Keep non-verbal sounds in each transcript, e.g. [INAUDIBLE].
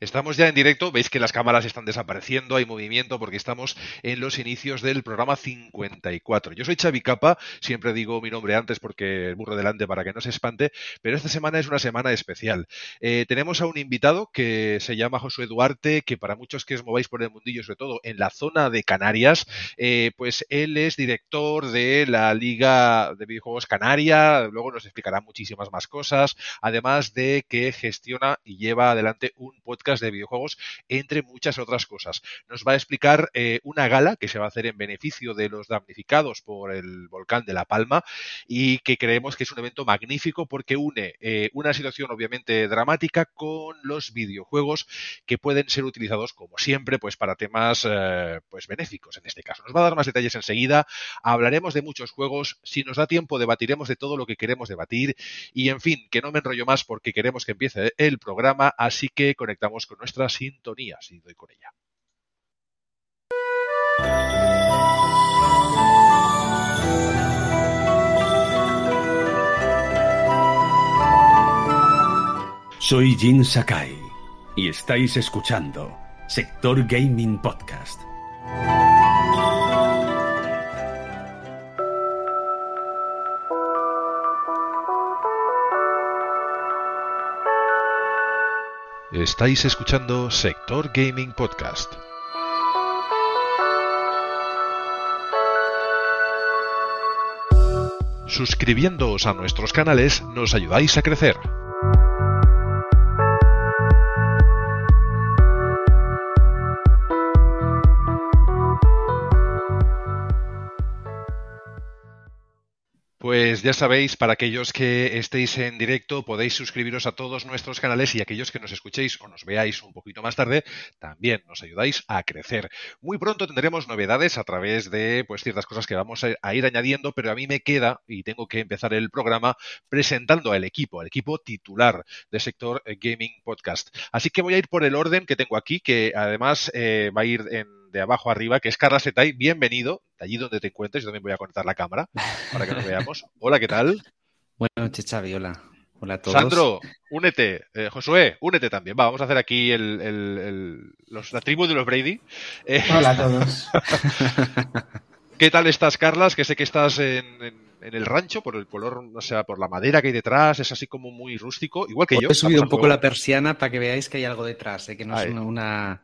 Estamos ya en directo, veis que las cámaras están desapareciendo, hay movimiento porque estamos en los inicios del programa 54. Yo soy Xavi Capa, siempre digo mi nombre antes porque burro delante para que no se espante, pero esta semana es una semana especial. Eh, tenemos a un invitado que se llama Josué Duarte, que para muchos que os mováis por el mundillo, sobre todo en la zona de Canarias, eh, pues él es director de la Liga de Videojuegos Canaria, luego nos explicará muchísimas más cosas, además de que gestiona y lleva adelante un podcast de videojuegos, entre muchas otras cosas. Nos va a explicar eh, una gala que se va a hacer en beneficio de los damnificados por el volcán de La Palma y que creemos que es un evento magnífico porque une eh, una situación obviamente dramática con los videojuegos que pueden ser utilizados como siempre pues para temas eh, pues benéficos en este caso. Nos va a dar más detalles enseguida, hablaremos de muchos juegos, si nos da tiempo debatiremos de todo lo que queremos debatir y en fin, que no me enrollo más porque queremos que empiece el programa, así que conectamos con nuestra sintonía, si doy con ella. Soy Jin Sakai y estáis escuchando Sector Gaming Podcast. Estáis escuchando Sector Gaming Podcast. Suscribiéndoos a nuestros canales nos ayudáis a crecer. Pues ya sabéis, para aquellos que estéis en directo, podéis suscribiros a todos nuestros canales y aquellos que nos escuchéis o nos veáis un poquito más tarde, también nos ayudáis a crecer. Muy pronto tendremos novedades a través de pues ciertas cosas que vamos a ir añadiendo, pero a mí me queda y tengo que empezar el programa presentando al equipo, al equipo titular de sector Gaming Podcast. Así que voy a ir por el orden que tengo aquí, que además eh, va a ir en de abajo arriba, que es Carla Setay. Bienvenido, de allí donde te encuentres. Yo también voy a conectar la cámara para que nos veamos. [LAUGHS] Hola, ¿qué tal? Buenas noches, Xavi. Hola. Hola a todos. Sandro, únete. Eh, Josué, únete también. Va, vamos a hacer aquí el, el, los, la tribu de los Brady. Eh, Hola a todos. [LAUGHS] ¿Qué tal estás, Carlas? Que sé que estás en, en, el rancho por el color, o sea, por la madera que hay detrás, es así como muy rústico, igual que yo. He subido un poco la persiana para que veáis que hay algo detrás, ¿eh? que no es una,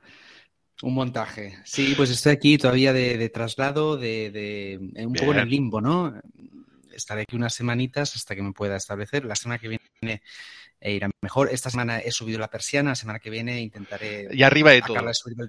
un montaje. Sí, pues estoy aquí todavía de, traslado, de, un poco en el limbo, ¿no? Estaré aquí unas semanitas hasta que me pueda establecer. La semana que viene e irá mejor. Esta semana he subido la persiana, la semana que viene intentaré. Y arriba de todo.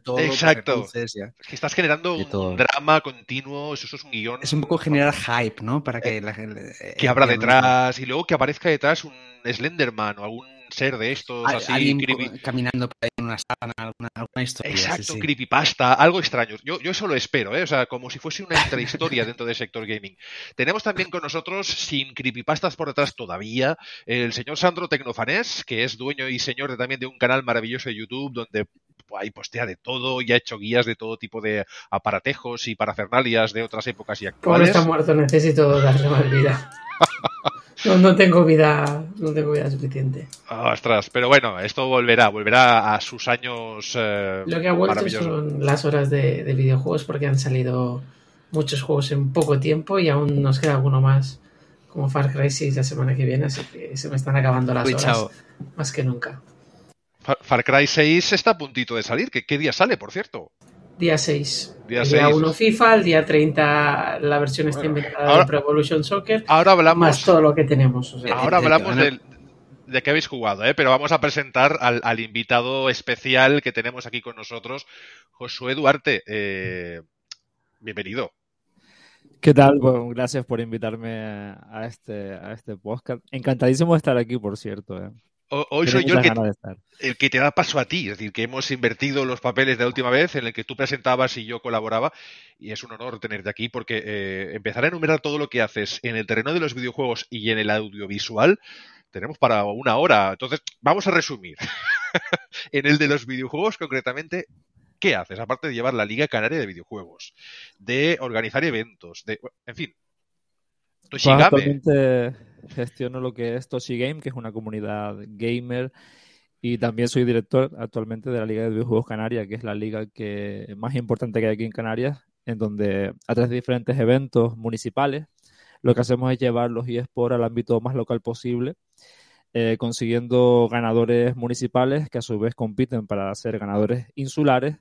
todo Exacto. Es que estás generando un drama continuo, eso, es un guion. Es un poco generar hype, ¿no? Para que eh, la gente. que abra detrás y luego que aparezca detrás un Slenderman o algún ser de estos así. caminando por ahí en una sala, alguna, alguna historia. Exacto, creepypasta, algo extraño. Yo, yo eso lo espero, ¿eh? o sea, como si fuese una intrahistoria dentro del sector gaming. Tenemos también con nosotros, sin creepypastas por detrás todavía, el señor Sandro Tecnofanés, que es dueño y señor de, también de un canal maravilloso de YouTube donde hay postea de todo y ha hecho guías de todo tipo de aparatejos y parafernalias de otras épocas y actuales. Como está muerto, necesito darle más vida. No, no tengo vida, no tengo vida suficiente. Ostras, pero bueno, esto volverá, volverá a sus años. Eh, Lo que ha vuelto son las horas de, videojuegos porque han salido muchos juegos en poco tiempo y aún nos queda alguno más como Far Cry 6 la semana que viene, así que se me están acabando las horas más que nunca. Far, Cry 6 está a puntito de salir, ¿qué, qué día sale, por cierto? Día 6. Día, día 1 FIFA, el día 30 la versión está inventada de Pro Evolution Soccer. Ahora hablamos. Más todo lo que tenemos. ahora hablamos de, de qué habéis jugado, ¿eh? pero vamos a presentar al, invitado especial que tenemos aquí con nosotros, Josué Duarte. Eh, bienvenido. ¿Qué tal? Bueno, gracias por invitarme a este, a este podcast. Encantadísimo de estar aquí, por cierto. ¿eh? Hoy soy yo el que, te da paso a ti, es decir, que hemos invertido los papeles de la última vez en el que tú presentabas y yo colaboraba, y es un honor tenerte aquí porque eh, empezar a enumerar todo lo que haces en el terreno de los videojuegos y en el audiovisual, tenemos para una hora. Entonces, vamos a resumir. [LAUGHS] en el de los videojuegos, concretamente, ¿qué haces? Aparte de llevar la Liga Canaria de Videojuegos, de organizar eventos, de. En fin. Toshigame gestiono lo que es Toshi Game, que es una comunidad gamer y también soy director actualmente de la Liga de Videojuegos Canarias, que es la liga que más importante que hay aquí en Canarias, en donde a través de diferentes eventos municipales, lo que hacemos es llevar los eSports al ámbito más local posible, eh, consiguiendo ganadores municipales que a su vez compiten para ser ganadores insulares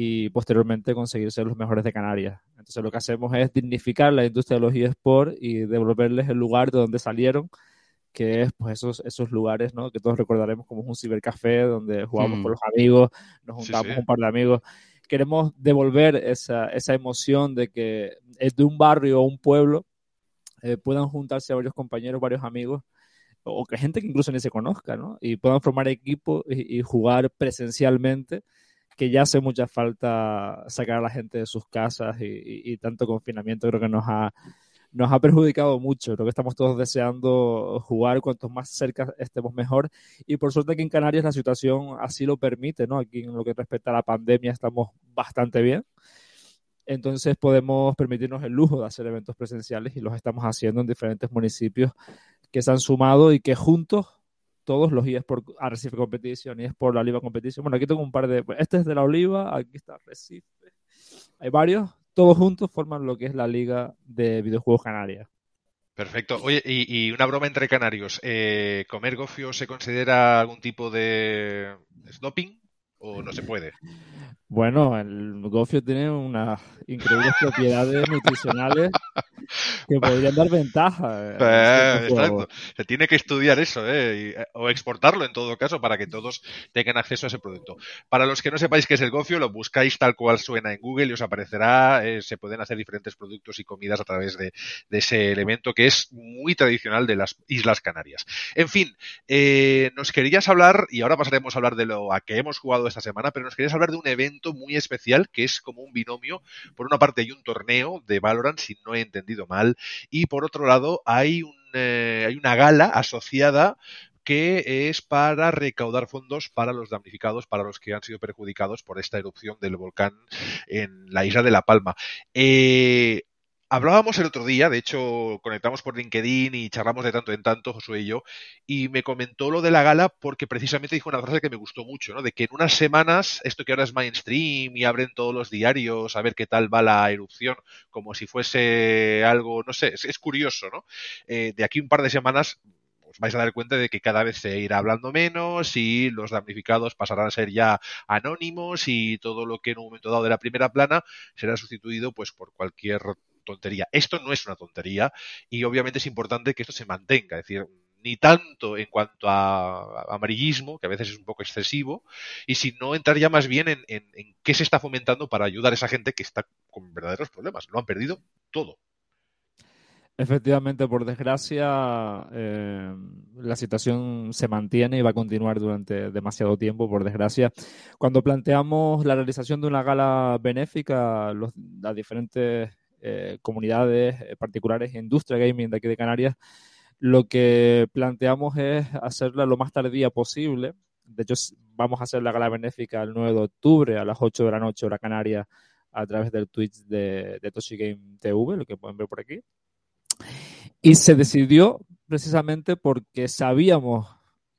y posteriormente conseguir ser los mejores de Canarias. Entonces lo que hacemos es dignificar la industria de los eSports y devolverles el lugar de donde salieron que es pues esos, esos lugares ¿no? que todos recordaremos como un cibercafé donde jugamos con mm. los amigos, nos juntamos un par de amigos. Queremos devolver esa, esa emoción de que es de un barrio o un pueblo eh, puedan juntarse varios compañeros, varios amigos, o que gente que incluso ni se conozca, ¿no? Y puedan formar equipo y, y jugar presencialmente que ya hace mucha falta sacar a la gente de sus casas y, tanto confinamiento creo que nos ha, nos ha perjudicado mucho. Creo que estamos todos deseando jugar, cuanto más cerca estemos mejor. Y por suerte aquí en Canarias la situación así lo permite, ¿no? Aquí en lo que respecta a la pandemia estamos bastante bien. Entonces podemos permitirnos el lujo de hacer eventos presenciales y los estamos haciendo en diferentes municipios que se han sumado y que juntos todos los por Arrecife Competition y por la Oliva Competition. Bueno, aquí tengo un par de... Este es de la Oliva, aquí está Arrecife. Hay varios todos juntos forman lo que es la Liga de Videojuegos Canarias. Perfecto. Oye, y, una broma entre canarios. Eh, ¿Comer gofio se considera algún tipo de doping o no se puede? Bueno, el gofio tiene unas increíbles [LAUGHS] propiedades nutricionales que podrían dar ventaja. Eh, Se tiene que estudiar eso, eh, eh, o exportarlo en todo caso, para que todos tengan acceso a ese producto. Para los que no sepáis qué es el gofio, lo buscáis tal cual suena en Google y os aparecerá. se pueden hacer diferentes productos y comidas a través de, ese elemento que es muy tradicional de las Islas Canarias. En fin, nos querías hablar, y ahora pasaremos a hablar de lo a que hemos jugado esta semana, pero nos querías hablar de un evento muy especial que es como un binomio. Por una parte hay un torneo de Valorant, si no he entendido mal, y por otro lado hay, un, eh, hay una gala asociada que es para recaudar fondos para los damnificados, para los que han sido perjudicados por esta erupción del volcán en la isla de La Palma. Eh, Hablábamos el otro día, de hecho, conectamos por LinkedIn y charlamos de tanto en tanto, Josué y yo, y me comentó lo de la gala porque precisamente dijo una frase que me gustó mucho, ¿no? De que en unas semanas, esto que ahora es mainstream y abren todos los diarios a ver qué tal va la erupción, como si fuese algo, no sé, es, curioso, ¿no? Eh, de aquí un par de semanas os vais a dar cuenta de que cada vez se irá hablando menos y los damnificados pasarán a ser ya anónimos y todo lo que en un momento dado de la primera plana será sustituido pues por cualquier tontería. Esto no es una tontería y obviamente es importante que esto se mantenga, es decir, ni tanto en cuanto a amarillismo, que a veces es un poco excesivo, y si no entrar ya más bien en, qué se está fomentando para ayudar a esa gente que está con verdaderos problemas. Lo han perdido todo. Efectivamente, por desgracia, eh, la situación se mantiene y va a continuar durante demasiado tiempo, por desgracia. Cuando planteamos la realización de una gala benéfica, los, las diferentes eh, comunidades eh, particulares, industria gaming de aquí de Canarias, lo que planteamos es hacerla lo más tardía posible. De hecho, vamos a hacer la gala benéfica el 9 de octubre a las 8 de la noche, hora canaria, a través del Twitch de, de Toshi Game TV, lo que pueden ver por aquí. Y se decidió precisamente porque sabíamos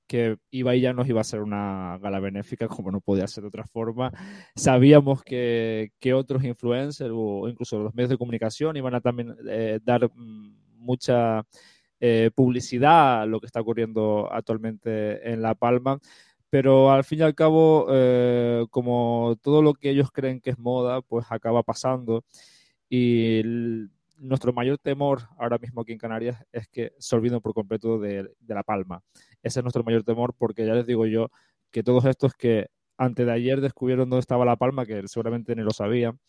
que Ibai ya nos iba a hacer una gala benéfica, como no podía ser de otra forma. Sabíamos que, que otros influencers o incluso los medios de comunicación iban a también eh, dar mm, mucha eh, publicidad a lo que está ocurriendo actualmente en La Palma. Pero al fin y al cabo, eh, como todo lo que ellos creen que es moda, pues acaba pasando. Y nuestro mayor temor ahora mismo aquí en Canarias es que se olviden por completo de, de La Palma. Ese es nuestro mayor temor porque ya les digo yo que todos estos que antes de ayer descubrieron dónde estaba La Palma, que seguramente ni lo sabían.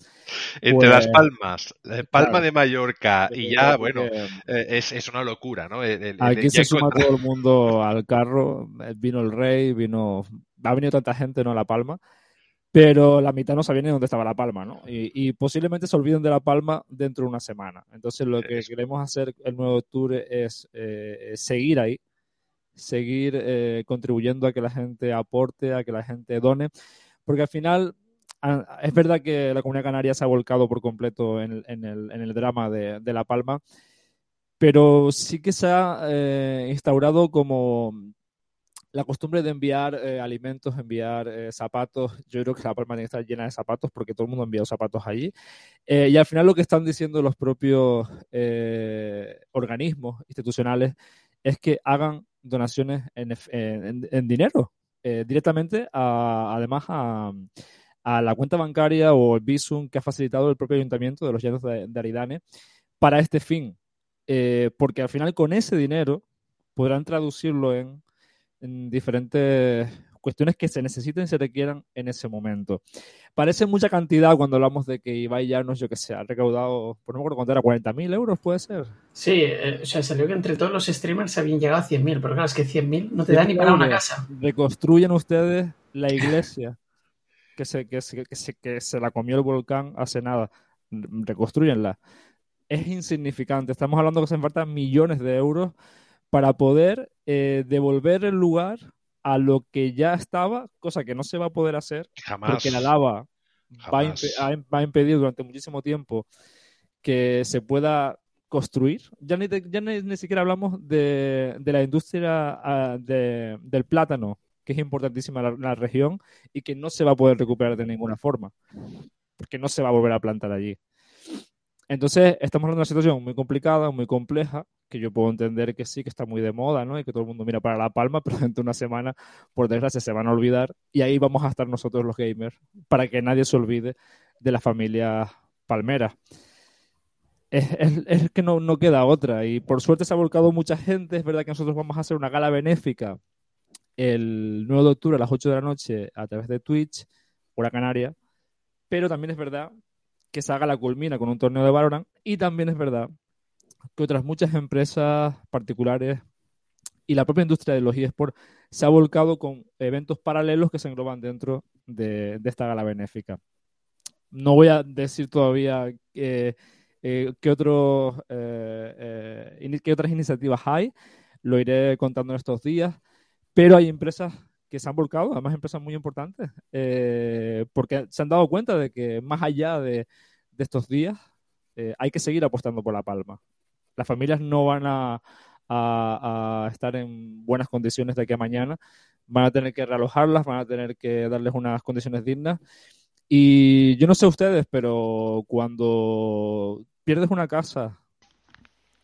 Entre las pues, Palmas, Palma de Mallorca y ya, bueno, eh, es, es, una locura, ¿no? aquí se suma todo el mundo al carro, vino el rey, vino, ha venido tanta gente, ¿no? A La Palma, pero la mitad no sabía ni dónde estaba La Palma, ¿no? Y, posiblemente se olviden de La Palma dentro de una semana. Entonces lo que queremos hacer el 9 de octubre es eh, seguir ahí, seguir eh, contribuyendo a que la gente aporte, a que la gente done, porque al final es verdad que la comunidad canaria se ha volcado por completo en, el, drama de, La Palma, pero sí que se ha eh, instaurado como la costumbre de enviar eh, alimentos, enviar eh, zapatos, yo creo que la Palma tiene que estar llena de zapatos porque todo el mundo ha enviado zapatos allí. Eh, y al final lo que están diciendo los propios organismos institucionales es que hagan donaciones en, dinero, directamente directamente, además a, la cuenta bancaria o el Visum que ha facilitado el propio ayuntamiento de los Llanos de, Aridane para este fin. porque al final con ese dinero podrán traducirlo en en diferentes cuestiones que se necesiten y se requieran en ese momento. Parece mucha cantidad cuando hablamos de que Ibai ya no yo que sé, ha recaudado, por no me acuerdo cuánto era, 40.000 euros, puede ser. Sí, eh, o sea, salió que entre todos los streamers habían llegado a 100.000, pero claro, es que 100.000 no te da ni para una casa. Reconstruyen ustedes la [LAUGHS] iglesia que se, que, se, que, se, que se la comió el volcán hace nada. Reconstruyenla. Es insignificante. Estamos hablando que se faltan millones de euros para poder eh, devolver el lugar a lo que ya estaba, cosa que no se va a poder hacer porque la lava va a, impedir durante muchísimo tiempo que se pueda construir. Ya ni, ya ni, siquiera hablamos de, la industria ah, del plátano, que es importantísima en la, región y que no se va a poder recuperar de ninguna forma, porque no se va a volver a plantar allí. Entonces, estamos hablando de una situación muy complicada, muy compleja, que yo puedo entender que sí, que está muy de moda, ¿no? Y que todo el mundo mira para La Palma, [LAUGHS] pero dentro de una semana, por desgracia, se van a olvidar. Y ahí vamos a estar nosotros los gamers, para que nadie se olvide de la familia Palmera. Es, que no, queda otra. Y por suerte se ha volcado mucha gente. Es verdad que nosotros vamos a hacer una gala benéfica el 9 de octubre a las 8 de la noche a través de Twitch, hora canaria. Pero también es verdad que se haga la culmina con un torneo de Valorant. Y también es verdad que otras muchas empresas particulares y la propia industria de los eSports se ha volcado con eventos paralelos que se engloban dentro de, esta gala benéfica. No voy a decir todavía eh, qué, eh, eh, qué otras iniciativas hay, lo iré contando en estos días, pero hay empresas que se han volcado, además empresas muy importantes, eh, porque se han dado cuenta de que más allá de, estos días eh, hay que seguir apostando por La Palma. Las familias no van a, estar en buenas condiciones de aquí a mañana, van a tener que realojarlas, van a tener que darles unas condiciones dignas. Y yo no sé ustedes, pero cuando pierdes una casa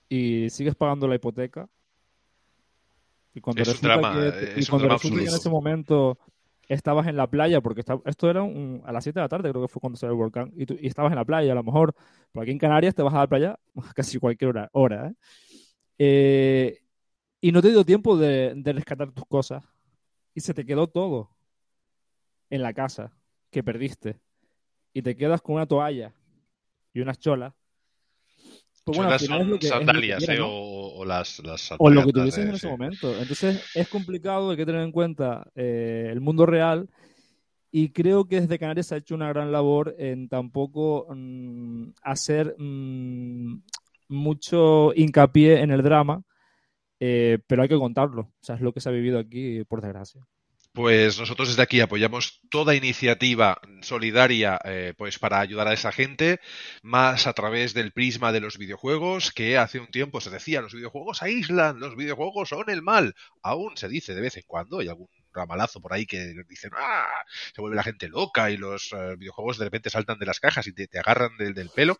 y sigues pagando la hipoteca, y cuando es resulta que, en ese momento estabas en la playa, porque esto era a las 7 de la tarde, creo que fue cuando salió el volcán, y, estabas en la playa, a lo mejor, por aquí en Canarias te vas a la playa [LAUGHS] casi cualquier hora, hora ¿eh? Eh, y no te dio tiempo de, de rescatar tus cosas, y se te quedó todo en la casa que perdiste, y te quedas con una toalla y unas cholas pues bueno, son sandalias, eh, o, las, las O lo que tuvieses en ese momento. Entonces es complicado, hay que tener en cuenta eh, el mundo real y creo que desde Canarias se ha hecho una gran labor en tampoco mm, hacer mm, mucho hincapié en el drama, eh, pero hay que contarlo. O sea, es lo que se ha vivido aquí, por desgracia. Pues nosotros desde aquí apoyamos toda iniciativa solidaria eh, pues para ayudar a esa gente, más a través del prisma de los videojuegos, que hace un tiempo se decía los videojuegos aíslan, los videojuegos son el mal. Aún se dice de vez en cuando, hay algún ramalazo por ahí que dicen, ¡ah! Se vuelve la gente loca y los eh, videojuegos de repente saltan de las cajas y te, agarran del, del, pelo.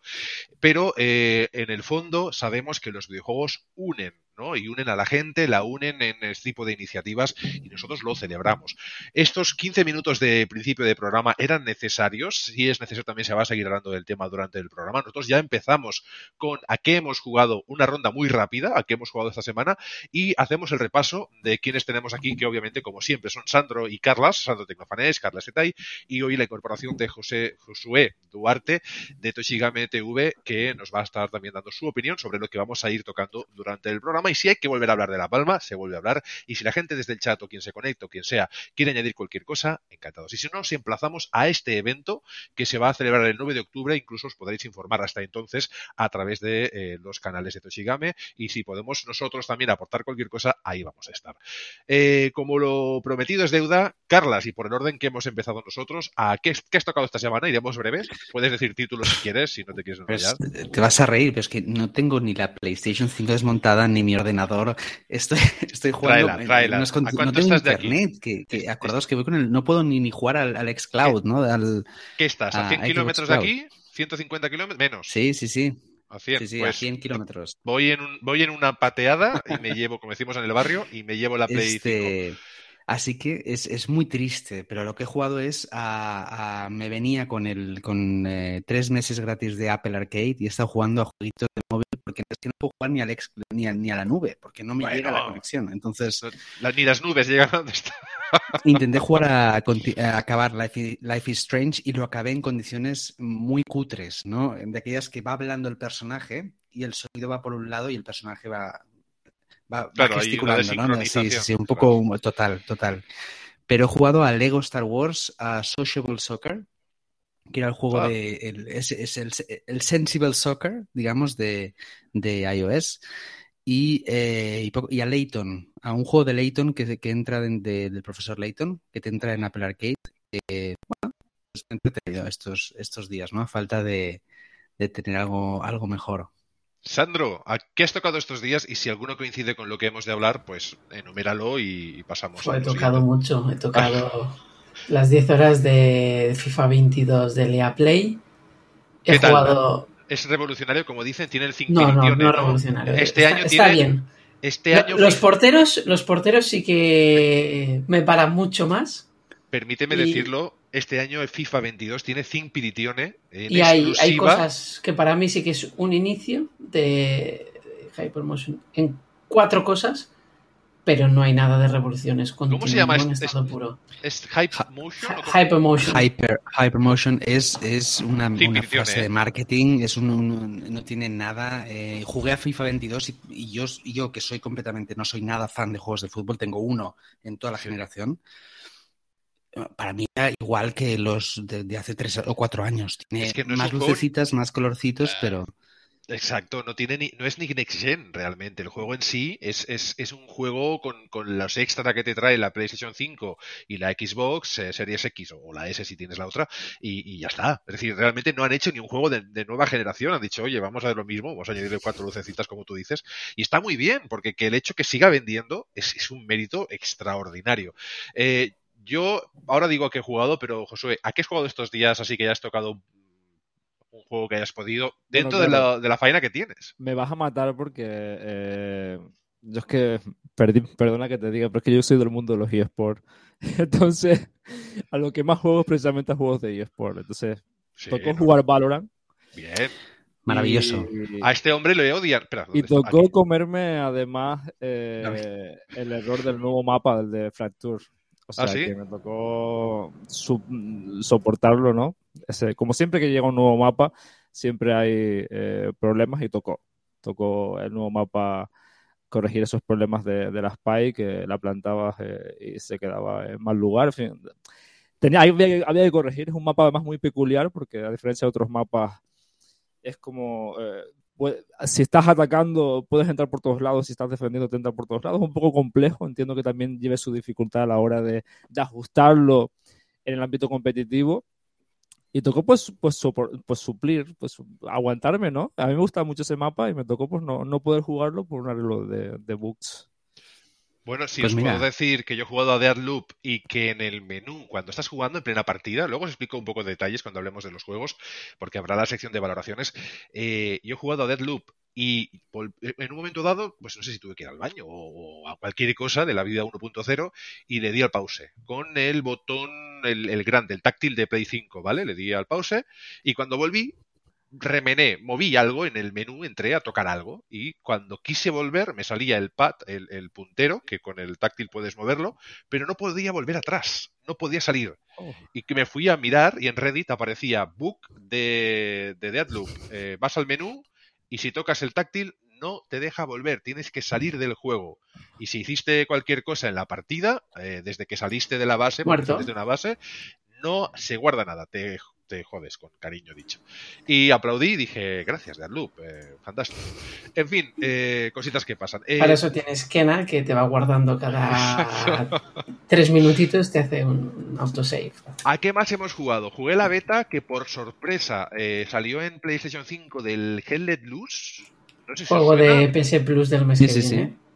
Pero eh, en el fondo sabemos que los videojuegos unen y unen a la gente, la unen en este tipo de iniciativas y nosotros lo celebramos. Estos 15 minutos de principio de programa eran necesarios, si es necesario también se va a seguir hablando del tema durante el programa. Nosotros ya empezamos con a qué hemos jugado una ronda muy rápida, a qué hemos jugado esta semana y hacemos el repaso de quienes tenemos aquí, que obviamente como siempre son Sandro y Carlas, Sandro Tecnofanés, Carlas Setay y hoy la incorporación de José Josué Duarte de Toshigame TV que nos va a estar también dando su opinión sobre lo que vamos a ir tocando durante el programa y si hay que volver a hablar de La Palma, se vuelve a hablar. Y si la gente desde el chat o quien se conecte o quien sea quieren añadir cualquier cosa, encantados. Y si no, os emplazamos a este evento que se va a celebrar el 9 de octubre, incluso os podréis informar hasta entonces a través de eh, los canales de Toshigame y si podemos nosotros también aportar cualquier cosa, ahí vamos a estar. Eh, como lo prometido es deuda, Carlas, y por el orden que hemos empezado nosotros, ¿a qué, has tocado esta semana? Iremos breves. Puedes decir títulos si quieres, si no te quieres pues, enrollar. te vas a reír, pero es que no tengo ni la PlayStation 5 desmontada ni mi ordenador. Estoy, [LAUGHS] estoy jugando. Tráela, no tengo internet. Que, que, acordaos que voy con el. No puedo ni, ni jugar al, al Xcloud, ¿no? Al, ¿Qué estás? ¿A 100 kilómetros de aquí? ¿150 kilómetros? Menos. Sí, sí, sí. A 100, sí, sí, a 100 pues, kilómetros. Voy en, un, voy en una pateada y me llevo, como decimos en el barrio, y me llevo la Play este... Así que es, es, muy triste, pero lo que he jugado es a, a me venía con el con eh, tres meses gratis de Apple Arcade y he estado jugando a jueguitos de móvil porque es que no puedo jugar ni, al ex, ni, a, ni a la nube porque no me bueno, llega la conexión. Entonces ni las nubes llegan a donde está. Intenté jugar a, a acabar Life, Life, is Strange y lo acabé en condiciones muy cutres, ¿no? De aquellas que va hablando el personaje y el sonido va por un lado y el personaje va, va, claro, va gesticulando, ¿no? Sí, sí, sí, un poco claro. total, total. Pero he jugado a Lego Star Wars, a Sociable Soccer, que era el juego ah. de. El, es, es el, el, Sensible Soccer, digamos, de, de iOS. Y, eh, y, y, a Layton, a un juego de Layton que, que entra de, de, del profesor Layton, que te entra en Apple Arcade. Bueno, pues entretenido estos, estos días, ¿no? A falta de, de tener algo, algo mejor. Sandro, ¿a qué has tocado estos días? Y si alguno coincide con lo que hemos de hablar, pues enuméralo y, pasamos. Pues he tocado siguiente. mucho, he tocado [LAUGHS] las 10 horas de FIFA 22 de Lea Play. He ¿Qué jugado. Tal? Es revolucionario, como dicen, tiene el 5 No, no, no revolucionario. Este está, año está tiene, bien. Este año los porteros, los porteros sí que me paran mucho más. Permíteme y... decirlo, este año el FIFA 22 tiene Think Piritione en y hay, exclusiva. hay, cosas que para mí sí que es un inicio de Hypermotion en cuatro cosas, pero no hay nada de revoluciones. ¿Cómo se llama? En ¿Es, estado puro. ¿Es Hypermotion? Hypermotion. Hyper, Hypermotion es, es una, una frase de marketing, es un, un, no tiene nada. Eh, jugué a FIFA 22 y, y, yo, y yo, que soy completamente, no soy nada fan de juegos de fútbol, tengo uno en toda la generación para mí era igual que los de, de, hace tres o cuatro años. Tiene es que no más lucecitas, juego... más colorcitos, uh, pero. Exacto, no tiene ni, no es ni Next Gen realmente. El juego en sí es, es, es un juego con, con, los extras que te trae la PlayStation 5 y la Xbox eh, Series X o la S si tienes la otra, y, y, ya está. Es decir, realmente no han hecho ni un juego de, de, nueva generación. Han dicho, oye, vamos a hacer lo mismo, vamos a añadirle cuatro lucecitas como tú dices. Y está muy bien, porque que el hecho que siga vendiendo es, es un mérito extraordinario. Eh, yo ahora digo que he jugado, pero Josué, ¿a qué has jugado estos días así que ya has tocado un, juego que hayas podido dentro bueno, claro. de, la, de, la, faena que tienes? Me vas a matar porque eh, yo es que, perdí, perdona que te diga, pero es que yo soy del mundo de los eSports. [LAUGHS] Entonces, a lo que más juego es precisamente a juegos de eSports. Entonces, sí, tocó ¿no? jugar Valorant. Bien. Maravilloso. Y, a este hombre le odia. Espera, y tocó comerme además eh, el error del nuevo mapa, del de Fracture. O sea, ¿Ah, sí? que me tocó soportarlo, ¿no? Ese, como siempre que llega un nuevo mapa, siempre hay eh, problemas y tocó. Tocó el nuevo mapa corregir esos problemas de, de la SPY que la plantaba eh, y se quedaba en mal lugar. En fin, tenía, había, había, que corregir. Es un mapa además muy peculiar porque a diferencia de otros mapas es como eh, si estás atacando, puedes entrar por todos lados, si estás defendiendo, te entra por todos lados. Es un poco complejo, entiendo que también lleve su dificultad a la hora de, de ajustarlo en el ámbito competitivo. Y tocó pues, pues, pues, suplir, pues aguantarme, ¿no? A mí me gusta mucho ese mapa y me tocó pues no, no poder jugarlo por un arreglo de, de bugs. Bueno, si pues os mira. puedo decir que yo he jugado a Deadloop y que en el menú, cuando estás jugando en plena partida, luego os explico un poco de detalles cuando hablemos de los juegos, porque habrá la sección de valoraciones. Eh, yo he jugado a Deadloop y en un momento dado, pues no sé si tuve que ir al baño o, a cualquier cosa de la vida 1.0 y le di al pause con el botón, el, el grande, el táctil de Play 5, ¿vale? Le di al pause y cuando volví remené, moví algo en el menú, entré a tocar algo y cuando quise volver me salía el pad, el, el, puntero, que con el táctil puedes moverlo, pero no podía volver atrás, no podía salir. Oh. Y que me fui a mirar y en Reddit aparecía book de, de Deadloop. Eh, vas al menú y si tocas el táctil no te deja volver, tienes que salir del juego. Y si hiciste cualquier cosa en la partida, eh, desde que saliste de la base, desde una base, no se guarda nada, te te jodes, con cariño dicho. Y aplaudí y dije, gracias, Deadloop, eh, fantástico. En fin, eh, cositas que pasan. Eh, Para eso tienes Kena, que te va guardando cada [LAUGHS] tres minutitos, te hace un autosave. ¿A qué más hemos jugado? Jugué la beta que por sorpresa salió en PlayStation 5 del Hell Let Loose. Juego de PS Plus del mes que viene.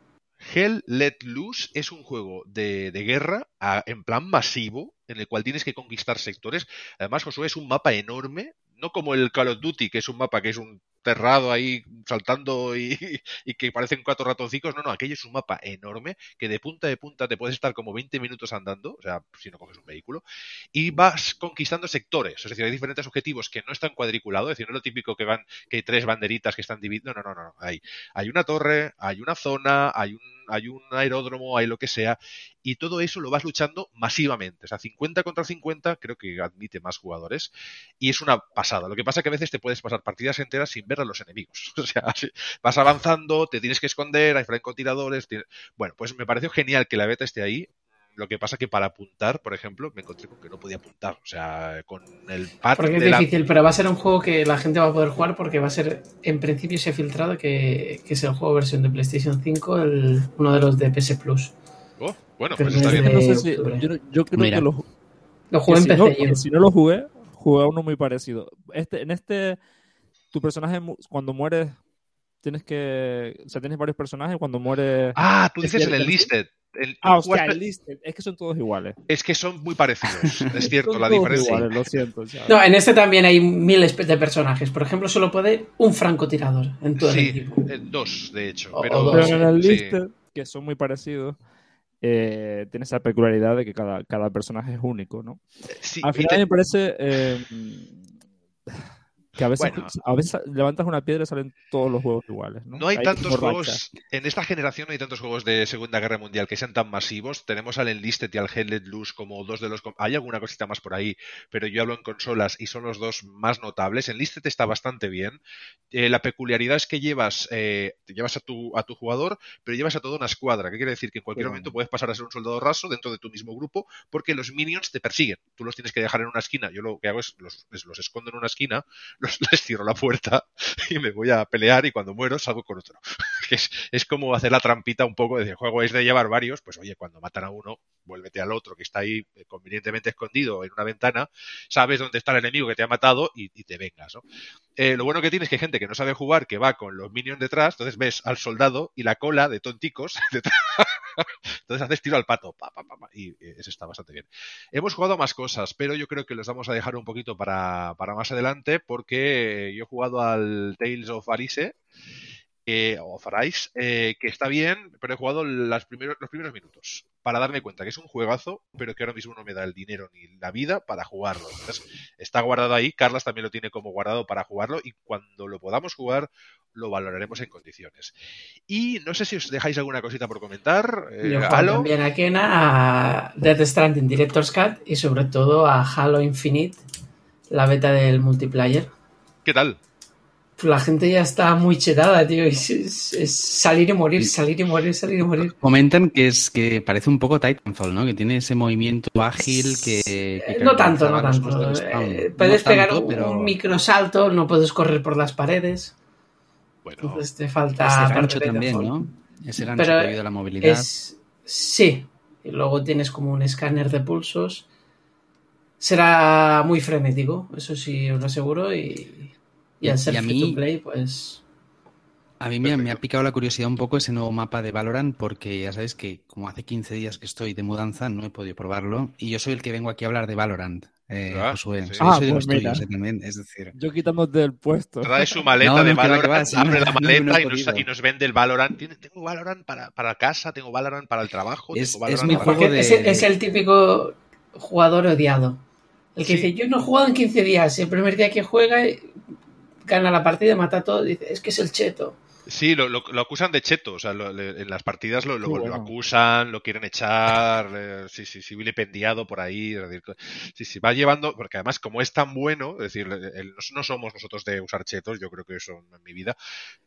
Hell Let Loose es un juego de, guerra en plan masivo, en el cual tienes que conquistar sectores. Además, Josué es un mapa enorme, no como el Call of Duty, que es un mapa que es un cerrado ahí saltando [LAUGHS] y, que parecen cuatro ratoncicos. No, no, aquello es un mapa enorme que de punta de punta te puedes estar como 20 minutos andando, o sea, si no coges un vehículo, y vas conquistando sectores. Es decir, hay diferentes objetivos que no están cuadriculados, es decir, no es lo típico que van, que hay tres banderitas que están divididas. No, no, no, no. Hay, hay una torre, hay una zona, hay un, hay un aeródromo, hay lo que sea, y todo eso lo vas luchando masivamente. O sea, 50 contra 50 creo que admite más jugadores y es una pasada. Lo que pasa es que a veces te puedes pasar partidas enteras sin ver a los enemigos. [LAUGHS] O sea, vas avanzando, te tienes que esconder, hay francotiradores. Bueno, pues me pareció genial que la beta esté ahí. Lo que pasa que para apuntar, por ejemplo, me encontré con que no podía apuntar. O sea, con el pad. Porque es difícil, pero va a ser un juego que la gente va a poder jugar porque va a ser, en principio se ha filtrado que, es el juego versión de PlayStation 5, el, uno de los de PS Plus. Oh, bueno, pues está bien. No sé si, yo, creo que lo, lo jugué en PC. si no lo jugué, jugué a uno muy parecido. Este, en este tu personaje cuando mueres tienes que. O sea, tienes varios personajes cuando muere. Ah, tú dices el enlisted. El, ah, o sea, el listed. Es que son todos iguales. Es que son muy parecidos. [LAUGHS] es cierto, la diferencia. Iguales, lo siento. No, en este también hay miles de personajes. Por ejemplo, solo puede un francotirador en todo sí, el equipo. dos, de hecho. pero, en el listed, que son muy parecidos. Eh, tiene esa peculiaridad de que cada, cada personaje es único, ¿no? Sí, Al final me parece eh, que a veces, a veces levantas una piedra y salen todos los juegos iguales. No, no hay, tantos juegos, en esta generación no hay tantos juegos de Segunda Guerra Mundial que sean tan masivos. Tenemos al Enlisted y al Let Loose como dos de los... Hay alguna cosita más por ahí, pero yo hablo en consolas y son los dos más notables. Enlisted está bastante bien. Eh, la peculiaridad es que llevas, eh, llevas a, tu, a tu jugador, pero llevas a toda una escuadra. ¿Qué quiere decir? Que en cualquier momento puedes pasar a ser un soldado raso dentro de tu mismo grupo porque los minions te persiguen. Tú los tienes que dejar en una esquina. Yo lo que hago es los, los escondo en una esquina [LAUGHS] les cierro la puerta y me voy a pelear y cuando muero salgo con otro. [LAUGHS] es, es como hacer la trampita un poco de juego es de llevar varios, pues oye, cuando matan a uno, vuélvete al otro que está ahí eh, convenientemente escondido en una ventana, sabes dónde está el enemigo que te ha matado y, te vengas, ¿no? Eh, lo bueno que tienes es que hay gente que no sabe jugar, que va con los minions detrás, entonces ves al soldado y la cola de tonticos [LAUGHS] detrás. Entonces haces tiro al pato, y eso está bastante bien. Hemos jugado más cosas, pero yo creo que los vamos a dejar un poquito para, más adelante, porque yo he jugado al Tales of Arise o Farais, eh, que está bien, pero he jugado los primeros minutos para darme cuenta que es un juegazo, pero que ahora mismo no me da el dinero ni la vida para jugarlo. Entonces, está guardado ahí, Carlas también lo tiene como guardado para jugarlo y cuando lo podamos jugar lo valoraremos en condiciones. Y no sé si os dejáis alguna cosita por comentar. Eh, Yo también a Kena, a Death Stranding Director's Cut y sobre todo a Halo Infinite, la beta del multiplayer. ¿Qué tal? la gente ya está muy chetada, tío. Es, salir y morir, salir y morir, salir y morir. Comentan que es que parece un poco Titanfall, ¿no? Que tiene ese movimiento ágil que. no tanto, no tanto. Eh, puedes pegar un, microsalto, no puedes correr por las paredes. Bueno, Entonces te falta. Ese gancho también, ¿no? Ese gancho que ayuda a la movilidad. sí. Y luego tienes como un escáner de pulsos. Será muy frenético, eso sí os lo aseguro. Y y al ser free to play, pues. A mí me, ha picado la curiosidad un poco ese nuevo mapa de Valorant, porque ya sabes que como hace 15 días que estoy de mudanza, no he podido probarlo. Y yo soy el que vengo aquí a hablar de Valorant. Eh, ah, Josué. ah, soy de pues los tuyos, también, es decir. Yo quitándote del puesto. Trae su maleta de Valorant, abre la maleta y, nos, y, nos, vende el Valorant. Tengo Valorant para, para casa, tengo Valorant para el trabajo. Es, tengo es mi juego de... es, es, el típico jugador odiado. El que dice, yo no he jugado en 15 días. El primer día que juega gana la partida, mata todo, dice, es que es el cheto. Sí, lo, acusan de cheto, o sea, en las partidas lo, acusan, lo quieren echar, eh, sí, sí, sí, vilipendiado por ahí, sí, sí, va llevando, porque además como es tan bueno, es decir, no somos nosotros de usar chetos, yo creo que eso en mi vida,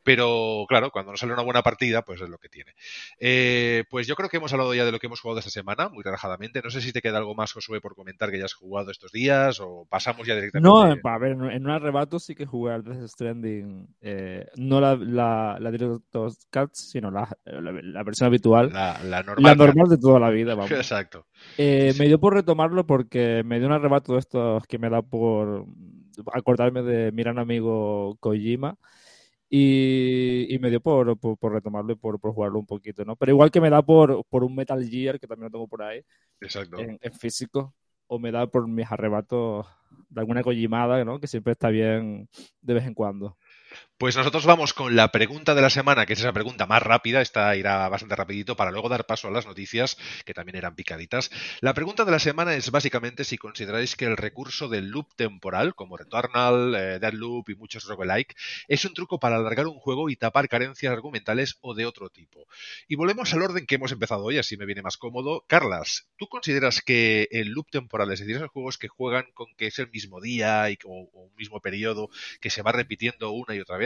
pero claro, cuando nos sale una buena partida, pues es lo que tiene. Eh, pues yo creo que hemos hablado ya de lo que hemos jugado esta semana, muy relajadamente, no sé si te queda algo más, Josué, por comentar que ya has jugado estos días, o pasamos ya directamente. No, a ver, en un arrebato sí que jugué al Death Stranding, eh, no la la, Director's Cut, sino la, la, versión habitual. La, normal. normal de toda la vida, [LAUGHS] vamos. Exacto. Eh, me dio por retomarlo porque me dio un arrebato de estos que me da por acordarme de mi gran amigo Kojima. Y, me dio por, por, retomarlo y por, jugarlo un poquito, ¿no? Pero igual que me da por, por un Metal Gear, que también lo tengo por ahí, Exacto. En, en físico, o me da por mis arrebatos de alguna Kojimada, ¿no? Que siempre está bien de vez en cuando. Pues nosotros vamos con la pregunta de la semana, que es esa pregunta más rápida, esta irá bastante rapidito para luego dar paso a las noticias, que también eran picaditas. La pregunta de la semana es básicamente si consideráis que el recurso del loop temporal, como Returnal, eh, Deadloop y muchos roguelike, es un truco para alargar un juego y tapar carencias argumentales o de otro tipo. Y volvemos al orden que hemos empezado hoy, así me viene más cómodo. Carlas, ¿tú consideras que el loop temporal, es decir, esos juegos que juegan con que es el mismo día y, o un mismo periodo que se va repitiendo una y otra vez,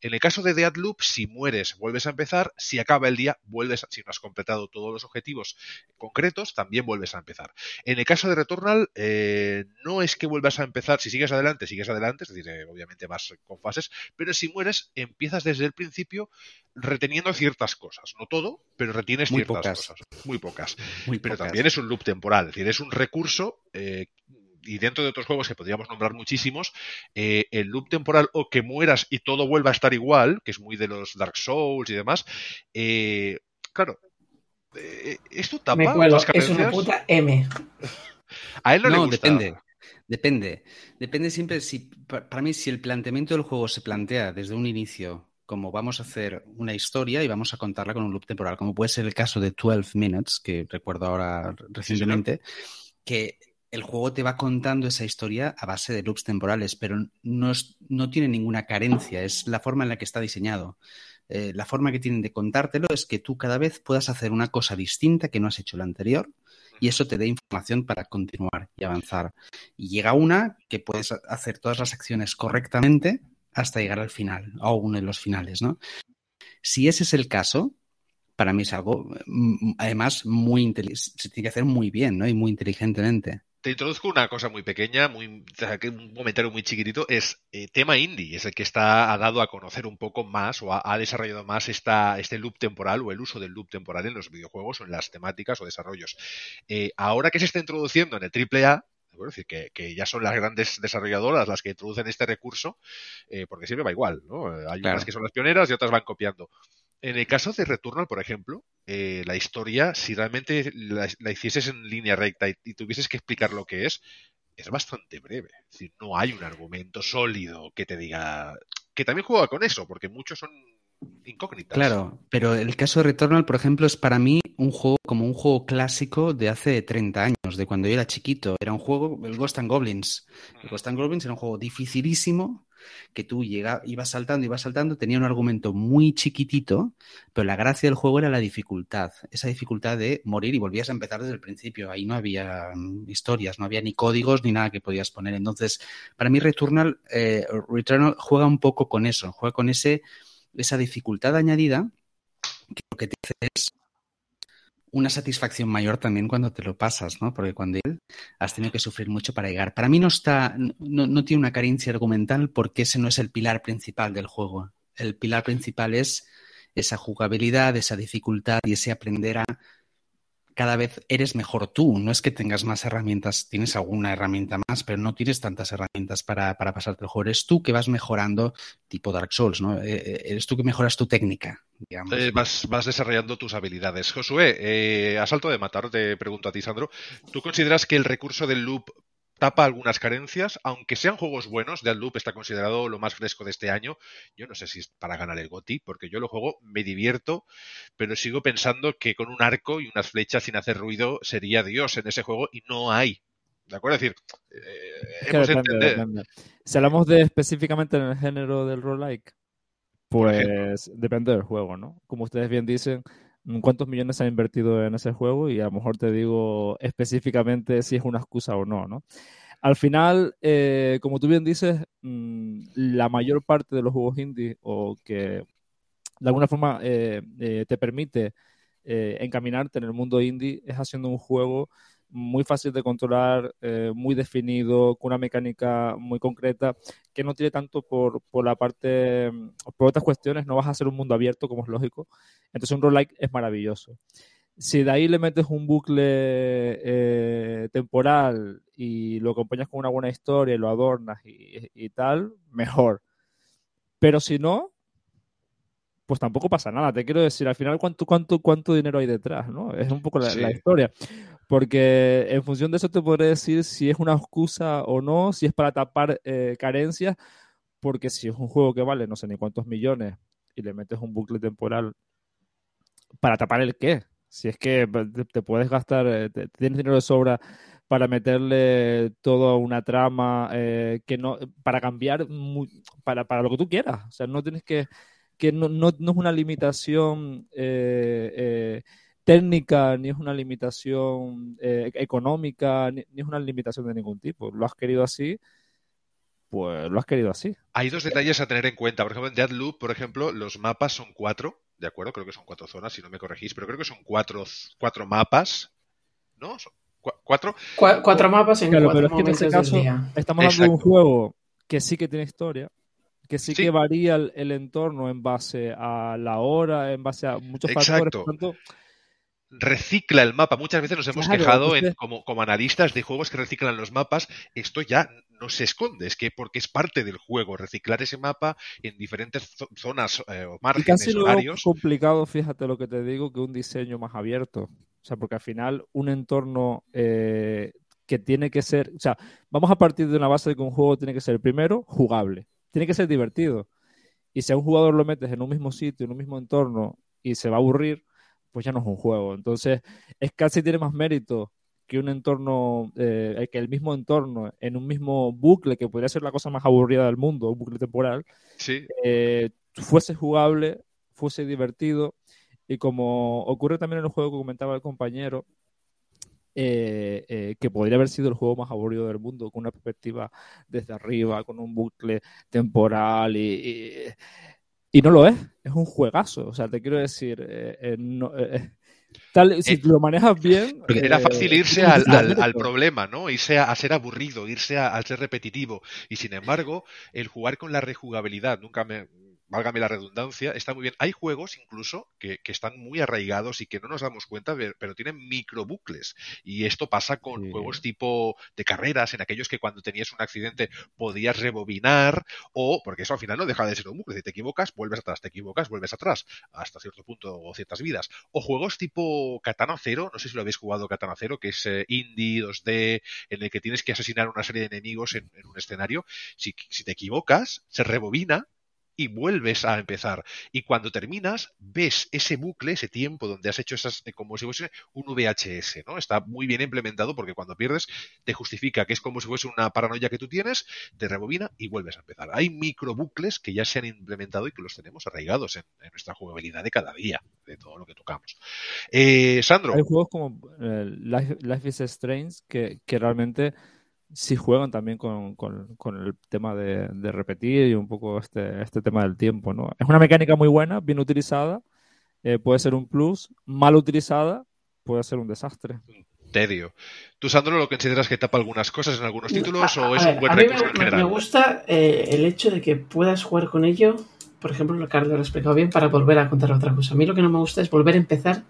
en el caso de Deadloop, si mueres, vuelves a empezar. Si acaba el día, vuelves a, si no has completado todos los objetivos concretos, también vuelves a empezar. En el caso de Returnal, eh, no es que vuelvas a empezar. Si sigues adelante, sigues adelante, es decir, eh, obviamente vas con fases, pero si mueres, empiezas desde el principio reteniendo ciertas cosas. No todo, pero retienes ciertas cosas. Muy pocas. pero también es un loop temporal, es decir, es un recurso eh, y dentro de otros juegos que podríamos nombrar muchísimos, eh, el loop temporal o que mueras y todo vuelva a estar igual, que es muy de los Dark Souls y demás, eh, claro, eh, ¿esto tapa Me cuelo, es una puta M. A él no, le gusta. depende. Depende. Depende siempre si, para mí, si el planteamiento del juego se plantea desde un inicio como vamos a hacer una historia y vamos a contarla con un loop temporal, como puede ser el caso de 12 Minutes, que recuerdo ahora recientemente, que el juego te va contando esa historia a base de loops temporales, pero no, no tiene ninguna carencia, es la forma en la que está diseñado. Eh, la forma que tienen de contártelo es que tú cada vez puedas hacer una cosa distinta que no has hecho la anterior y eso te dé información para continuar y avanzar. Y llega una que puedes hacer todas las acciones correctamente hasta llegar al final, o uno de los finales, ¿no? Si ese es el caso, para mí es algo, mm, además, muy se tiene que hacer muy bien, ¿no? Y muy inteligentemente te introduzco una cosa muy pequeña, muy, un comentario muy chiquitito, es eh, tema indie, es el que está ha dado a conocer un poco más o ha, desarrollado más esta, este loop temporal o el uso del loop temporal en los videojuegos o en las temáticas o desarrollos. Eh, ahora que se está introduciendo en el AAA, es decir, que, ya son las grandes desarrolladoras las que introducen este recurso, eh, porque siempre va igual, ¿no? Hay unas que son las pioneras y otras van copiando. En el caso de Returnal, por ejemplo, eh, la historia, si realmente la, hicieses en línea recta y, tuvieses que explicar lo que es, es bastante breve. Es decir, no hay un argumento sólido que te diga. Que también juega con eso, porque muchos son incógnitas. Claro, pero el caso de Returnal, por ejemplo, es para mí un juego como un juego clásico de hace 30 años, de cuando yo era chiquito. Era un juego, el Ghost and Goblins. El Ghost and Goblins era un juego dificilísimo, que tú ibas saltando, ibas saltando, tenía un argumento muy chiquitito, pero la gracia del juego era la dificultad, esa dificultad de morir y volvías a empezar desde el principio. Ahí no había mm, historias, no había ni códigos ni nada que podías poner. Entonces, para mí Returnal, eh, Returnal juega un poco con eso, juega con ese, esa dificultad añadida que lo que te hace es una satisfacción mayor también cuando te lo pasas, ¿no? Porque cuando has tenido que sufrir mucho para llegar. Para mí no está, no, no, tiene una carencia argumental porque ese no es el pilar principal del juego. El pilar principal es esa jugabilidad, esa dificultad y ese aprender a cada vez eres mejor tú. No es que tengas más herramientas, tienes alguna herramienta más, pero no tienes tantas herramientas para, para pasarte el juego. Eres tú que vas mejorando, tipo Dark Souls, ¿no? Eh, eh, eres tú que mejoras tu técnica. Digamos. Eh, vas, vas, desarrollando tus habilidades. Josué, a salto de matar, te pregunto a ti, Sandro, ¿tú consideras que el recurso del loop tapa algunas carencias, aunque sean juegos buenos. Deadloop está considerado lo más fresco de este año. Yo no sé si es para ganar el GOTI, porque yo lo juego, me divierto, pero sigo pensando que con un arco y unas flechas sin hacer ruido sería Dios en ese juego y no hay. ¿De acuerdo? Es decir, eh, hemos Si hablamos de específicamente en el género del roguelike, Pues depende del juego, ¿no? Como ustedes bien dicen, cuántos millones se ha invertido en ese juego y a lo mejor te digo específicamente si es una excusa o no, ¿no? Al final, eh, como tú bien dices, mm, la mayor parte de los juegos indie o que de alguna forma eh, eh, te permite encaminarte en el mundo indie es haciendo un juego muy fácil de controlar, eh, muy definido, con una mecánica muy concreta, que no tiene tanto por, por, la parte, por otras cuestiones, no vas a hacer un mundo abierto como es lógico. Entonces un roguelike es maravilloso. Si de ahí le metes un bucle eh, temporal y lo acompañas con una buena historia y lo adornas y, y tal, mejor. Pero si no, pues tampoco pasa nada. Te quiero decir, al final, ¿cuánto, cuánto, cuánto dinero hay detrás? ¿no? Es un poco la, historia. Porque en función de eso te podré decir si es una excusa o no, si es para tapar eh, carencias, porque si es un juego que vale no sé ni cuántos millones y le metes un bucle temporal para tapar el qué. Si es que te, puedes gastar, eh, tienes dinero de sobra para meterle toda una trama eh, que no, para cambiar, para, para lo que tú quieras. O sea, no tienes que que no, no, no es una limitación eh, eh, técnica, ni es una limitación eh, económica, ni, es una limitación de ningún tipo. Lo has querido así, pues lo has querido así. Hay dos detalles a tener en cuenta. Por ejemplo, en Deadloop, por ejemplo, los mapas son cuatro, ¿de acuerdo? Creo que son cuatro zonas, si no me corregís, pero creo que son cuatro, cuatro mapas, ¿no? ¿Cuatro? cuatro mapas en cuatro pero es que en este caso estamos hablando de un juego que sí que tiene historia, que sí, que varía el, entorno en base a la hora, en base a muchos factores. Por recicla el mapa. Muchas veces nos hemos quejado como, como, analistas de juegos que reciclan los mapas. Esto ya no se esconde, es que porque es parte del juego, reciclar ese mapa en diferentes zonas eh, o márgenes, y casi horarios. complicado, fíjate lo que te digo, que un diseño más abierto. O sea, porque al final un entorno eh, que tiene que ser, o sea, vamos a partir de una base de que un juego tiene que ser primero jugable tiene que ser divertido. Y si a un jugador lo metes en un mismo sitio, en un mismo entorno, y se va a aburrir, pues ya no es un juego. Entonces, es casi tiene más mérito que un entorno, eh, que el mismo entorno, en un mismo bucle, que podría ser la cosa más aburrida del mundo, un bucle temporal, eh, fuese jugable, fuese divertido. Y como ocurre también en el juego que comentaba el compañero, eh, eh, que podría haber sido el juego más aburrido del mundo, con una perspectiva desde arriba, con un bucle temporal y, y, no lo es, es un juegazo, o sea, te quiero decir, eh, tal, si lo manejas bien... Era fácil irse al, al, problema, ¿no? Irse a, ser aburrido, irse a, a ser repetitivo, y sin embargo, el jugar con la rejugabilidad, nunca me válgame la redundancia, está muy bien. Hay juegos incluso que, están muy arraigados y que no nos damos cuenta, pero tienen microbucles. Y esto pasa con juegos tipo de carreras, en aquellos que cuando tenías un accidente podías rebobinar, o porque eso al final no deja de ser un bucle. Si te equivocas, vuelves atrás, te equivocas, vuelves atrás, hasta cierto punto o ciertas vidas. O juegos tipo Katana Zero, no sé si lo habéis jugado Katana Zero, que es eh, indie 2D, en el que tienes que asesinar una serie de enemigos en, un escenario. Si, si te equivocas, se rebobina y vuelves a empezar. Y cuando terminas, ves ese bucle, ese tiempo donde has hecho esas, eh, como si fuese un VHS, ¿no? Está muy bien implementado porque cuando pierdes te justifica que es como si fuese una paranoia que tú tienes, te rebobina y vuelves a empezar. Hay micro bucles que ya se han implementado y que los tenemos arraigados en, nuestra jugabilidad de cada día, de todo lo que tocamos. Eh, Sandro. Hay juegos como eh, Life, is Strange que, que realmente sí juegan también con, el tema de, repetir y un poco este, este tema del tiempo, ¿no? Es una mecánica muy buena, bien utilizada, eh, puede ser un plus, mal utilizada, puede ser un desastre. Tedio. ¿Tú, Sandro, lo consideras que tapa algunas cosas en algunos títulos o es un buen recurso en general? Me gusta eh, el hecho de que puedas jugar con ello, por ejemplo, lo que Carlos lo ha explicado bien, para volver a contar otra cosa. A mí lo que no me gusta es volver a empezar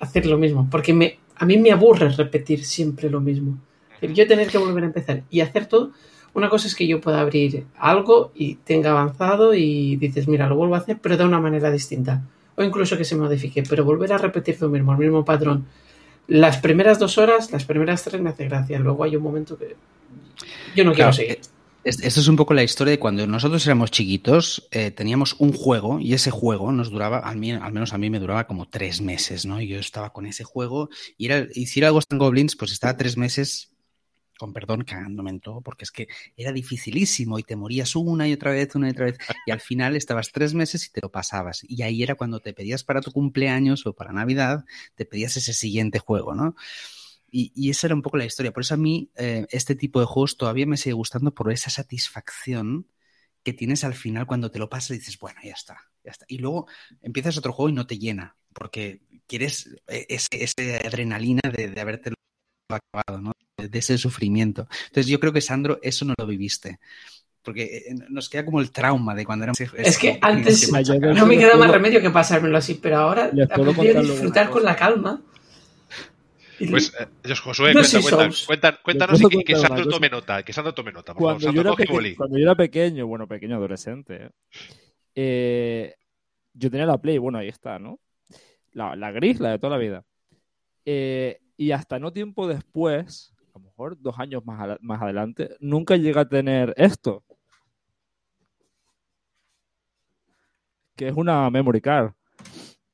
a hacer lo mismo, porque me, a mí me aburre repetir siempre lo mismo. Yo tener que volver a empezar y hacer todo. Una cosa es que yo pueda abrir algo y tenga avanzado y dices, mira, lo vuelvo a hacer, pero de una manera distinta. O incluso que se modifique, pero volver a repetir lo mismo, el mismo patrón. Las primeras dos horas, las primeras tres me hace gracia. Luego hay un momento que yo no quiero seguir. Esto es un poco la historia de cuando nosotros éramos chiquitos, eh, teníamos un juego y ese juego nos duraba, al, al, menos a mí me duraba como tres meses, ¿no? Y yo estaba con ese juego y, era, y si era Ghost Goblins, pues estaba tres meses con perdón, cagándome en todo, porque es que era dificilísimo y te morías una y otra vez, una y otra vez, y al final estabas tres meses y te lo pasabas. Y ahí era cuando te pedías para tu cumpleaños o para Navidad, te pedías ese siguiente juego, ¿no? Y, esa era un poco la historia. Por eso a mí eh, este tipo de juegos todavía me sigue gustando por esa satisfacción que tienes al final cuando te lo pasas y dices, bueno, ya está, ya está. Y luego empiezas otro juego y no te llena, porque quieres eh, esa adrenalina de, de acabado, ¿no? De ese sufrimiento. Entonces yo creo que Sandro, eso no lo viviste. Porque eh, nos queda como el trauma de cuando éramos... Es que antes no me queda más remedio que pasármelo así, pero ahora aprendí a disfrutar con la calma. Pues, eh, Josué, cuéntanos y que, Sandro tome nota, que Sandro tome nota. cuando, yo era pequeño, bueno, pequeño adolescente, eh, yo tenía la Play, bueno, ahí está, ¿no? La, la gris, la de toda la vida. Eh, y hasta no tiempo después, a lo mejor dos años más, más adelante, nunca llegué a tener esto. Que es una memory card.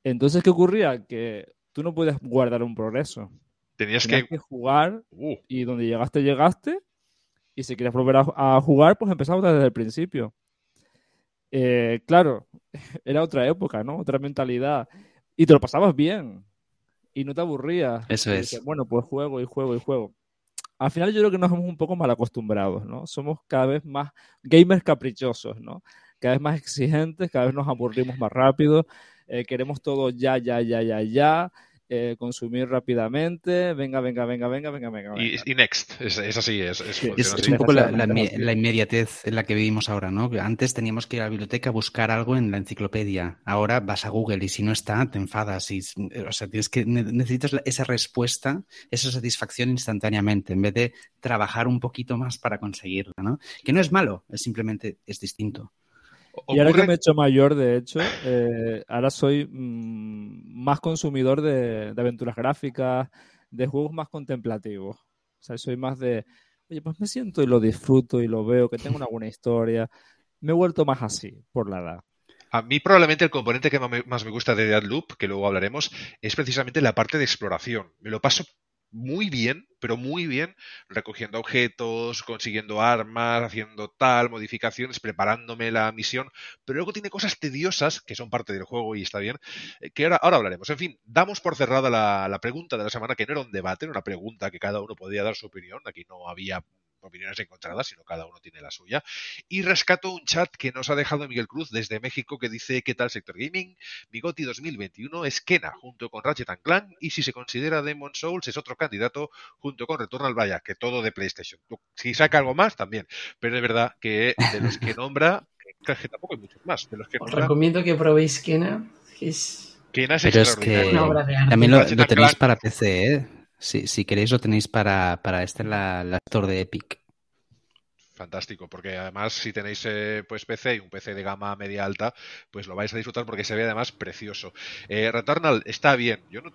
Entonces, ¿qué ocurría? Que tú no puedes guardar un progreso. Tenías, que... jugar uh. y donde llegaste, llegaste. Y si quieres volver a, jugar, pues empezamos desde el principio. Eh, claro, [LAUGHS] era otra época, ¿no? Otra mentalidad. Y te lo pasabas bien y no te aburrías. Eso es. bueno, pues juego y juego y juego. Al final yo creo que nos hemos un poco mal acostumbrados, ¿no? Somos cada vez más gamers caprichosos, ¿no? Cada vez más exigentes, cada vez nos aburrimos más rápido, eh, queremos todo ya, ya, ya, ya, ya. Eh, consumir rápidamente, venga, venga, venga, venga, venga, venga. Y, next, es, así, es, es, un poco la, inmediatez en la que vivimos ahora, ¿no? Antes teníamos que ir a la biblioteca a buscar algo en la enciclopedia, ahora vas a Google y si no está, te enfadas. Y, o sea, tienes que, necesitas esa respuesta, esa satisfacción instantáneamente, en vez de trabajar un poquito más para conseguirla, ¿no? Que no es malo, es simplemente, es distinto. Y ahora que me he hecho mayor, de hecho, [LAUGHS] eh, ahora soy mm, más consumidor de, aventuras gráficas, de juegos más contemplativos. O sea, soy más de, oye, pues me siento y lo disfruto y lo veo, que tengo una buena historia. Me he vuelto más así por la edad. A mí probablemente el componente que más me gusta de Deadloop, que luego hablaremos, es precisamente la parte de exploración. Me lo paso muy bien, pero muy bien, recogiendo objetos, consiguiendo armas, haciendo tal, modificaciones, preparándome la misión, pero luego tiene cosas tediosas, que son parte del juego y está bien, eh, que ahora, ahora hablaremos. En fin, damos por cerrada la, la pregunta de la semana, que no era un debate, era una pregunta que cada uno podía dar su opinión, aquí no había opiniones encontradas, sino cada uno tiene la suya. Y rescato un chat que nos ha dejado Miguel Cruz desde México que dice, ¿qué tal sector gaming? Bigoti 2021 es Kena junto con Ratchet Clank y si se considera Demon Souls es otro candidato junto con Returnal Vaya, que todo de PlayStation. Si saca algo más, también. Pero es verdad que de los que nombra, que tampoco hay muchos más. De los que Os recomiendo que probéis Kena. Es... Kena es Pero es que también lo, tenéis para PC, ¿eh? Si queréis lo tenéis para, para este la, la Store de Epic. Fantástico, porque además si tenéis eh, pues PC y un PC de gama media alta, pues lo vais a disfrutar porque se ve además precioso. Eh, Returnal está bien, yo no,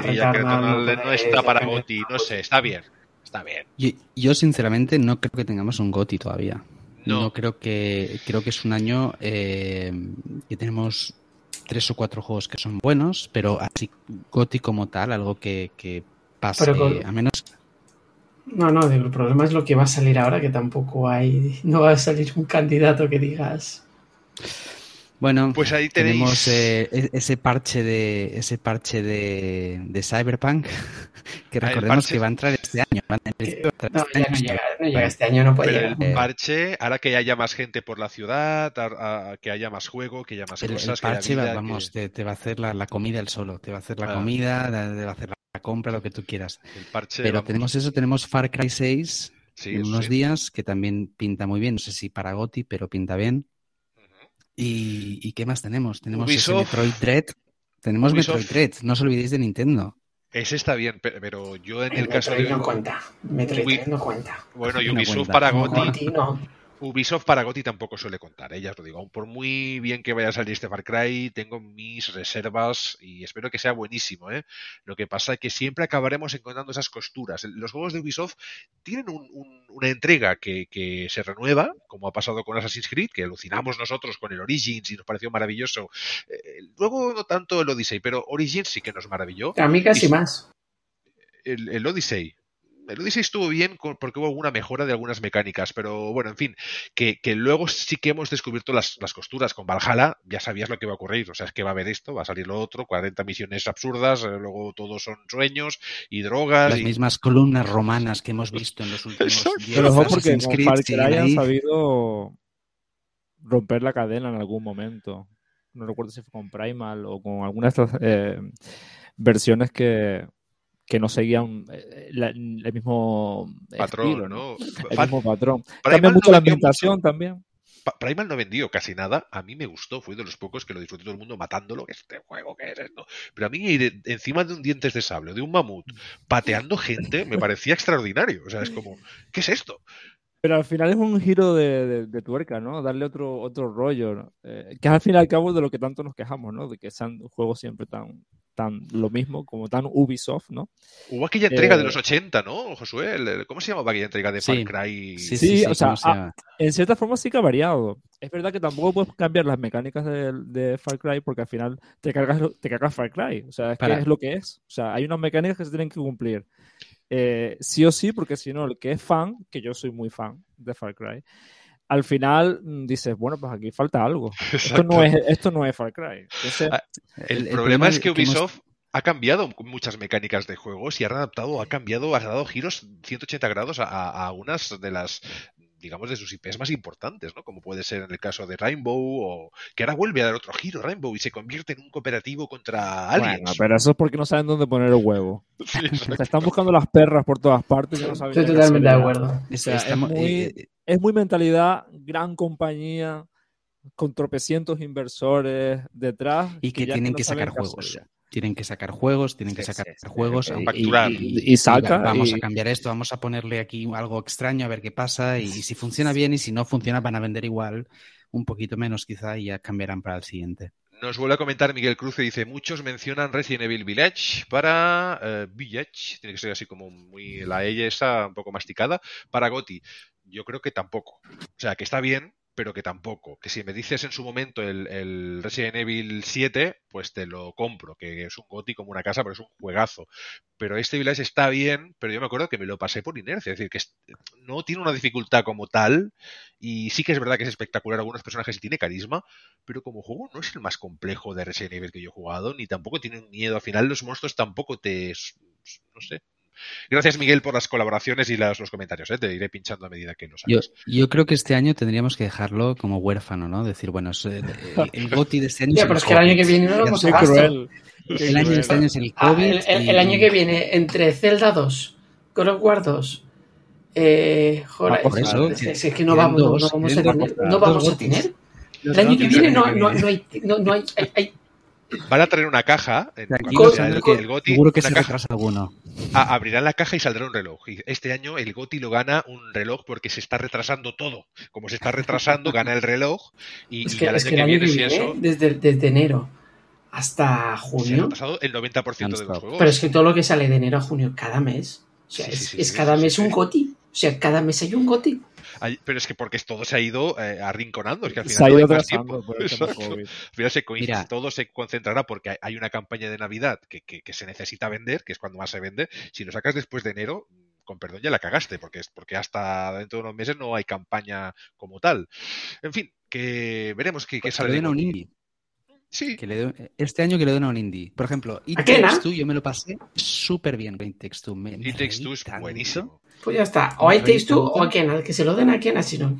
diría que Returnal no, está para GOTI, no sé, está bien, está bien. Yo, sinceramente no creo que tengamos un GOTI todavía. No. creo que creo que es un año eh, que tenemos tres o cuatro juegos que son buenos, pero así GOTI como tal, algo que, que pase, a menos no, no, el problema es lo que va a salir ahora, que tampoco hay, no va a salir un candidato que digas. Bueno, pues ahí tenemos eh, e-, ese parche de ese parche de, de Cyberpunk [LAUGHS] que ah, recordemos que va a entrar este año. no, este ya no llega, no llega este año, no puede llegar. El parche hará que haya más gente por la ciudad, que haya más juego, que haya más cosas. El parche, vamos, te, va a hacer la, comida el solo, te va a hacer la ah. comida, te va a hacer la compra, lo que tú quieras. Pero tenemos eso, tenemos Far Cry 6 en unos días, que también pinta muy bien. No sé si para Goti, pero pinta bien. y, qué más tenemos? Tenemos Metroid Dread. Tenemos Metroid Dread, no os olvidéis de Nintendo. Ese está bien, pero yo en el, caso de. no cuenta. Metroid no cuenta. Bueno, Ubisoft para Goti. Ubisoft para Goti tampoco suele contar, ¿eh? ya os lo digo. Aún por muy bien que vaya a salir este Far Cry, tengo mis reservas y espero que sea buenísimo. ¿eh? Lo que pasa es que siempre acabaremos encontrando esas costuras. Los juegos de Ubisoft tienen una entrega que, se renueva, como ha pasado con Assassin's Creed, que alucinamos nosotros con el Origins y nos pareció maravilloso. Eh, luego no tanto el Odyssey, pero Origins sí que nos maravilló. A mí casi más. El, el Odyssey el Odyssey estuvo bien porque hubo alguna mejora de algunas mecánicas, pero bueno, en fin, que, luego sí que hemos descubierto las, costuras. Con Valhalla ya sabías lo que va a ocurrir, o sea, es que va a haber esto, va a salir lo otro, 40 misiones absurdas, eh, luego todos son sueños y drogas. Las mismas columnas romanas que hemos visto en los [LAUGHS] últimos días. Pero porque con hayan sabido romper la cadena en algún momento. No recuerdo si fue con Primal o con alguna de estas eh, versiones que que no seguían eh, el mismo patrón, ¿no? El mismo patrón. Cambia mucho la ambientación también. Primal no vendió casi nada. A mí me gustó, fue de los pocos que lo disfrutó todo el mundo matándolo. Este juego, ¿qué es esto? Pero a mí ir encima de un dientes de sable, de un mamut, pateando gente, me parecía extraordinario. O sea, es como, ¿qué es esto? Pero al final es un giro de, tuerca, ¿no? Darle otro, otro rollo, eh, que es al fin y al cabo de lo que tanto nos quejamos, ¿no? De que sean juegos siempre tan, tan lo mismo, como tan Ubisoft, ¿no? Hubo aquella entrega de eh, los 80, ¿no, Josué? ¿Cómo se llamaba aquella entrega de Far Cry? Sí, sí, o sea, en cierta forma sí que ha variado. Es verdad que tampoco puedes cambiar las mecánicas de, Far Cry porque al final te cargas, te cargas Far Cry. O sea, es, que es lo que es. O sea, hay unas mecánicas que se tienen que cumplir. Eh, sí o sí, porque si no, el que es fan, que yo soy muy fan de Far Cry, al final mm, dices, bueno, pues aquí falta algo. [LAUGHS] Esto no, es, esto no es Far Cry. Ah, el, problema es que Ubisoft ha cambiado muchas mecánicas de juegos y ha adaptado, ha cambiado, ha dado giros 180 grados a, a, algunas de las digamos, de sus IPs más importantes, ¿no? Como puede ser en el caso de Rainbow, o que ahora vuelve a dar otro giro Rainbow y se convierte en un cooperativo contra aliens. Bueno, pero eso es porque no saben dónde poner el huevo. [LAUGHS] se están buscando las perras por todas partes. no Estoy totalmente de acuerdo. es, muy, eh, es muy mentalidad, gran compañía, con tropecientos inversores detrás. Y que, tienen que, sacar juegos tienen que sacar juegos, tienen que sacar juegos y, y, saca. Vamos a cambiar esto, vamos a ponerle aquí algo extraño a ver qué pasa y, si funciona bien y si no funciona van a vender igual, un poquito menos quizá y ya cambiarán para el siguiente. Nos vuelve a comentar Miguel Cruz y dice, muchos mencionan Resident Evil Village para eh, Village, tiene que ser así como muy la ella esa un poco masticada, para Goti. Yo creo que tampoco. O sea, que está bien, pero que tampoco. Que si me dices en su momento el, Resident Evil 7, pues te lo compro, que es un goti como una casa, pero es un juegazo. Pero este Village está bien, pero yo me acuerdo que me lo pasé por inercia, es decir, que no tiene una dificultad como tal, y sí que es verdad que es espectacular algunos personajes y tiene carisma, pero como juego no es el más complejo de Resident Evil que yo he jugado, ni tampoco tiene miedo. Al final los monstruos tampoco te... no sé, Gracias, Miguel, por las colaboraciones y los comentarios. ¿eh? Te iré pinchando a medida que nos hagas. Yo, creo que este año tendríamos que dejarlo como huérfano, ¿no? Decir, bueno, eh, el, GOTI de este año. pero es que el año que viene no lo hemos cruel. El año de este año es el ah, COVID. el, año que viene, entre Zelda 2, God of War 2, eh, joder, ah, es, que no vamos, no, vamos a tener. No vamos a tener. El año que viene no, no, no hay, no, hay, hay Van a traer una caja. En, el, Goti, seguro que se caja, alguno. abrirán la caja y saldrá un reloj. Y este año el Goti lo gana un reloj porque se está retrasando todo. Como se está retrasando, gana el reloj. Y, es que, el año que, viene, si eso. Desde, desde enero hasta junio. Se ha retrasado el 90% de los juegos. Pero es que todo lo que sale de enero a junio cada mes. O sea, es, cada mes un Goti. O sea, cada mes hay un Goti pero es que porque todo se ha ido eh, arrinconando, es que al final se ha ido más tiempo. al final se coincide, todo se concentrará porque hay una campaña de Navidad que, que, se necesita vender, que es cuando más se vende. Si lo sacas después de enero, con perdón, ya la cagaste, porque, es, porque hasta dentro de unos meses no hay campaña como tal. En fin, que veremos qué, pues sale. De un indie. Sí. Que le este año que le den a un indie. Por ejemplo, It Takes Two, yo me lo pasé súper bien con It Takes Two. It Takes Two es buenísimo. Pues ya está. O hay Takes Two o a Kena, que se lo den a Kena, si no.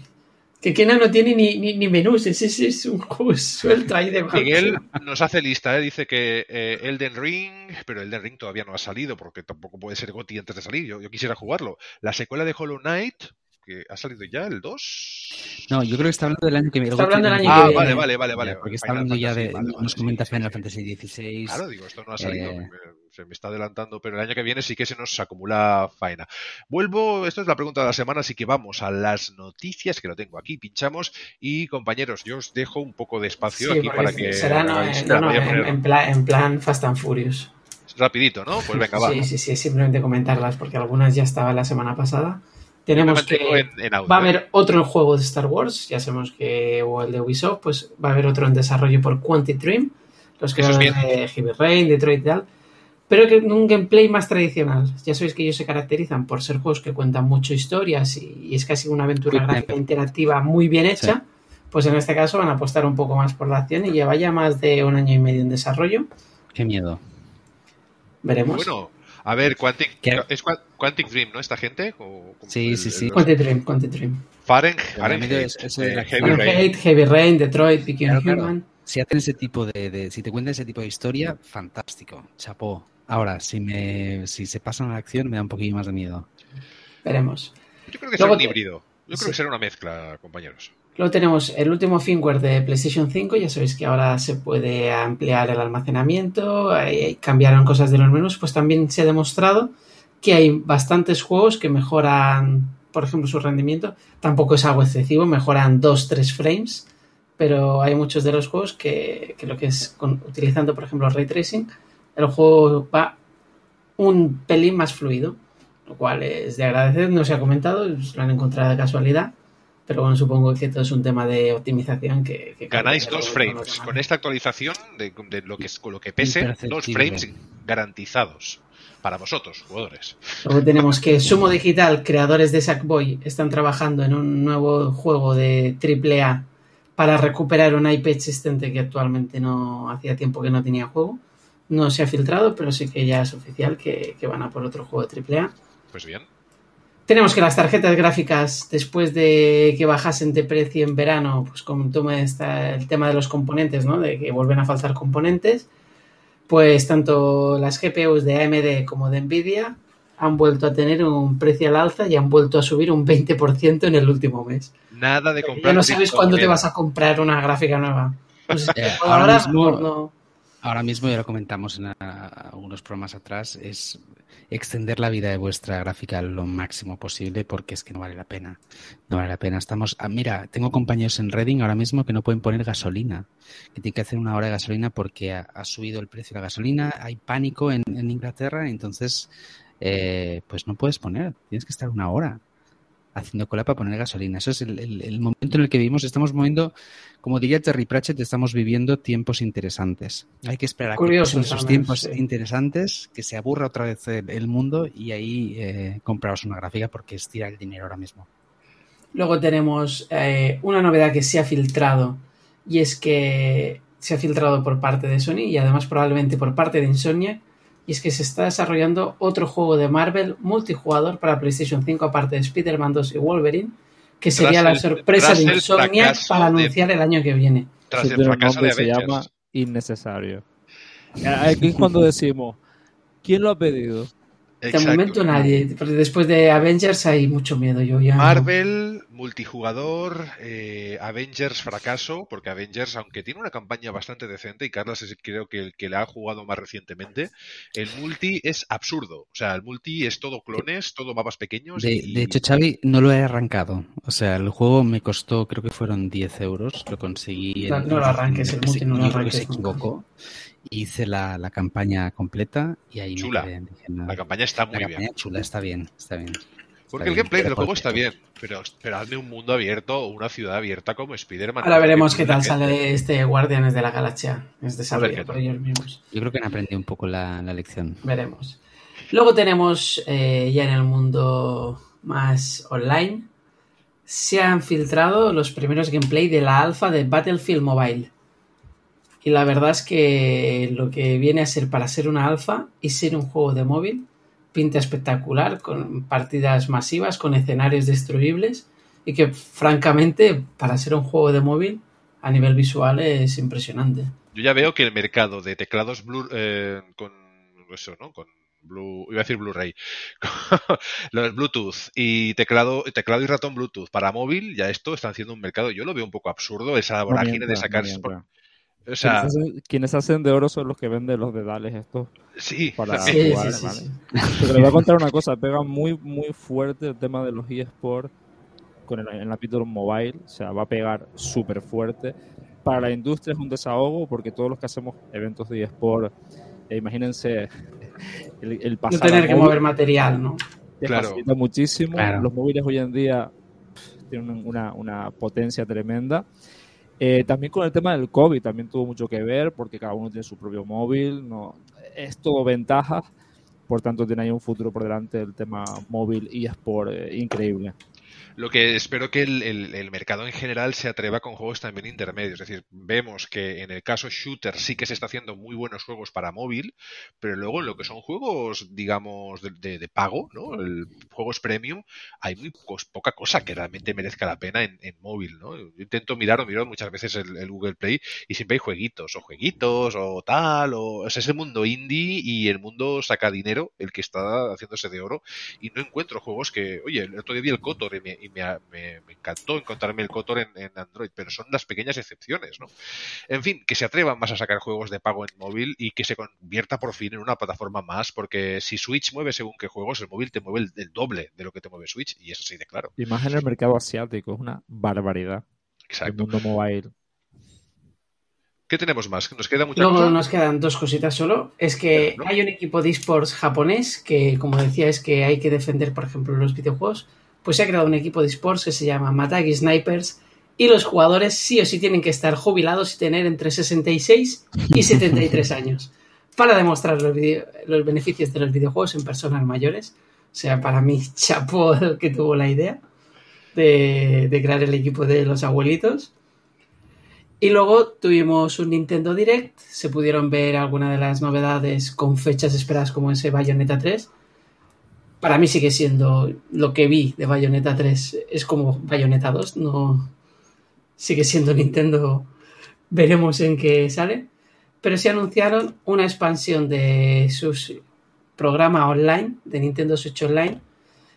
Que Kena no tiene ni, ni, ni menús, es, es, un juego [LAUGHS] suelto ahí de Miguel nos hace lista, ¿eh? dice que eh, Elden Ring, pero Elden Ring todavía no ha salido porque tampoco puede ser GOTI antes de salir. Yo, yo quisiera jugarlo. La secuela de Hollow Knight, que ha salido ya el 2. No, yo creo que está hablando del año que viene. Está hablando del año ah, que viene. vale, vale, vale, vale. Porque está hablando ya de. nos comenta Final Fantasy XVI. Claro, digo, esto no ha salido. Eh, se me está adelantando, pero el año que viene sí que se nos acumula faena. Vuelvo, esto es la pregunta de la semana, así que vamos a las noticias, que lo tengo aquí, pinchamos. Y compañeros, yo os dejo un poco de espacio aquí para que. Será no, en, plan, en plan Fast and Furious. Rapidito, ¿no? Pues venga, va. Sí, sí, sí, simplemente comentarlas, porque algunas ya estaban la semana pasada. Tenemos que va a haber ¿eh? otro juego de Star Wars, ya sabemos que o el de Ubisoft, pues va a haber otro en desarrollo por Quantic Dream, los que son de Heavy Rain, Detroit y tal pero que un gameplay más tradicional. Ya sabéis que ellos se caracterizan por ser juegos que cuentan mucho historias y, es casi una aventura gráfica interactiva muy bien hecha. Pues en este caso van a apostar un poco más por la acción y lleva ya más de un año y medio en desarrollo. Qué miedo. Veremos. Bueno, a ver, Quantic, es Quantic Dream, ¿no? Esta gente. sí, sí, sí. Quantic Dream, Quantic Dream. Fahrenheit, eh, Heavy, Rain. Heavy Rain, Detroit, Become Human. Si hacen ese tipo de, si te cuentan ese tipo de historia, fantástico, chapó. Ahora, si me, si se pasan a la acción, me da un poquillo más de miedo. Veremos. Yo creo que será un híbrido. Yo creo que será una mezcla, compañeros. Luego tenemos el último firmware de PlayStation 5. Ya sabéis que ahora se puede ampliar el almacenamiento, cambiaron cosas de los menús. Pues también se ha demostrado que hay bastantes juegos que mejoran, por ejemplo, su rendimiento. Tampoco es algo excesivo, mejoran 2-3 frames. Pero hay muchos de los juegos que, lo que es utilizando, por ejemplo, ray tracing, el juego va un pelín más fluido, lo cual es de agradecer. No se ha comentado, lo han encontrado de casualidad pero bueno, supongo que esto es un tema de optimización que... Ganáis dos frames. Con esta actualización de, lo que, con lo que pese, dos frames garantizados para vosotros, jugadores. Luego tenemos que Sumo Digital, creadores de Sackboy, están trabajando en un nuevo juego de AAA para recuperar una IP existente que actualmente no hacía tiempo que no tenía juego. No se ha filtrado, pero sí que ya es oficial que, que van a por otro juego de AAA. Pues bien. Tenemos que las tarjetas gráficas, después de que bajasen de precio en verano, pues como toma está el tema de los componentes, ¿no? De que vuelven a faltar componentes, pues tanto las GPUs de AMD como de Nvidia han vuelto a tener un precio al alza y han vuelto a subir un 20% en el último mes. Nada de comprar. Ya no sabes cuándo te vas a comprar una gráfica nueva. Pues eh, ahora, mismo, no. Ahora mismo, ya lo comentamos en algunos programas atrás, es extender la vida de vuestra gráfica lo máximo posible porque es que no vale la pena. No vale la pena. Estamos, ah, mira, tengo compañeros en Reading ahora mismo que no pueden poner gasolina, que tienen que hacer una hora de gasolina porque ha, subido el precio de la gasolina, hay pánico en, Inglaterra, entonces eh, pues no puedes poner, tienes que estar una hora haciendo cola para poner gasolina. Eso es el, momento en el que vivimos. Estamos moviendo, como diría Terry Pratchett, estamos viviendo tiempos interesantes. Hay que esperar a que pasen esos tiempos interesantes, que se aburra otra vez el, mundo y ahí eh, compraros una gráfica porque es tirar el dinero ahora mismo. Luego tenemos eh, una novedad que se ha filtrado y es que se ha filtrado por parte de Sony y además probablemente por parte de Insomnia y es que se está desarrollando otro juego de Marvel multijugador para PlayStation 5 aparte de Spider-Man 2 y Wolverine, que sería la sorpresa de Insomniac para anunciar el año que viene. Tras el fracaso de Se llama innecesario. Aquí es cuando decimos, ¿quién lo ha pedido? De momento nadie. Después de Avengers hay mucho miedo. Yo ya Marvel, multijugador, eh, Avengers fracaso, porque Avengers, aunque tiene una campaña bastante decente, y Carlos es creo que el que la ha jugado más recientemente, el multi es absurdo. O sea, el multi es todo clones, todo mapas pequeños. De, hecho, Xavi, no lo he arrancado. O sea, el juego me costó, creo que fueron 10 euros. Lo conseguí. No, no lo arranques, el multi no lo arranques. se equivocó hice la, la, campaña completa y ahí chula. la campaña está muy la campaña chula, está bien, está bien. Porque el gameplay del juego está bien, pero, pero hazme un mundo abierto o una ciudad abierta como Spider-Man. Ahora veremos qué tal sale este Guardianes de la Galaxia. Es desarrollado por ellos mismos. Yo creo que han aprendido un poco la, la lección. Veremos. Luego tenemos eh, ya en el mundo más online. Se han filtrado los primeros gameplay de la alfa de Battlefield Mobile. Y la verdad es que lo que viene a ser para ser una alfa y ser un juego de móvil pinta espectacular, con partidas masivas, con escenarios destruibles y que francamente para ser un juego de móvil a nivel visual es impresionante. Yo ya veo que el mercado de teclados eh, con eso, ¿no? Con Blue, iba a decir Blu-ray, [LAUGHS] los Bluetooth y teclado, teclado y ratón Bluetooth para móvil, ya esto está haciendo un mercado. Yo lo veo un poco absurdo, esa vorágine de sacar. O sea, quienes, hacen, de oro son los que venden los dedales estos. Sí, para jugar, les voy a contar una cosa, pega muy muy fuerte el tema de los eSports con el, el capítulo mobile, o sea, va a pegar súper fuerte. Para la industria es un desahogo porque todos los que hacemos eventos de eSport, eh, imagínense [LAUGHS] el, el pasar No tener que mover material, ¿no? claro. muchísimo. Los móviles hoy en día tienen una, una potencia tremenda Eh, también con el tema del COVID también tuvo mucho que ver porque cada uno tiene su propio móvil, no, es todo ventaja, por tanto tiene ahí un futuro por delante el tema móvil y es eh, increíble. Lo que espero que el, mercado en general se atreva con juegos también intermedios. Es decir, vemos que en el caso shooter sí que se está haciendo muy buenos juegos para móvil, pero luego en lo que son juegos, digamos, de, pago, ¿no? El, juegos premium, hay muy poca cosa que realmente merezca la pena en, móvil, ¿no? Intento mirar o miro muchas veces el, Google Play y siempre hay jueguitos, o jueguitos, o tal, o, es el mundo indie y el mundo saca dinero, el que está haciéndose de oro, y no encuentro juegos que, oye, el otro día vi el Cotor me, y me, encantó encontrarme el Cotor en, Android, pero son las pequeñas excepciones, ¿no? En fin, que se atrevan más a sacar juegos de pago en móvil y que se convierta por fin en una plataforma más, porque si Switch mueve según qué juegos, el móvil te mueve el, doble de lo que te mueve Switch, y eso sí de claro. Y más en el mercado asiático, es una barbaridad. Exacto. El mundo mobile. ¿Qué tenemos más? ¿Nos queda mucha Luego nos quedan dos cositas solo. Es que hay un equipo de esports japonés que, como decía, es que hay que defender, por ejemplo, los videojuegos pues se ha creado un equipo de esports que se llama Matagi Snipers y los jugadores sí o sí tienen que estar jubilados y tener entre 66 y 73 [LAUGHS] años para demostrar los, los, beneficios de los videojuegos en personas mayores. O sea, para mí, [LAUGHS] chapó el que tuvo la idea de, de crear el equipo de los abuelitos. Y luego tuvimos un Nintendo Direct, se pudieron ver algunas de las novedades con fechas esperadas como ese Bayonetta 3 para mí sigue siendo lo que vi de Bayonetta 3 es como Bayonetta 2, no sigue siendo Nintendo, veremos en qué sale, pero sí anunciaron una expansión de su programa online, de Nintendo Switch Online,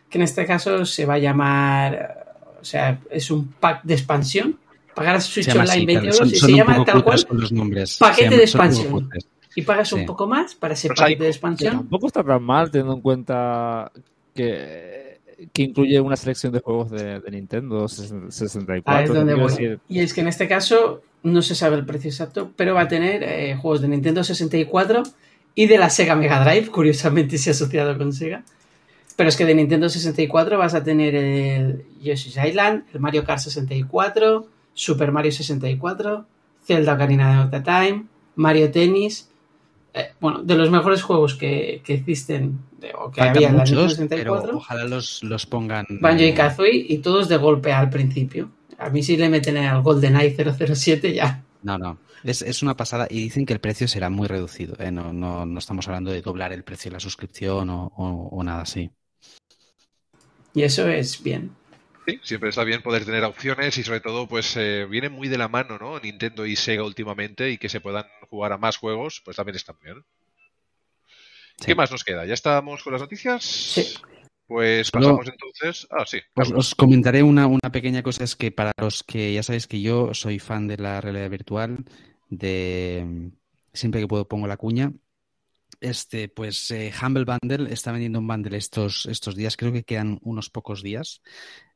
que en este caso se va a llamar, o sea, es un pack de expansión, pagar Switch Online 20 euros y se llama tal cual paquete de expansión y pagas un poco más para ese paquete de expansión. tampoco está tan mal teniendo en cuenta que, que incluye una selección de juegos de, Nintendo 64. Ah, es donde voy. Y es que en este caso no se sabe el precio exacto, pero va a tener eh, juegos de Nintendo 64 y de la Sega Mega Drive, curiosamente [LAUGHS] se ha asociado con Sega. Pero es que de Nintendo 64 vas a tener el Yoshi's Island, el Mario Kart 64, Super Mario 64, Zelda Ocarina of the Time, Mario Tennis, eh, bueno, de los mejores juegos que, existen o que había en la 64. ojalá los, los pongan. Banjo y Kazooie y todos de golpe al principio. A mí sí le meten al GoldenEye 007 ya. No, no. Es, una pasada y dicen que el precio será muy reducido. ¿eh? No, no, no, estamos hablando de doblar el precio de la suscripción o, o nada así. Y eso es bien. Sí, siempre está bien poder tener opciones y sobre todo pues eh, viene muy de la mano, ¿no? Nintendo y Sega últimamente y que se puedan jugar a más juegos, pues también está bien. ¿Qué más nos queda? ¿Ya estamos con las noticias? Sí. Pues pasamos entonces. Ah, sí. Os, os, comentaré una, una pequeña cosa, es que para los que ya sabéis que yo soy fan de la realidad virtual, de siempre que puedo pongo la cuña. Este, pues eh, Humble Bundle está vendiendo un bundle estos, estos días, creo que quedan unos pocos días,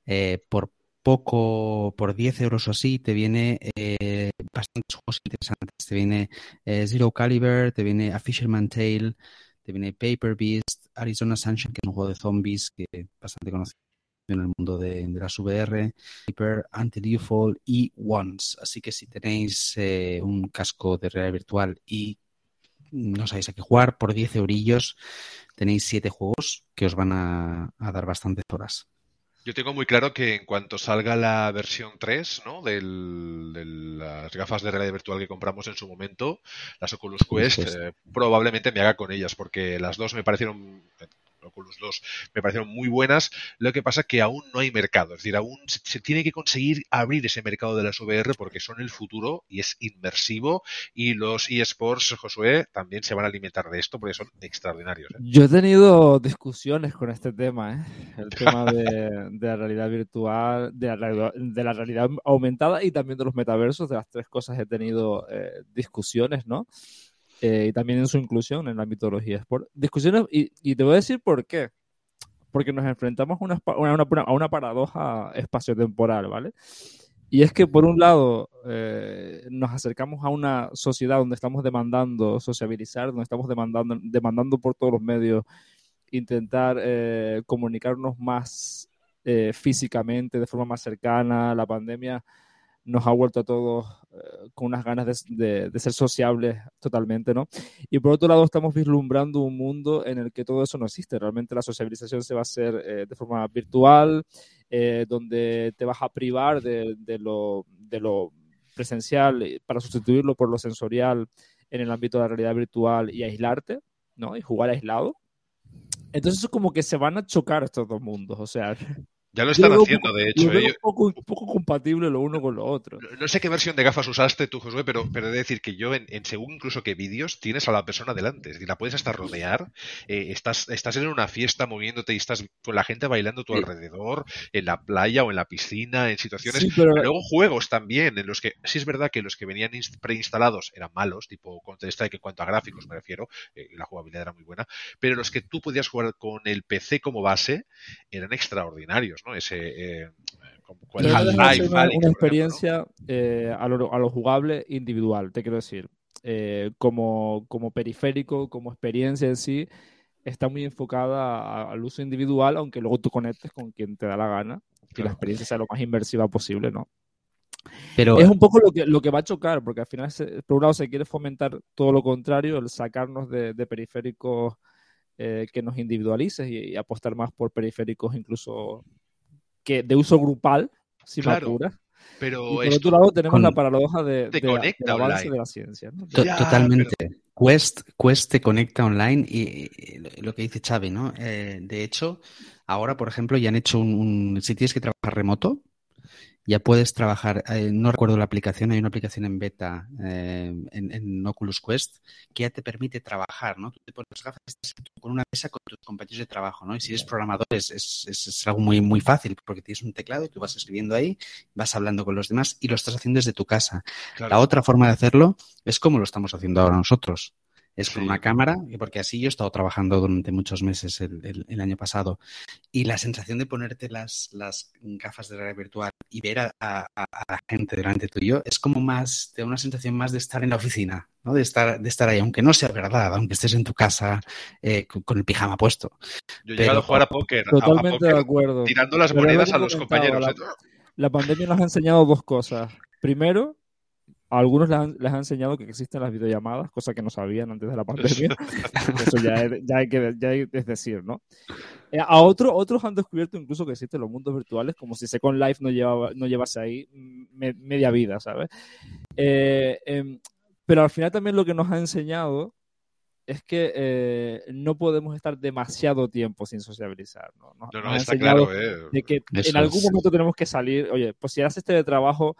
eh, por poco, por 10 euros o así, te viene eh, bastantes juegos interesantes. Te viene eh, Zero Caliber, te viene A Fisherman Tale, te viene Paper Beast, Arizona Sunshine, que es un juego de zombies que es bastante conocido en el mundo de, de las VR, Paper, Until You Fall y Once. Así que si tenéis un casco de realidad virtual y no sabéis a qué jugar, por 10 eurillos tenéis 7 juegos que os van a dar bastantes horas. Yo tengo muy claro que en cuanto salga la versión 3, ¿no? de las gafas de realidad virtual que compramos en su momento, las Oculus Quest, eh, probablemente me haga con ellas, porque las dos me parecieron Oculus 2 me parecieron muy buenas. Lo que pasa es que aún no hay mercado, es decir, aún se, tiene que conseguir abrir ese mercado de las VR porque son el futuro y es inmersivo y los eSports, Josué, también se van a alimentar de esto porque son extraordinarios. ¿eh? Yo he tenido discusiones con este tema, ¿eh? el tema de, [LAUGHS] la realidad virtual, de la, realidad aumentada y también de los metaversos, de las tres cosas he tenido eh, discusiones, ¿no? Eh, y también en su inclusión en la mitología sport. Discusiones, y, y, te voy a decir por qué. Porque nos enfrentamos a una, a una paradoja espaciotemporal, ¿vale? Y es que, por un lado, eh, nos acercamos a una sociedad donde estamos demandando sociabilizar, donde estamos demandando, demandando por todos los medios intentar eh, comunicarnos más físicamente, de forma más cercana. La pandemia nos ha vuelto a todos eh, con unas ganas de, ser sociables totalmente, ¿no? Y por otro lado, estamos vislumbrando un mundo en el que todo eso no existe. Realmente la sociabilización se va a hacer eh, de forma virtual, eh, donde te vas a privar de, lo, de lo presencial para sustituirlo por lo sensorial en el ámbito de la realidad virtual y aislarte, ¿no? Y jugar aislado. Entonces, es como que se van a chocar estos dos mundos. O sea, ya lo están haciendo, de hecho. Es un poco, compatible lo uno con lo otro. No, sé qué versión de gafas usaste tú, Josué, pero, pero he de decir que yo, en, según incluso qué vídeos, tienes a la persona delante. Es decir, la puedes hasta rodear. Eh, estás, estás en una fiesta moviéndote y estás con la gente bailando a tu alrededor, en la playa o en la piscina, en situaciones. pero... Luego juegos también, en los que sí es verdad que los que venían preinstalados eran malos, tipo Counter-Strike en cuanto a gráficos me refiero, eh, la jugabilidad era muy buena, pero los que tú podías jugar con el PC como base eran extraordinarios. Ese, eh, una, experiencia eh, a, lo, jugable individual, te quiero decir. Eh, como, como periférico, como experiencia en sí, está muy enfocada al uso individual, aunque luego tú conectes con quien te da la gana y la experiencia sea lo más inmersiva posible, ¿no? Pero, es un poco lo que, lo que va a chocar, porque al final, por un lado, se quiere fomentar todo lo contrario, el sacarnos de, periféricos que nos individualices y, apostar más por periféricos incluso que de uso grupal, si claro, Pero y por otro lado tenemos la paradoja de, de, de avance de la ciencia. Totalmente. Quest, Quest te conecta online y, lo que dice Xavi, ¿no? Eh, de hecho, ahora, por ejemplo, ya han hecho un, un, si tienes que trabajar remoto, ya puedes trabajar, eh, no recuerdo la aplicación, hay una aplicación en beta eh, en, Oculus Quest que ya te permite trabajar, ¿no? Tú te pones las gafas con una mesa con tus compañeros de trabajo, ¿no? Y si eres programador es, es, es, algo muy, muy fácil porque tienes un teclado, tú vas escribiendo ahí, vas hablando con los demás y lo estás haciendo desde tu casa. La otra forma de hacerlo es como lo estamos haciendo ahora nosotros es con una cámara, porque así yo he estado trabajando durante muchos meses el, año pasado. Y la sensación de ponerte las, las gafas de realidad virtual y ver a, la gente delante tuyo es como más, te da una sensación más de estar en la oficina, ¿no? De estar, de estar ahí, aunque no sea verdad, aunque estés en tu casa eh, con, el pijama puesto. Yo he llegado a jugar a póker, totalmente de acuerdo. tirando las monedas a los compañeros. ¿eh? la pandemia nos ha enseñado dos cosas. Primero, a algunos les han, enseñado que existen las videollamadas, cosa que no sabían antes de la pandemia. [LAUGHS] Eso ya, hay que es decir, ¿no? Eh, a otros otros han descubierto incluso que existen los mundos virtuales, como si Second Life no, llevaba, no llevase ahí media vida, ¿sabes? Eh, em, pero al final también lo que nos ha enseñado es que eh, no podemos estar demasiado tiempo sin sociabilizar. ¿no? Nos, no, está claro, de que en algún momento tenemos que salir. Oye, pues si haces este trabajo,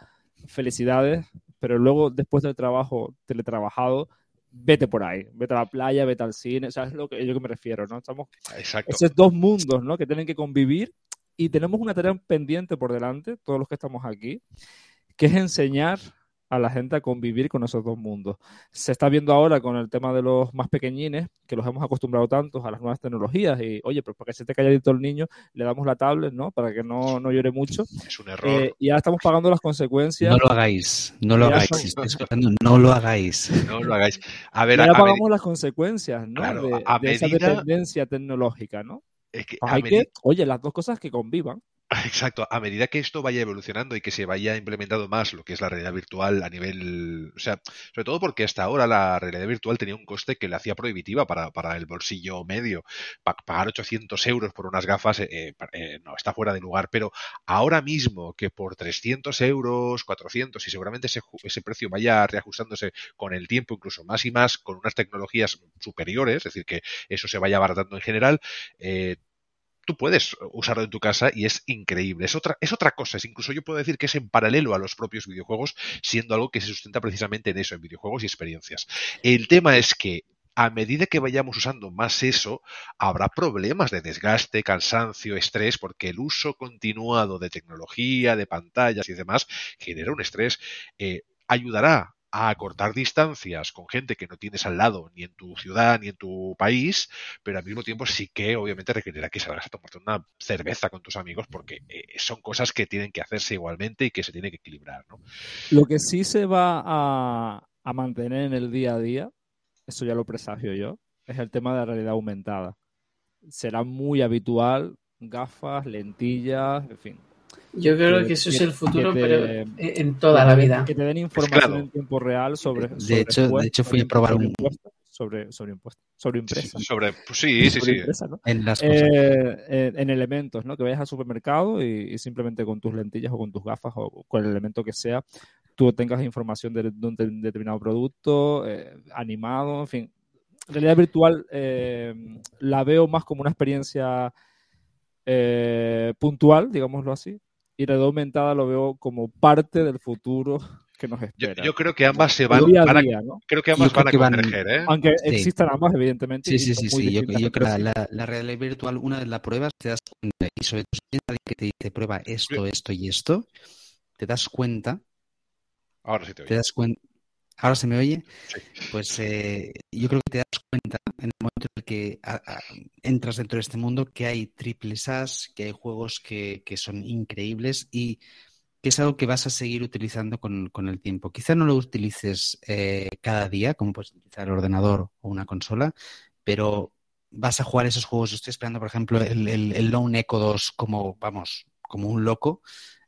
felicidades, pero luego después del trabajo teletrabajado, vete por ahí, vete a la playa, vete al cine, o sea, es lo que yo que me refiero, ¿no? Estamos Exacto. esos dos mundos, ¿no? Que tienen que convivir y tenemos una tarea pendiente por delante, todos los que estamos aquí, que es enseñar a la gente a convivir con esos dos mundos. Se está viendo ahora con el tema de los más pequeñines, que los hemos acostumbrado tantos a las nuevas tecnologías y, oye, pues para que se te calladito el niño, le damos la tablet, ¿no? Para que no, no llore mucho. Es un error. Eh, y ahora estamos pagando las consecuencias. No lo hagáis, no lo hagáis. no lo hagáis. No lo hagáis. A ver, ahora pagamos las consecuencias, ¿no? de, esa dependencia tecnológica, ¿no? Es que, hay que, oye, las dos cosas que convivan. [LAUGHS] Exacto, a medida que esto vaya evolucionando y que se vaya implementando más lo que es la realidad virtual a nivel, o sea, sobre todo porque hasta ahora la realidad virtual tenía un coste que le hacía prohibitiva para, para el bolsillo medio. pagar 800 euros por unas gafas eh, eh, no está fuera de lugar, pero ahora mismo que por 300 euros, 400 y seguramente ese, ese precio vaya reajustándose con el tiempo incluso más y más con unas tecnologías superiores, es decir, que eso se vaya abaratando en general, eh, tú puedes usarlo en tu casa y es increíble. Es otra, es otra cosa. Es incluso yo puedo decir que es en paralelo a los propios videojuegos, siendo algo que se sustenta precisamente en eso, en videojuegos y experiencias. El tema es que a medida que vayamos usando más eso, habrá problemas de desgaste, cansancio, estrés, porque el uso continuado de tecnología, de pantallas y demás genera un estrés. Eh, ayudará a acortar distancias con gente que no tienes al lado, ni en tu ciudad, ni en tu país, pero al mismo tiempo sí que obviamente requerirá que salgas a tomarte una cerveza con tus amigos porque eh, son cosas que tienen que hacerse igualmente y que se tiene que equilibrar. ¿no? Lo que sí se va a, a mantener en el día a día, eso ya lo presagio yo, es el tema de la realidad aumentada. Será muy habitual, gafas, lentillas, en fin, Yo creo que, eso es el futuro, pero en toda la vida. Que te den información en tiempo real sobre. de, hecho, de hecho, fui a probar un. Sobre, sobre impuestos, sobre impresas. Sobre, pues sí, sí, sí. en, las eh, en, elementos, ¿no? Que vayas al supermercado y, simplemente con tus lentillas o con tus gafas o con el elemento que sea, tú tengas información de, un determinado producto, eh, animado, en fin. Realidad virtual eh, la veo más como una experiencia puntual, digámoslo así, y realidad aumentada lo veo como parte del futuro [LAUGHS] que nos espera. Yo, creo que ambas se van, a, creo que ambas van a converger, ¿eh? Aunque existan ambas, evidentemente. Sí, sí, sí, sí. Yo, creo que la, la, realidad virtual, una de las pruebas, te das cuenta, y sobre todo si alguien que te dice prueba esto, esto y esto, te das cuenta. Ahora sí te oye. Te das cuenta. ¿Ahora se me oye? Pues eh, yo creo que te das cuenta en el momento en el que entras dentro de este mundo que hay triples As, que hay juegos que, que son increíbles y que es algo que vas a seguir utilizando con, con el tiempo. Quizá no lo utilices eh, cada día, como puedes utilizar el ordenador o una consola, pero vas a jugar esos juegos. Yo estoy esperando, por ejemplo, el, el, Lone Echo 2 como, vamos, como un loco.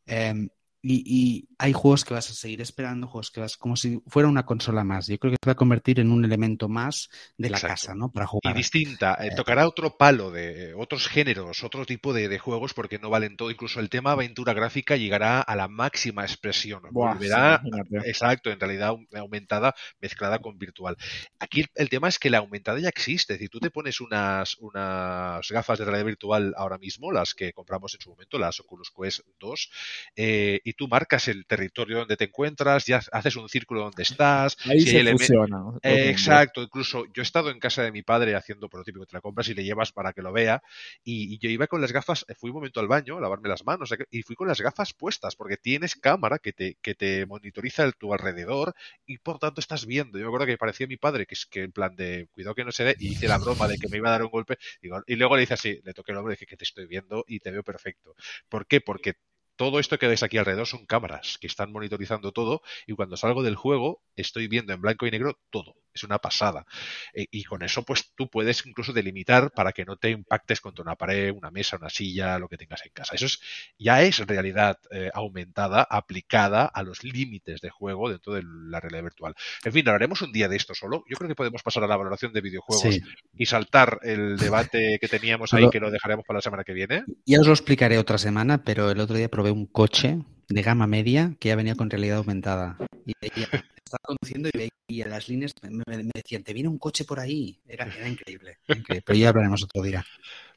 Em, y, hay juegos que vas a seguir esperando, juegos que vas como si fuera una consola más. Yo creo que se va a convertir en un elemento más de la casa, ¿no? Para jugar. Y distinta. Eh, tocará otro palo de otros géneros, otro tipo de, juegos, porque no valen todo. Incluso el tema aventura gráfica llegará a la máxima expresión. Volverá, exacto, en realidad aumentada mezclada con virtual. Aquí el, tema es que la aumentada ya existe. Es decir, tú te pones unas, unas gafas de realidad virtual ahora mismo, las que compramos en su momento, las Oculus Quest 2, eh, y tú marcas el territorio donde te encuentras, ya haces un círculo donde estás. [LAUGHS] Ahí se funciona. exacto, incluso yo he estado en casa de mi padre haciendo por lo típico, te la compras y le llevas para que lo vea, y, yo iba con las gafas, fui un momento al baño a lavarme las manos, y fui con las gafas puestas, porque tienes cámara que te, que te monitoriza el, tu alrededor, y por tanto estás viendo. Yo me acuerdo que parecía mi padre, que es que en plan de cuidado que no se ve, y hice la broma de que me iba a dar un golpe, y luego le dice así, le toqué el hombro y dije que te estoy viendo y te veo perfecto. ¿Por qué? Porque todo esto que ves aquí alrededor son cámaras que están monitorizando todo y cuando salgo del juego estoy viendo en blanco y negro todo. Es una pasada. E, y con eso pues tú puedes incluso delimitar para que no te impactes contra una pared, una mesa, una silla, lo que tengas en casa. Eso es, ya es realidad eh, aumentada aplicada a los límites de juego dentro de la realidad virtual. En fin, hablaremos un día de esto solo. Yo creo que podemos pasar a la valoración de videojuegos y saltar el debate que teníamos ahí, que lo dejaremos para la semana que viene. Ya os lo explicaré otra semana, pero el otro día probé un coche de gama media que ya venía con realidad aumentada. Y estaba conduciendo y veía las líneas, me, decían, te viene un coche por ahí. Era, increíble, increíble, Pero ya hablaremos otro día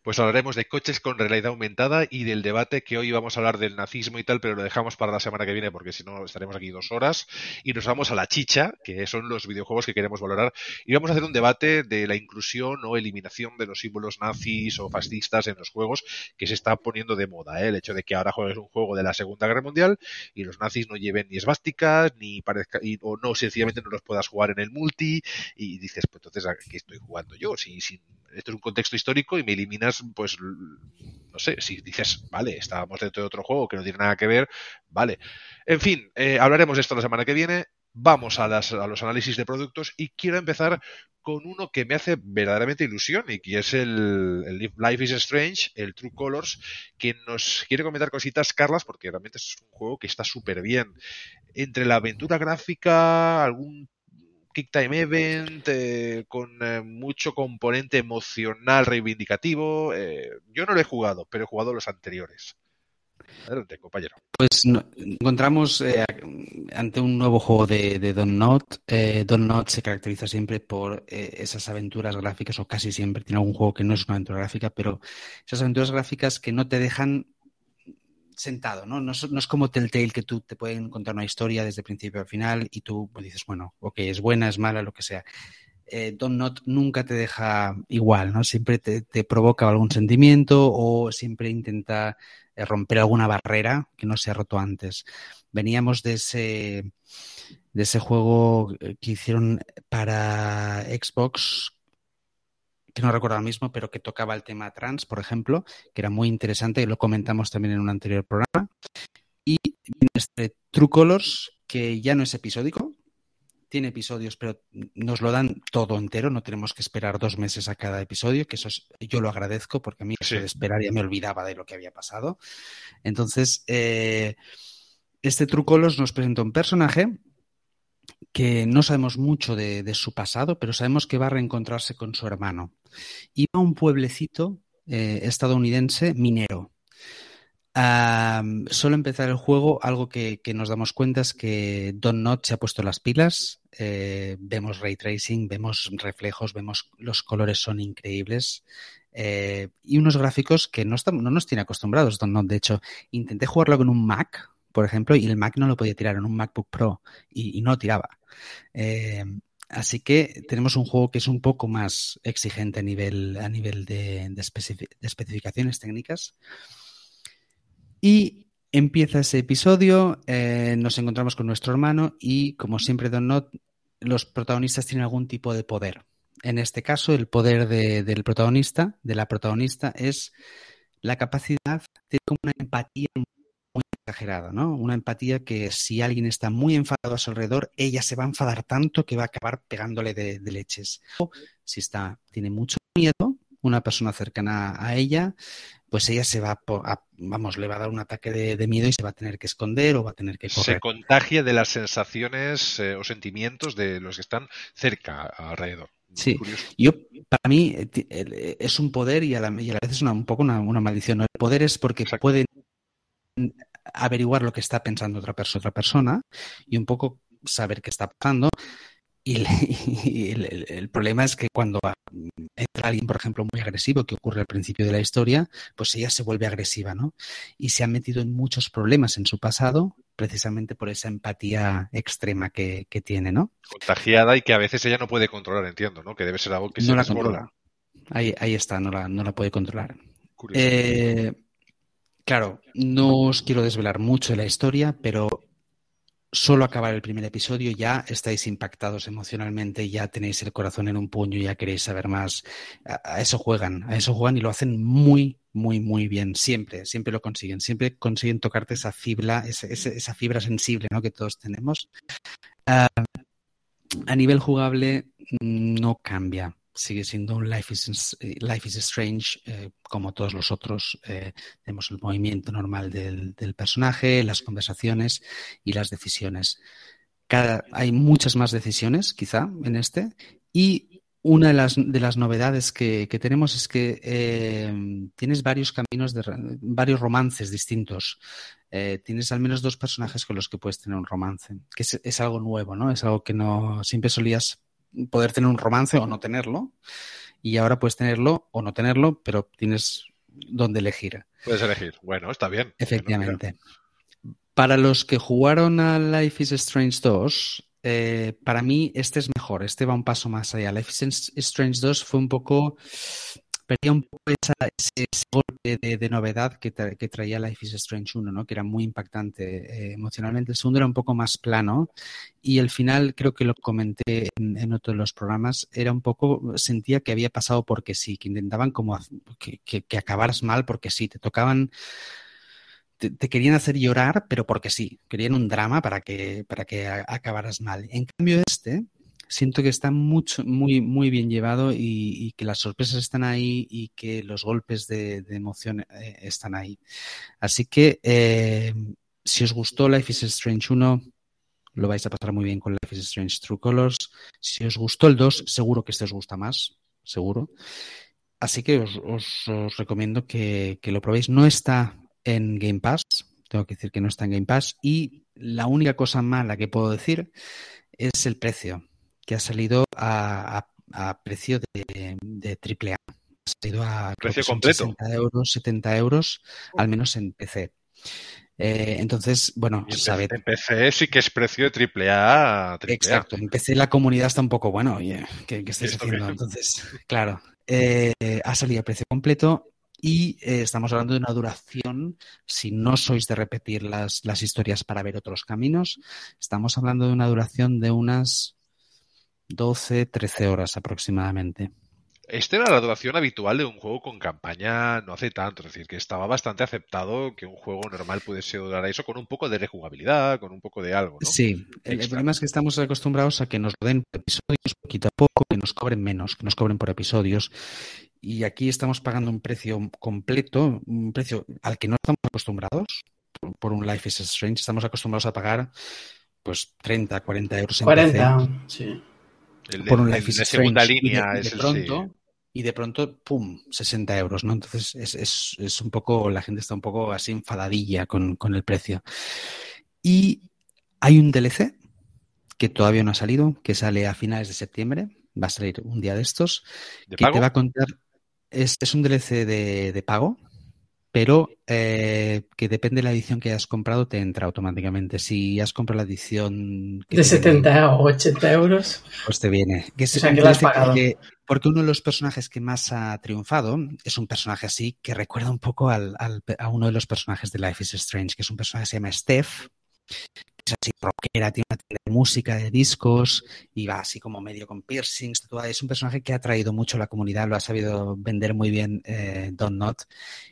pues hablaremos de coches con realidad aumentada y del debate que hoy vamos a hablar del nazismo y tal, pero lo dejamos para la semana que viene porque si no estaremos aquí dos horas y nos vamos a la chicha, que son los videojuegos que queremos valorar, y vamos a hacer un debate de la inclusión o eliminación de los símbolos nazis o fascistas en los juegos que se está poniendo de moda, ¿eh? el hecho de que ahora juegues un juego de la Segunda Guerra Mundial y los nazis no lleven ni esvásticas, ni parezca, o no, sencillamente no los puedas jugar en el multi, y dices, pues entonces, ¿a qué estoy jugando yo? Si esto es un contexto histórico y me eliminas, pues, no sé, si dices, vale, estábamos dentro de otro juego que no tiene nada que ver, vale. En fin, eh, hablaremos de esto la semana que viene. Vamos a, las, a los análisis de productos y quiero empezar con uno que me hace verdaderamente ilusión y que es el, el, Life is Strange, el True Colors, que nos quiere comentar cositas, Carlas, porque realmente es un juego que está súper bien. Entre la aventura gráfica, algún Kick Time Event, eh, con eh, mucho componente emocional reivindicativo. Eh, yo no lo he jugado, pero he jugado los anteriores. Adelante, compañero. Pues encontramos ante un nuevo juego de, de Don Not. Don Not se caracteriza siempre por esas aventuras gráficas, o casi siempre tiene algún juego que no es una aventura gráfica, pero esas aventuras gráficas que no te dejan sentado, ¿no? No es, como Telltale que tú te pueden contar una historia desde principio al final y tú pues, dices, bueno, ok, es buena, es mala, lo que sea. Eh, Don't Not nunca te deja igual, ¿no? Siempre te, provoca algún sentimiento o siempre intenta eh, romper alguna barrera que no se ha roto antes. Veníamos de ese, de ese juego que hicieron para Xbox que no recuerdo ahora mismo, pero que tocaba el tema trans, por ejemplo, que era muy interesante y lo comentamos también en un anterior programa. Y este True Colors, que ya no es episódico, tiene episodios, pero nos lo dan todo entero, no tenemos que esperar dos meses a cada episodio, que eso yo lo agradezco porque a mí eso de esperar ya me olvidaba de lo que había pasado. Entonces, eh, este Trucolos nos presenta un personaje que no sabemos mucho de, su pasado, pero sabemos que va a reencontrarse con su hermano. Va a un pueblecito eh, estadounidense minero. solo empezar el juego, algo que, nos damos cuenta es que Don Not se ha puesto las pilas. Eh, vemos ray tracing, vemos reflejos, vemos los colores son increíbles. Eh, y unos gráficos que no, no nos tiene acostumbrados Don Not. De hecho, intenté jugarlo con un Mac, por ejemplo, y el Mac no lo podía tirar en un MacBook Pro y, no tiraba. Eh, así que tenemos un juego que es un poco más exigente a nivel, a nivel de, especificaciones técnicas. Y empieza ese episodio, eh, nos encontramos con nuestro hermano y, como siempre, Don Not, los protagonistas tienen algún tipo de poder. En este caso, el poder del protagonista, de la protagonista, es la capacidad de una empatía exagerada, ¿no? Una empatía que si alguien está muy enfadado a su alrededor, ella se va a enfadar tanto que va a acabar pegándole de, leches. O si está, tiene mucho miedo, una persona cercana a ella, pues ella se va a, vamos, le va a dar un ataque de, miedo y se va a tener que esconder o va a tener que correr. Se contagia de las sensaciones eh, o sentimientos de los que están cerca alrededor. Sí, yo para mí eh, es un poder y a la, vez es un poco una, maldición. El poder es porque puede averiguar lo que está pensando otra, persona, otra persona y un poco saber qué está pasando. Y, [LAUGHS] el, problema es que cuando entra alguien, por ejemplo, muy agresivo, que ocurre al principio de la historia, pues ella se vuelve agresiva, ¿no? Y se ha metido en muchos problemas en su pasado precisamente por esa empatía extrema que, tiene, ¿no? Contagiada y que a veces ella no puede controlar, entiendo, ¿no? Que debe ser algo que no se la controla. Ahí, ahí está, no la, no la puede controlar. Eh, Claro, no os quiero desvelar mucho de la historia, pero solo acabar el primer episodio ya estáis impactados emocionalmente, ya tenéis el corazón en un puño, ya queréis saber más. A, eso juegan, a eso juegan y lo hacen muy, muy, muy bien. Siempre, siempre lo consiguen. Siempre consiguen tocarte esa fibra, esa, fibra sensible ¿no? que todos tenemos. Ah, a nivel jugable no cambia sigue siendo un Life is, eh, Life is Strange, eh, como todos los otros. Eh, tenemos el movimiento normal del, personaje, las conversaciones y las decisiones. hay muchas más decisiones, quizá, en este. Y una de las, de las novedades que, tenemos es que tienes varios caminos, de, varios romances distintos. tienes al menos dos personajes con los que puedes tener un romance, que es, es algo nuevo, ¿no? Es algo que no siempre solías poder tener un romance o no tenerlo. Y ahora puedes tenerlo o no tenerlo, pero tienes donde elegir. Puedes elegir. Bueno, está bien. Efectivamente. Para los que jugaron a Life is Strange 2, eh, para mí este es mejor, este va un paso más allá. Life is Strange 2 fue un poco perdía un poco ese, golpe de, novedad que, traía Life is Strange 1, ¿no? que era muy impactante eh, emocionalmente. El segundo era un poco más plano y el final, creo que lo comenté en, otro de los programas, era un poco, sentía que había pasado porque sí, que intentaban como que, que, acabaras mal porque sí, te tocaban te, querían hacer llorar, pero porque sí, querían un drama para que, para que acabaras mal. En cambio, este, siento que está mucho, muy, muy bien llevado y, que las sorpresas están ahí y que los golpes de, emoción eh, están ahí. Así que eh, si os gustó Life is Strange 1, lo vais a pasar muy bien con Life is Strange True Colors. Si os gustó el 2, seguro que este os gusta más, seguro. Así que os, recomiendo que, que lo probéis. No está en Game Pass, tengo que decir que no está en Game Pass. Y la única cosa mala que puedo decir es el precio que ha salido a, precio de, de AAA. Ha salido a precio completo. 60 euros, 70 euros, al menos en PC. Eh, entonces, bueno. En PC sí que es precio de AAA. Exacto, en PC la comunidad está un poco, bueno, oye, ¿qué, estáis haciendo? Entonces, [LAUGHS] claro, eh, ha salido a precio completo y eh, estamos hablando de una duración, si no sois de repetir las, las historias para ver otros caminos, estamos hablando de una duración de unas 12, 13 horas aproximadamente. Este era la duración habitual de un juego con campaña no hace tanto, es decir, que estaba bastante aceptado que un juego normal pudiese durar eso con un poco de rejugabilidad, con un poco de algo. ¿no? Sí, el, problema es que estamos acostumbrados a que nos den episodios poquito a poco, que nos cobren menos, que nos cobren por episodios. Y aquí estamos pagando un precio completo, un precio al que no estamos acostumbrados. Por un Life is Strange estamos acostumbrados a pagar pues 30, 40 euros en 40, sí por un Life is Segunda línea y de, pronto, y de pronto, ¡pum! 60 euros, ¿no? Entonces es, es, es, un poco, la gente está un poco así enfadadilla con, con el precio. Y hay un DLC que todavía no ha salido, que sale a finales de septiembre, va a salir un día de estos, que te va a contar, es, es un DLC de, de pago, pero eh, que depende de la edición que hayas comprado, te entra automáticamente. Si has comprado la edición... de 70 o 80 euros. Pues te viene. Que o sea, que la has pagado. Porque, uno de los personajes que más ha triunfado es un personaje así que recuerda un poco al, al, a uno de los personajes de Life is Strange, que es un personaje que se llama Steph, es así rockera, tiene una tienda de música, de discos, y va así como medio con piercings, Es un personaje que ha traído mucho a la comunidad, lo ha sabido vender muy bien eh, Don Not,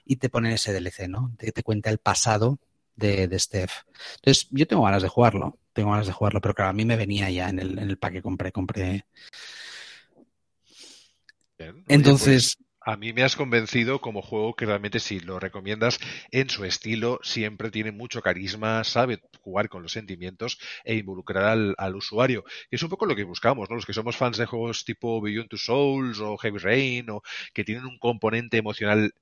y te pone ese DLC, ¿no? Te, te cuenta el pasado de, de, Steph. Entonces, yo tengo ganas de jugarlo, tengo ganas de jugarlo, pero claro, a mí me venía ya en el, en el pack que compré, compré. Bien. Entonces, pues a mí me has convencido como juego que realmente si lo recomiendas en su estilo, siempre tiene mucho carisma, sabe jugar con los sentimientos e involucrar al, al usuario. Que es un poco lo que buscamos, ¿no? Los que somos fans de juegos tipo Beyond Two Souls o Heavy Rain o que tienen un componente emocional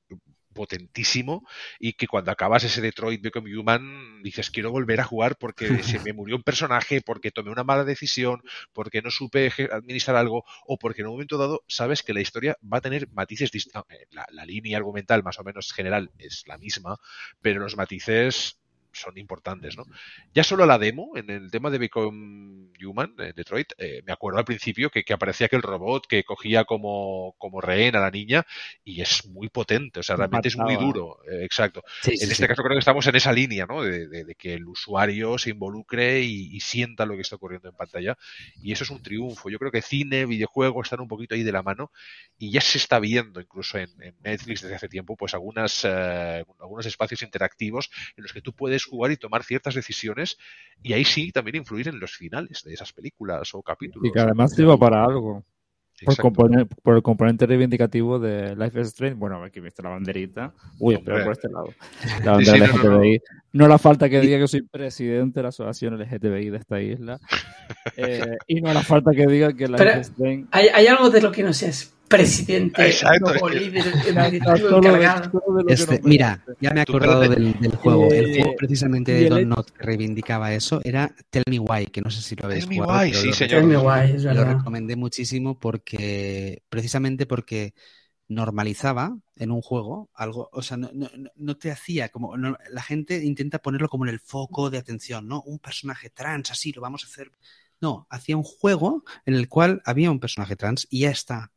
potentísimo y que cuando acabas ese Detroit Become Human dices quiero volver a jugar porque [LAUGHS] se me murió un personaje, porque tomé una mala decisión, porque no supe administrar algo o porque en un momento dado sabes que la historia va a tener matices distintos. Eh, la, la línea argumental más o menos general es la misma, pero los matices son importantes, ¿no? Ya solo la demo, en el tema de Become Human, en Detroit, eh, me acuerdo al principio que, que, aparecía aquel robot que cogía como, como rehén a la niña y es muy potente, o sea, realmente es muy duro, eh, exacto. Sí, sí, en este sí. caso creo que estamos en esa línea, ¿no? De, de, de que el usuario se involucre y, y, sienta lo que está ocurriendo en pantalla y eso es un triunfo. Yo creo que cine, videojuegos están un poquito ahí de la mano y ya se está viendo incluso en, en Netflix desde hace tiempo, pues algunas, eh, algunos espacios interactivos en los que tú puedes jugar y tomar ciertas decisiones y ahí sí también influir en los finales de esas películas o capítulos. Y que además sirva para algo. Por, el componente reivindicativo de Life is Strange. Bueno, aquí viste la banderita. Uy, espera por este lado. [LAUGHS] La bandera sí, sí, LGTBI. No, no. no la falta que diga que soy presidente de la asociación LGTBI de esta isla. Eh, y no la falta que diga que Life is Strange. Hay, hay algo de lo que no seas presidente Exacto, o líder encargado. Este, mira, ya me he acordado del, del juego. El juego precisamente de Don Not que reivindicaba eso era Tell Me Why, que no sé si lo habéis Tell jugado. Me Why, sí, lo, señor. Tell Me Why, es lo recomendé muchísimo porque, precisamente porque normalizaba en un juego algo, o sea, no, no, no te hacía como, no, la gente intenta ponerlo como en el foco de atención, ¿no? Un personaje trans, así, lo vamos a hacer. No, hacía un juego en el cual había un personaje trans y ya está.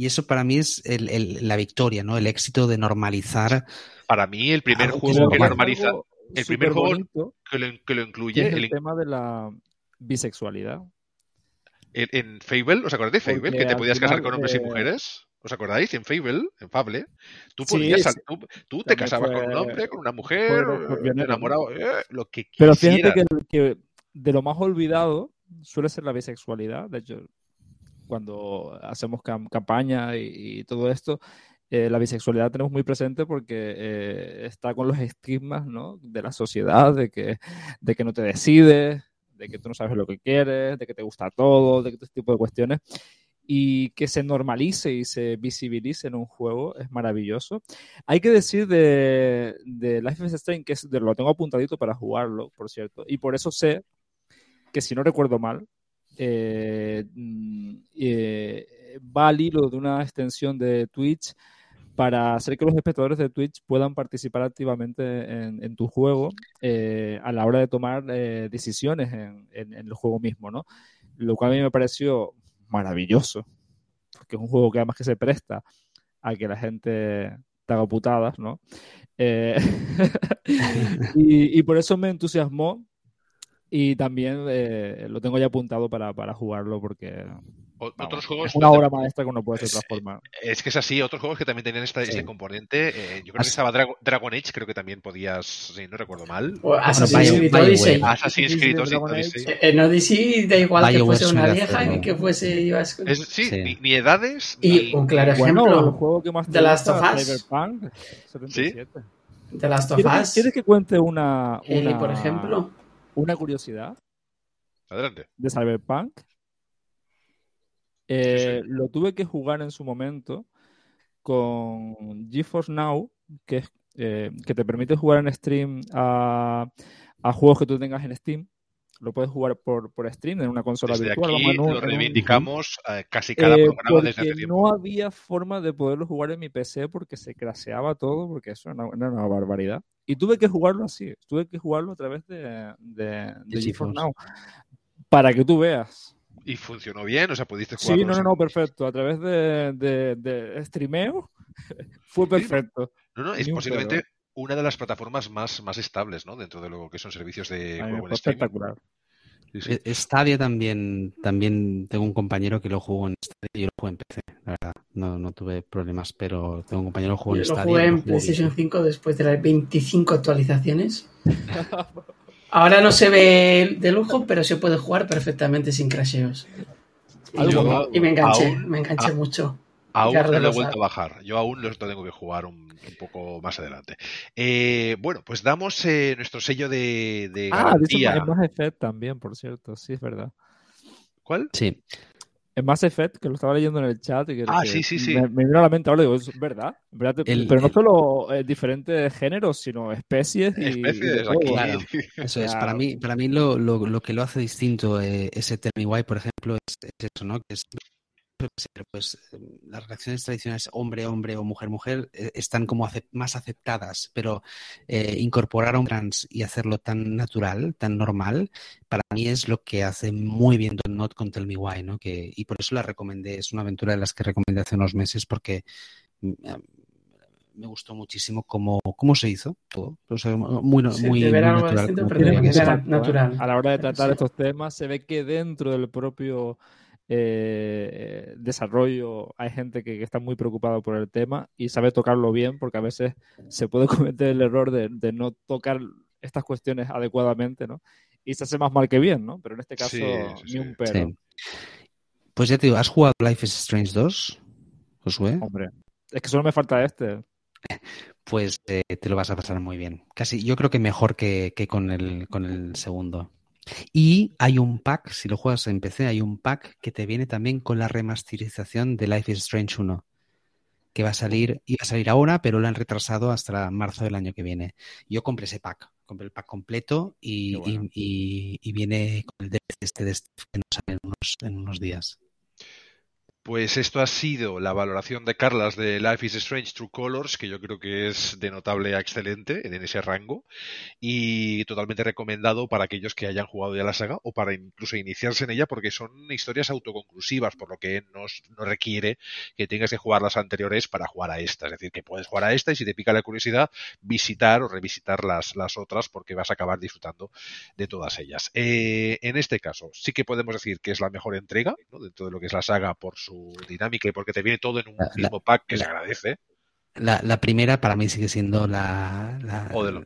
Y eso para mí es el, el, la victoria, ¿no? El éxito de normalizar. Para mí, el primer juego que, que normaliza. El primer juego que lo, que lo incluye. Es el, el, tema de la bisexualidad. En, en Fable, ¿os acordáis de Fable? Porque que te podías casar con hombres de... y mujeres. ¿Os acordáis? En Fable, en Fable, tú podías, sí, tú, tú te casabas fue... con un hombre, con una mujer, enamorado, eh, lo que quieras. Pero fíjate que, que, de lo más olvidado suele ser la bisexualidad. De hecho, cuando hacemos cam campaña y, y, todo esto, eh, la bisexualidad tenemos muy presente porque eh, está con los estigmas ¿no? de la sociedad, de que, de que no te decides, de que tú no sabes lo que quieres, de que te gusta todo, de que este tipo de cuestiones. Y que se normalice y se visibilice en un juego es maravilloso. Hay que decir de, de Life is Strange que es, de, lo tengo apuntadito para jugarlo, por cierto. Y por eso sé que, si no recuerdo mal, va al hilo de una extensión de Twitch para hacer que los espectadores de Twitch puedan participar activamente en, tu juego eh, a la hora de tomar eh, decisiones en, el juego mismo, ¿no? Lo cual a mí me pareció maravilloso, porque es un juego que además que se presta a que la gente te haga putadas, ¿no? Eh, [LAUGHS] y, y, por eso me entusiasmó y también eh, lo tengo ya apuntado para, para jugarlo porque otros juegos. Es una obra maestra que uno puede transformar. Es que es así, otros juegos que también tenían este componente. Eh, yo creo que estaba Dragon Age, creo que también podías, si no recuerdo mal. O Assassin's Creed Odyssey. Assassin's Creed Odyssey. En Odyssey da igual que fuese una vieja que fuese. Ibas... Es, sí, Ni, edades. Y un claro ejemplo. Bueno, el juego que más The Last of Us. Cyberpunk 77. ¿Sí? The Last of Us. ¿Quieres que cuente una, una, por ejemplo? Una curiosidad. Adelante. De Cyberpunk. Eh, lo tuve que jugar en su momento con GeForce Now, que, eh, que te permite jugar en stream a, juegos que tú tengas en Steam. Lo puedes jugar por, por stream en una consola desde virtual. Aquí lo reivindicamos eh, casi cada programa desde hace tiempo. No había forma de poderlo jugar en mi PC porque se craseaba todo, porque eso era una, barbaridad. Y tuve que jugarlo así, tuve que jugarlo a través de, de, de GeForce Now. Para que tú veas y funcionó bien, o sea, pudiste jugar. Sí, no, no, no, perfecto. A través de, de, de streameo [LAUGHS] fue perfecto. No, no, es posiblemente una de las plataformas más, más estables, ¿no? Dentro de lo que son servicios de juego espectacular. E, Stadia también, también tengo un compañero que lo jugó en Stadia y yo lo jugué en PC, la verdad. No, no tuve problemas, pero tengo un compañero que lo jugó en Stadia. Lo jugué en PlayStation 5 después de las 25 actualizaciones. [LAUGHS] Ahora no se ve de lujo, pero se puede jugar perfectamente sin crasheos. Y, me enganché, me enganché mucho. Aún no lo he vuelto a bajar. Yo aún lo tengo que jugar un, poco más adelante. Eh, bueno, pues damos eh, nuestro sello de, de ah, garantía. Ah, Mass Effect también, por cierto. Sí, es verdad. ¿Cuál? Sí. En Mass Effect, que lo estaba leyendo en el chat. Y que, ah, sí, sí, sí. Me, vino a la mente ahora, digo, es verdad. pero no solo eh, diferentes géneros, sino especies. Y, especies, Claro, eso es. Para mí, para mí lo, lo, lo que lo hace distinto eh, ese Tell por ejemplo, es, es, eso, ¿no? Que es pues las relaciones tradicionales hombre-hombre o mujer-mujer eh, están como más aceptadas, pero eh, incorporar a un trans y hacerlo tan natural, tan normal, para mí es lo que hace muy bien Don Not con Tell Me Why, ¿no? Que, y por eso la recomendé, es una aventura de las que recomendé hace unos meses porque mm, me gustó muchísimo cómo, cómo se hizo todo. muy, muy, natural. A la hora de tratar estos temas, se ve que dentro del propio eh, desarrollo, hay gente que, está muy preocupada por el tema y sabe tocarlo bien, porque a veces se puede [LAUGHS] cometer el error de, no tocar estas cuestiones adecuadamente, ¿no? Y se hace más mal que bien, ¿no? Pero en este caso, ni un pero. Pues ya te digo, ¿has jugado Life is Strange 2, Josué? Hombre, es que solo me falta este. Pues eh, te lo vas a pasar muy bien. Casi, yo creo que mejor que, que con, el, con el segundo. Y hay un pack, si lo juegas en PC, hay un pack que te viene también con la remasterización de Life is Strange 1, que va a salir, iba a salir ahora, pero lo han retrasado hasta marzo del año que viene. Yo compré ese pack, compré el pack completo y, viene con el DLC este de este que nos sale en unos días. Pues esto ha sido la valoración de Carlas de Life is Strange True Colors, que yo creo que es de notable a excelente en ese rango y totalmente recomendado para aquellos que hayan jugado ya la saga o para incluso iniciarse en ella porque son historias autoconclusivas, por lo que no, requiere que tengas que jugar las anteriores para jugar a esta. Es decir, que puedes jugar a esta y si te pica la curiosidad, visitar o revisitar las, las otras porque vas a acabar disfrutando de todas ellas. Eh, en este caso, sí que podemos decir que es la mejor entrega dentro de lo que es la saga por su dinámica y porque te viene todo en un mismo pack que se agradece. La, primera para mí sigue siendo la,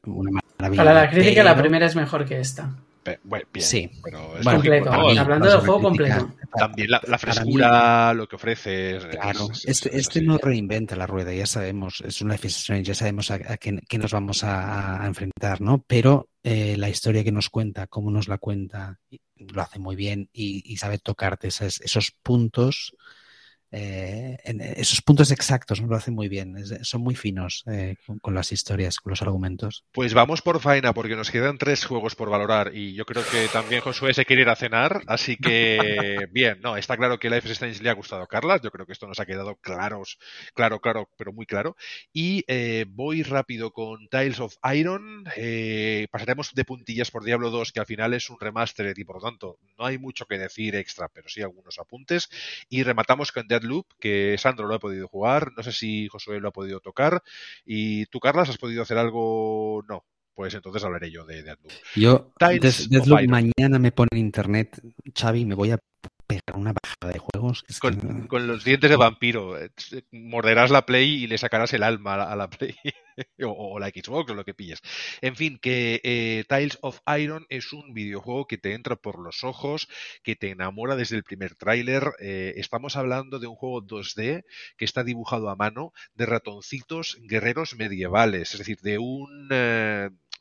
una maravilla. Para la crítica, la primera es mejor que esta. Bueno, bien, sí, pero es completo. Hablando del juego completo. También la, frescura, lo que ofrece. claro, este, este no reinventa la rueda, ya sabemos, es un Life is Strange, ya sabemos a, qué, nos vamos a, enfrentar, ¿no? Pero eh, la historia que nos cuenta, cómo nos la cuenta, lo hace muy bien y, sabe tocarte esos, esos puntos eh, en esos puntos exactos ¿no? lo hace muy bien. son muy finos eh, con, las historias, con los argumentos. Pues vamos por faena, porque nos quedan tres juegos por valorar y yo creo que también Josué se quiere ir a cenar, así que [LAUGHS] bien, no, está claro que Life is Strange le ha gustado a Carlas, yo creo que esto nos ha quedado claros, claro, claro, pero muy claro. Y eh, voy rápido con Tiles of Iron, pasaremos de puntillas por Diablo 2, que al final es un remaster y por lo tanto no hay mucho que decir extra, pero sí algunos apuntes, y rematamos con Dead Loop, que Sandro lo ha podido jugar, no sé si Josué lo ha podido tocar, y tú, Carlas, has podido hacer algo, no. Pues entonces hablaré yo de Deadloop. Yo, Deadloop mañana me pone en internet, Xavi, me voy a pegar una bajada de juegos. Con, los dientes de vampiro. Eh, morderás la Play y le sacarás el alma a la, Play. [LAUGHS] o, la Xbox o lo que pilles. En fin, que eh, Tiles of Iron es un videojuego que te entra por los ojos, que te enamora desde el primer tráiler. Eh, estamos hablando de un juego 2D que está dibujado a mano de ratoncitos guerreros medievales, es decir, de un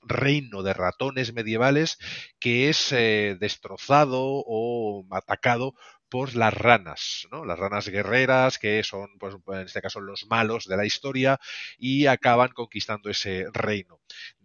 reino de ratones medievales que es eh, destrozado o atacado por las ranas, ¿no? Las ranas guerreras, que son, pues, en este caso, los malos de la historia, y acaban conquistando ese reino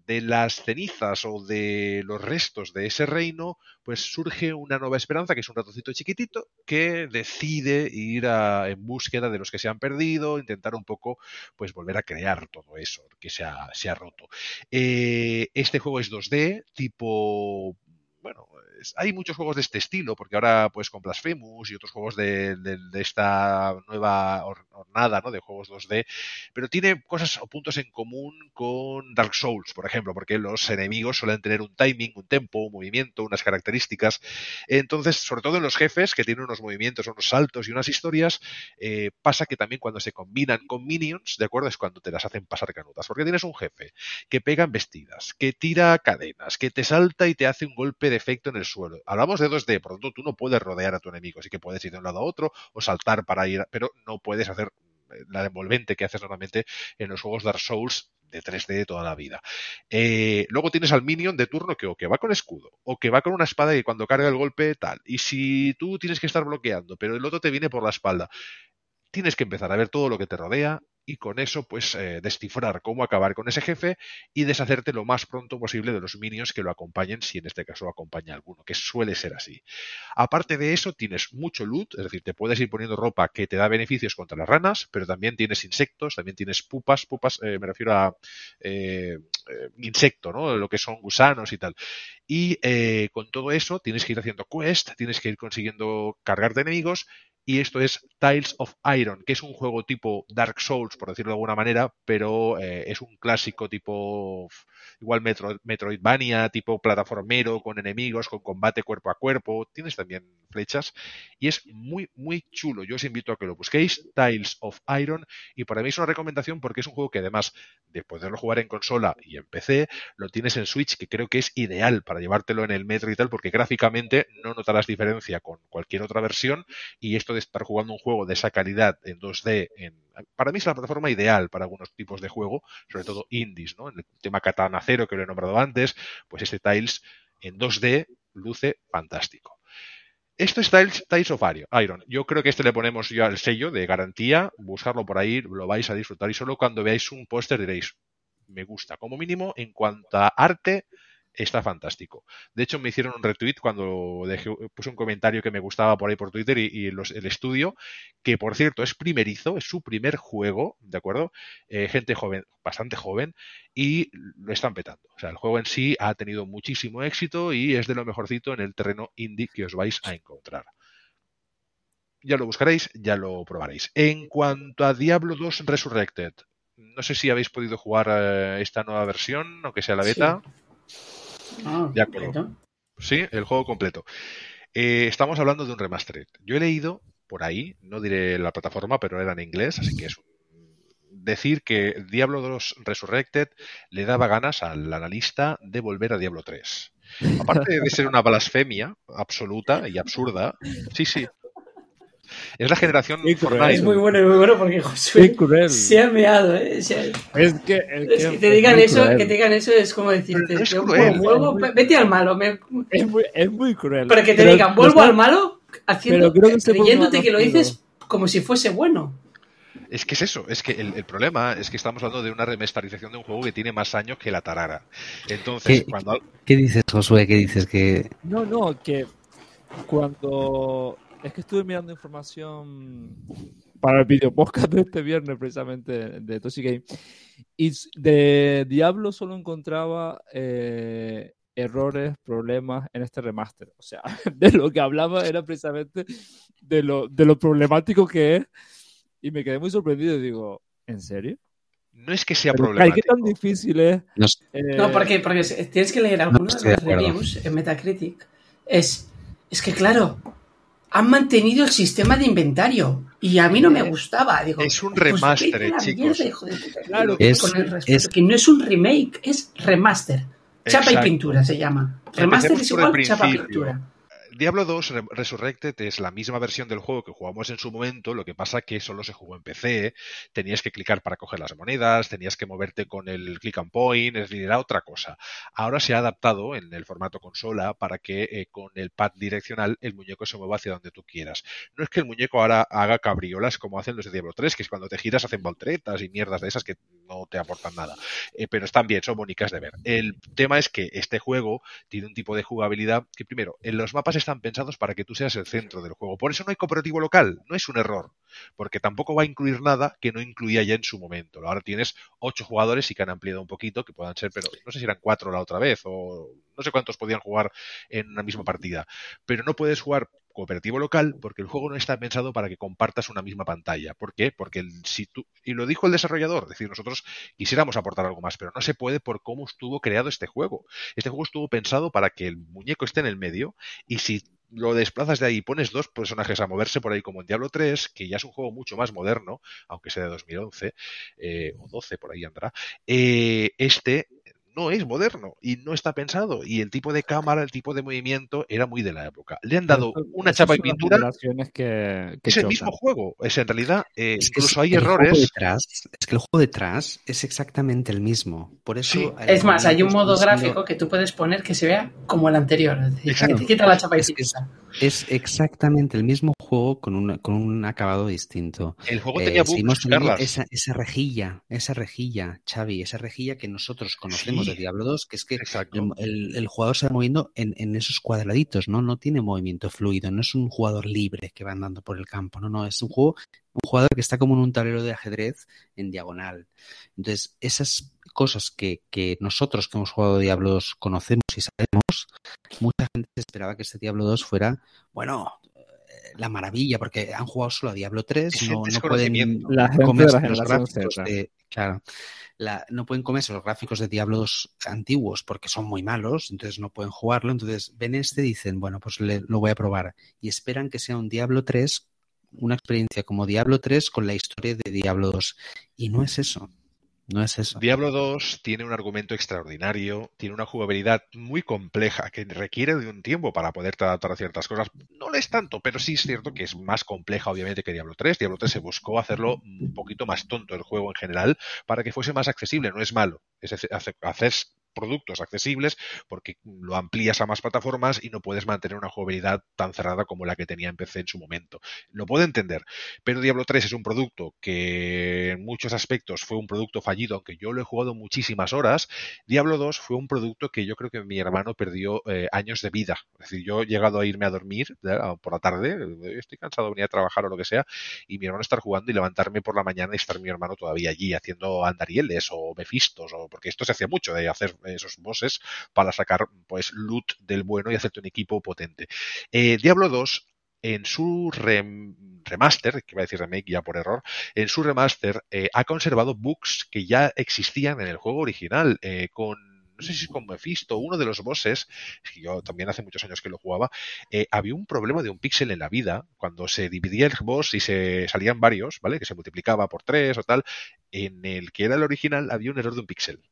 de las cenizas o de los restos de ese reino, pues surge una nueva esperanza, que es un ratoncito chiquitito, que decide ir en búsqueda de los que se han perdido, intentar un poco, pues volver a crear todo eso que se ha, se ha roto. Eh, este juego es 2D, tipo bueno, hay muchos juegos de este estilo, porque ahora pues con Blasphemous y otros juegos de, esta nueva hornada, ¿no? De juegos 2D, pero tiene cosas o puntos en común con Dark Souls, por ejemplo, porque los enemigos suelen tener un timing, un tempo, un movimiento, unas características. Entonces, sobre todo en los jefes, que tienen unos movimientos, unos saltos y unas historias, eh, pasa que también cuando se combinan con minions, ¿de acuerdo? Es cuando te las hacen pasar canutas, porque tienes un jefe que pega embestidas, que tira cadenas, que te salta y te hace un golpe de efecto en el suelo. Hablamos de 2D, por lo tanto tú no puedes rodear a tu enemigo, así que puedes ir de un lado a otro o saltar para ir, pero no puedes hacer eh, la envolvente que haces normalmente en los juegos Dark Souls de 3D de toda la vida. Eh, luego tienes al minion de turno que o que va con escudo o que va con una espada y cuando carga el golpe tal. Y si tú tienes que estar bloqueando, pero el otro te viene por la espalda, tienes que empezar a ver todo lo que te rodea y con eso pues eh, descifrar cómo acabar con ese jefe y deshacerte lo más pronto posible de los minions que lo acompañen, si en este caso acompaña alguno, que suele ser así. Aparte de eso, tienes mucho loot, es decir, te puedes ir poniendo ropa que te da beneficios contra las ranas, pero también tienes insectos, también tienes pupas, pupas eh, me refiero a eh, insecto, ¿no? Lo que son gusanos y tal. Y con todo eso tienes que ir haciendo quest, tienes que ir consiguiendo cargar de enemigos y esto es Tiles of Iron, que es un juego tipo Dark Souls, por decirlo de alguna manera, pero eh, es un clásico tipo igual Metroidvania, tipo plataformero, con enemigos, con combate cuerpo a cuerpo, tienes también flechas, y es muy, muy chulo. Yo os invito a que lo busquéis, Tiles of Iron, y para mí es una recomendación porque es un juego que además de poderlo jugar en consola y en PC, lo tienes en Switch, que creo que es ideal para llevártelo en el metro y tal, porque gráficamente no notarás diferencia con cualquier otra versión, y esto de estar jugando un juego de esa calidad en 2D, en, para mí es la plataforma ideal para algunos tipos de juego, sobre todo indies, ¿no? En el tema Katana Zero que lo he nombrado antes, pues este Tiles en 2D luce fantástico. Esto es Tiles, of Iron. Yo creo que este le ponemos ya el sello de garantía. Buscarlo por ahí, lo vais a disfrutar. Y solo cuando veáis un póster diréis, me gusta. Como mínimo, en cuanto a arte, está fantástico. De hecho, me hicieron un retweet cuando dejé, puse un comentario que me gustaba por ahí por Twitter y, el estudio, que por cierto es primerizo, es su primer juego, ¿de acuerdo? Eh, gente joven, bastante joven, y lo están petando. O sea, el juego en sí ha tenido muchísimo éxito y es de lo mejorcito en el terreno indie que os vais a encontrar. Ya lo buscaréis, ya lo probaréis. En cuanto a Diablo 2 Resurrected, no sé si habéis podido jugar eh, esta nueva versión, aunque sea la beta. Ah, sí, el juego completo. Eh, estamos hablando de un remastered. Yo he leído por ahí, no diré la plataforma, pero era en inglés, así que es decir que Diablo 2 Resurrected le daba ganas al analista de volver a Diablo 3. Aparte de ser una blasfemia absoluta y absurda, sí, sí, es la generación Fortnite. Es muy bueno, muy bueno porque Josué se ha meado. ¿eh? es que, que te digan eso, que te digan eso es como decirte, vete al malo. Es, muy, es, muy, cruel. Pero que te digan, vuelvo al malo, haciendo, creyéndote que lo dices como si fuese bueno. Es que es eso, es que el, problema es que estamos hablando de una remasterización de un juego que tiene más años que la tarara. Entonces, ¿Qué, cuando... ¿Qué dices, Josué? ¿Qué dices? que No, no, que cuando es que estuve mirando información para el video podcast de este viernes, precisamente, de Toshi Game. Y de Diablo solo encontraba eh, errores, problemas en este remaster. O sea, [LAUGHS] de lo que hablaba era precisamente de lo, de lo problemático que es. Y me quedé muy sorprendido y digo, ¿en serio? No es que sea problemático. ¿Qué tan difícil es? No, eh, porque, porque tienes que leer algunos de los reviews en Metacritic. Es, es que, claro, han mantenido el sistema de inventario. Y a mí no me gustaba. Digo, es un pues remaster, chicos. claro, es, que no es un remake, es remaster. Chapa y pintura se llama. Remaster es igual chapa y pintura. Diablo 2 Resurrected es la misma versión del juego que jugamos en su momento, lo que pasa que solo se jugó en PC, tenías que clicar para coger las monedas, tenías que moverte con el click and point, es era otra cosa. Ahora se ha adaptado en el formato consola para que eh, con el pad direccional el muñeco se mueva hacia donde tú quieras. No es que el muñeco ahora haga cabriolas como hacen los de Diablo 3, que es cuando te giras hacen volteretas y mierdas de esas que no te aportan nada, eh, pero están bien, son bonitas de ver. El tema es que este juego tiene un tipo de jugabilidad que primero, en los mapas están pensados para que tú seas el centro del juego. Por eso no hay cooperativo local, no es un error, porque tampoco va a incluir nada que no incluía ya en su momento. Ahora tienes ocho jugadores y que han ampliado un poquito, que puedan ser, pero no sé si eran cuatro la otra vez o no sé cuántos podían jugar en una misma partida. Pero no puedes jugar cooperativo local porque el juego no está pensado para que compartas una misma pantalla. ¿Por qué? Porque si tú, y lo dijo el desarrollador, es decir, nosotros quisiéramos aportar algo más, pero no se puede por cómo estuvo creado este juego. Este juego estuvo pensado para que el muñeco esté en el medio y si lo desplazas de ahí y pones dos personajes a moverse por ahí como en Diablo 3, que ya es un juego mucho más moderno, aunque sea de 2011 eh, o 12 por ahí andará, eh, este no es moderno y no está pensado. Y el tipo de cámara, el tipo de movimiento era muy de la época. Le han dado una chapa y pintura. Que, es el mismo juego. Es en realidad, eh, incluso hay errores. es que el juego detrás es exactamente el mismo. Por eso. Es más, hay un modo gráfico que tú puedes poner que se vea como el anterior. Es quita la chapa y pintura. Es, exactamente el mismo juego con, una, con un acabado distinto. El juego tenía eh, esa, esa rejilla, esa rejilla, Xavi, esa rejilla que nosotros conocemos de Diablo 2, que es que el, jugador se va moviendo en, esos cuadraditos, ¿no? No tiene movimiento fluido, no es un jugador libre que va andando por el campo, no, no, es un juego, un jugador que está como en un tablero de ajedrez en diagonal. Entonces, esas cosas que, nosotros que hemos jugado Diablo 2 conocemos y sabemos, mucha gente esperaba que este Diablo 2 fuera, bueno, la maravilla, porque han jugado solo a Diablo 3, no, no pueden la comer los gráficos de, claro, no pueden comerse los gráficos de Diablos antiguos porque son muy malos, entonces no pueden jugarlo. Entonces ven este y dicen, bueno, pues lo voy a probar. Y esperan que sea un Diablo 3, una experiencia como Diablo 3 con la historia de Diablo 2. Y no es eso. No es eso. Diablo 2 tiene un argumento extraordinario, tiene una jugabilidad muy compleja que requiere de un tiempo para poderte adaptar a ciertas cosas. No le es tanto, pero sí es cierto que es más compleja, obviamente, que Diablo 3. Diablo 3 se buscó hacerlo un poquito más tonto el juego en general para que fuese más accesible. No es malo. Es hacer productos accesibles porque lo amplías a más plataformas y no puedes mantener una jugabilidad tan cerrada como la que tenía en PC en su momento. Lo puedo entender, pero Diablo 3 es un producto que en muchos aspectos fue un producto fallido, aunque yo lo he jugado muchísimas horas. Diablo 2 fue un producto que yo creo que mi hermano perdió eh, años de vida. Es decir, yo he llegado a irme a dormir por la tarde, eh, estoy cansado de venir a trabajar o lo que sea, y mi hermano estar jugando y levantarme por la mañana y estar mi hermano todavía allí haciendo andarieles o mefistos, o porque esto se hacía mucho de hacer esos bosses para sacar pues loot del bueno y hacerte un equipo potente. Eh, Diablo 2 en su remaster, que iba a decir remake ya por error, en su remaster eh, ha conservado bugs que ya existían en el juego original, eh, con no sé si es con Mephisto, uno de los bosses, que yo también hace muchos años que lo jugaba, había un problema de un píxel en la vida, cuando se dividía el boss y se salían varios, ¿vale? Que se multiplicaba por tres o tal, en el que era el original había un error de un píxel.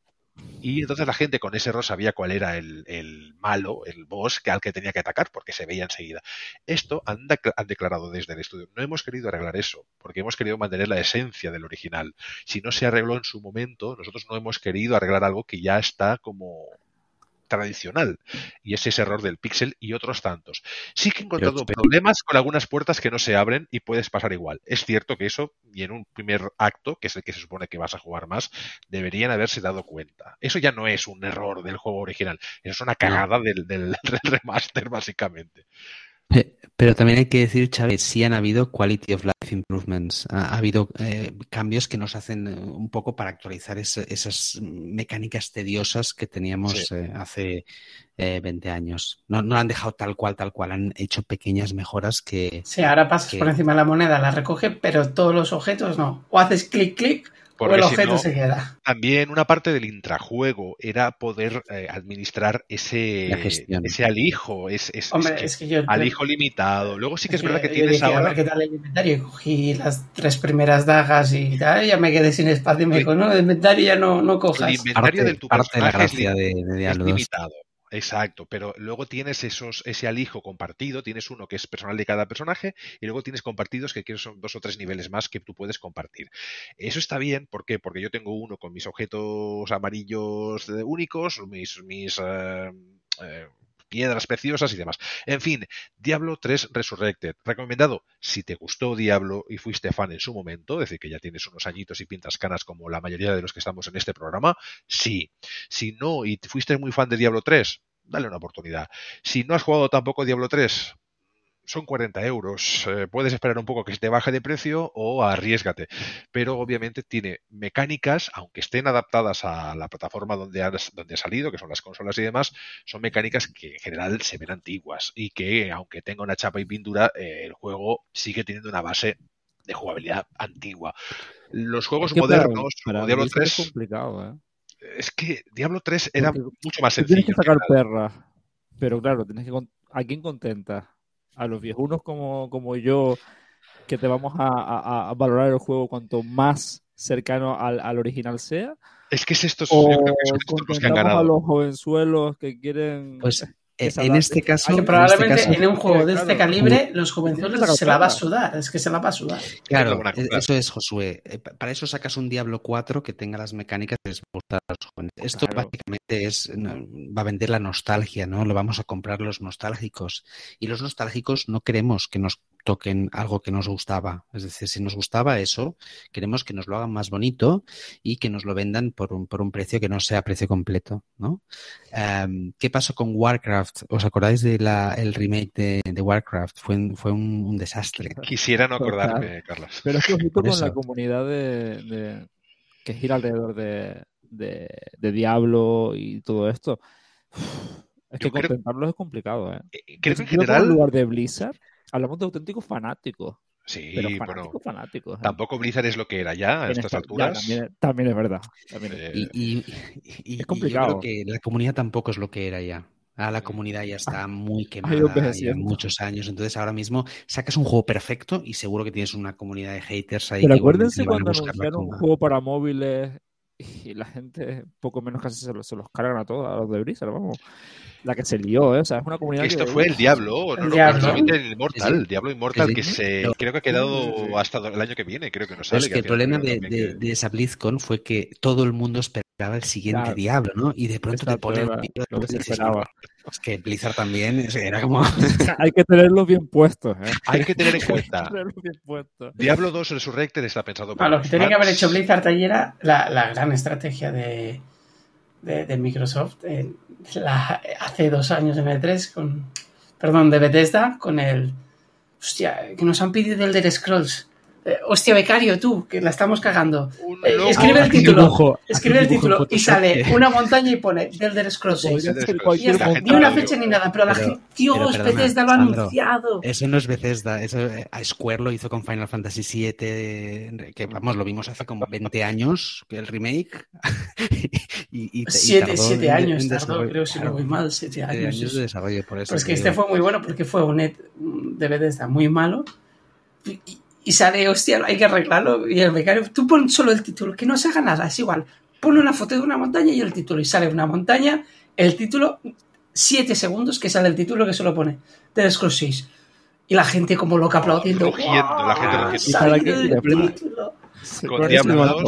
Y entonces la gente con ese error sabía cuál era el, malo, el boss que al que tenía que atacar, porque se veía enseguida. Esto han, declarado desde el estudio. No hemos querido arreglar eso, porque hemos querido mantener la esencia del original. Si no se arregló en su momento, nosotros no hemos querido arreglar algo que ya está como tradicional y es ese error del píxel y otros tantos. Sí que he encontrado problemas con algunas puertas que no se abren y puedes pasar igual. Es cierto que eso, y en un primer acto, que es el que se supone que vas a jugar más, deberían haberse dado cuenta. Eso ya no es un error del juego original, es una cagada del, del [LAUGHS] remaster básicamente. Pero también hay que decir, Chávez, sí han habido quality of life improvements. Ha, habido eh, cambios que nos hacen eh, un poco para actualizar esas mecánicas tediosas que teníamos eh, hace 20 años. No, no han dejado tal cual, tal cual. Han hecho pequeñas mejoras que... Sí, ahora pasas por encima de la moneda, la recoge, pero todos los objetos no. O haces clic, clic, Porque el objeto se queda. También una parte del intrajuego era poder eh, administrar ese, ese alijo, es, es, alijo limitado. Luego sí que es, verdad que, tienes ahora. ¿Qué tal el inventario? Cogí las tres primeras dagas y tal, ya me quedé sin espacio y me dijo, no, el inventario ya no, no cojas. El inventario de tu personaje es, limitado. Exacto, pero luego tienes esos, ese alijo compartido, tienes uno que es personal de cada personaje y luego tienes compartidos que son dos o tres niveles más que tú puedes compartir. Eso está bien, ¿por qué? Porque yo tengo uno con mis objetos amarillos únicos, mis, mis eh, eh, piedras preciosas y demás. En fin, Diablo 3 Resurrected. Recomendado si te gustó Diablo y fuiste fan en su momento, es decir, que ya tienes unos añitos y pintas canas como la mayoría de los que estamos en este programa, sí. Si no y fuiste muy fan de Diablo 3, dale una oportunidad. Si no has jugado tampoco Diablo 3, son 40 euros. Eh, puedes esperar un poco que se te baje de precio o arriesgate. Pero obviamente tiene mecánicas, aunque estén adaptadas a la plataforma donde, donde ha salido, que son las consolas y demás, son mecánicas que en general se ven antiguas y que, aunque tenga una chapa y pintura, eh, el juego sigue teniendo una base de jugabilidad antigua. Los juegos modernos, para, Diablo 3. Es complicado, ¿eh? Es que Diablo 3 era mucho más sencillo. Tienes que sacar perra, pero claro, tienes que. ¿A quién contenta? A los viejunos como, como yo, que te vamos a, valorar el juego cuanto más cercano al, al original sea. Es que es estos, o que a los jovenzuelos que quieren... Pues en este caso. probablemente en, este un juego de este calibre, los jovenzuelos se la va a sudar. Es que se la va a sudar. Claro, e, eso es, Josué. Eh, para eso sacas un Diablo 4 que tenga las mecánicas que les gusta a los jóvenes. Esto básicamente es. Va a vender la nostalgia, ¿no? Lo vamos a comprar los nostálgicos. Y los nostálgicos no queremos que nos toquen algo que nos gustaba. Es decir, si nos gustaba eso, queremos que nos lo hagan más bonito y que nos lo vendan por un, por un precio que no sea precio completo, ¿no? Em, ¿Qué pasó con Warcraft? ¿Os acordáis del el remake de, Warcraft? Fue, fue un, desastre. Quisiera no acordarme, Carlos. Pero es que con la comunidad de, que gira alrededor de, de, Diablo y todo esto. Es que contemplarlo es complicado, ¿eh? eh creo que en general... En lugar de Blizzard, hablamos de auténticos fanáticos. Sí, pero fanáticos, fanáticos. ¿eh? Tampoco Blizzard es lo que era ya a estas alturas. también, es verdad. Y, es complicado. yo creo que la comunidad tampoco es lo que era ya. Ah, la comunidad ya está ah, muy [LAUGHS] quemada ya muchos años. Entonces ahora mismo sacas un juego perfecto y seguro que tienes una comunidad de haters ahí. Pero acuérdense cuando anunciaron un juego para móviles y la gente poco menos casi se los, se los cargan a todos, a los de Blizzard, vamos la que se lió, ¿eh? O sea, es una comunidad. Esto fue el Diablo, no, el Diablo. el Immortal, el Diablo Immortal, que se, creo que ha quedado hasta el año que viene, creo que no sale. Es que, el problema de, de, esa BlizzCon fue que todo el mundo esperaba el siguiente Diablo, ¿no? Y de pronto te ponen lo que se esperaba. Es que Blizzard también era como. [LAUGHS] Hay que tenerlo bien puestos, ¿eh? Hay que tener en [LAUGHS] cuenta. Diablo 2 Resurrected está pensado para. lo que tenía que haber hecho Blizzard ayer era la, la gran estrategia de, de, de Microsoft. En, hace dos años en E3 con, perdón, de Bethesda con el, hostia, que nos han pedido el de Scrolls. Eh, hostia, becario, tú, que la estamos cagando. Eh, escribe el título. escribe el título y sale una montaña y pone Elder Scrolls 6. Ni una fecha ni nada, pero la gente, Dios, Bethesda lo ha anunciado. Eso no es Bethesda, eso eh, a Square lo hizo con Final Fantasy VII, que vamos, lo vimos hace como 20 años, el remake. [LAUGHS] y, siete, años tardó, creo, si no voy mal, siete años. de desarrollo, por eso. Pues que este fue muy bueno porque fue un net de Bethesda muy malo. Y, y sale, hostia, hay que arreglarlo. Y el becario, tú pon solo el título, que no se haga nada, es igual. Pon una foto de una montaña y el título. Y sale una montaña, el título, siete segundos que sale el título que solo pone The Scrolls 6. Y la gente como loca aplaudiendo. la gente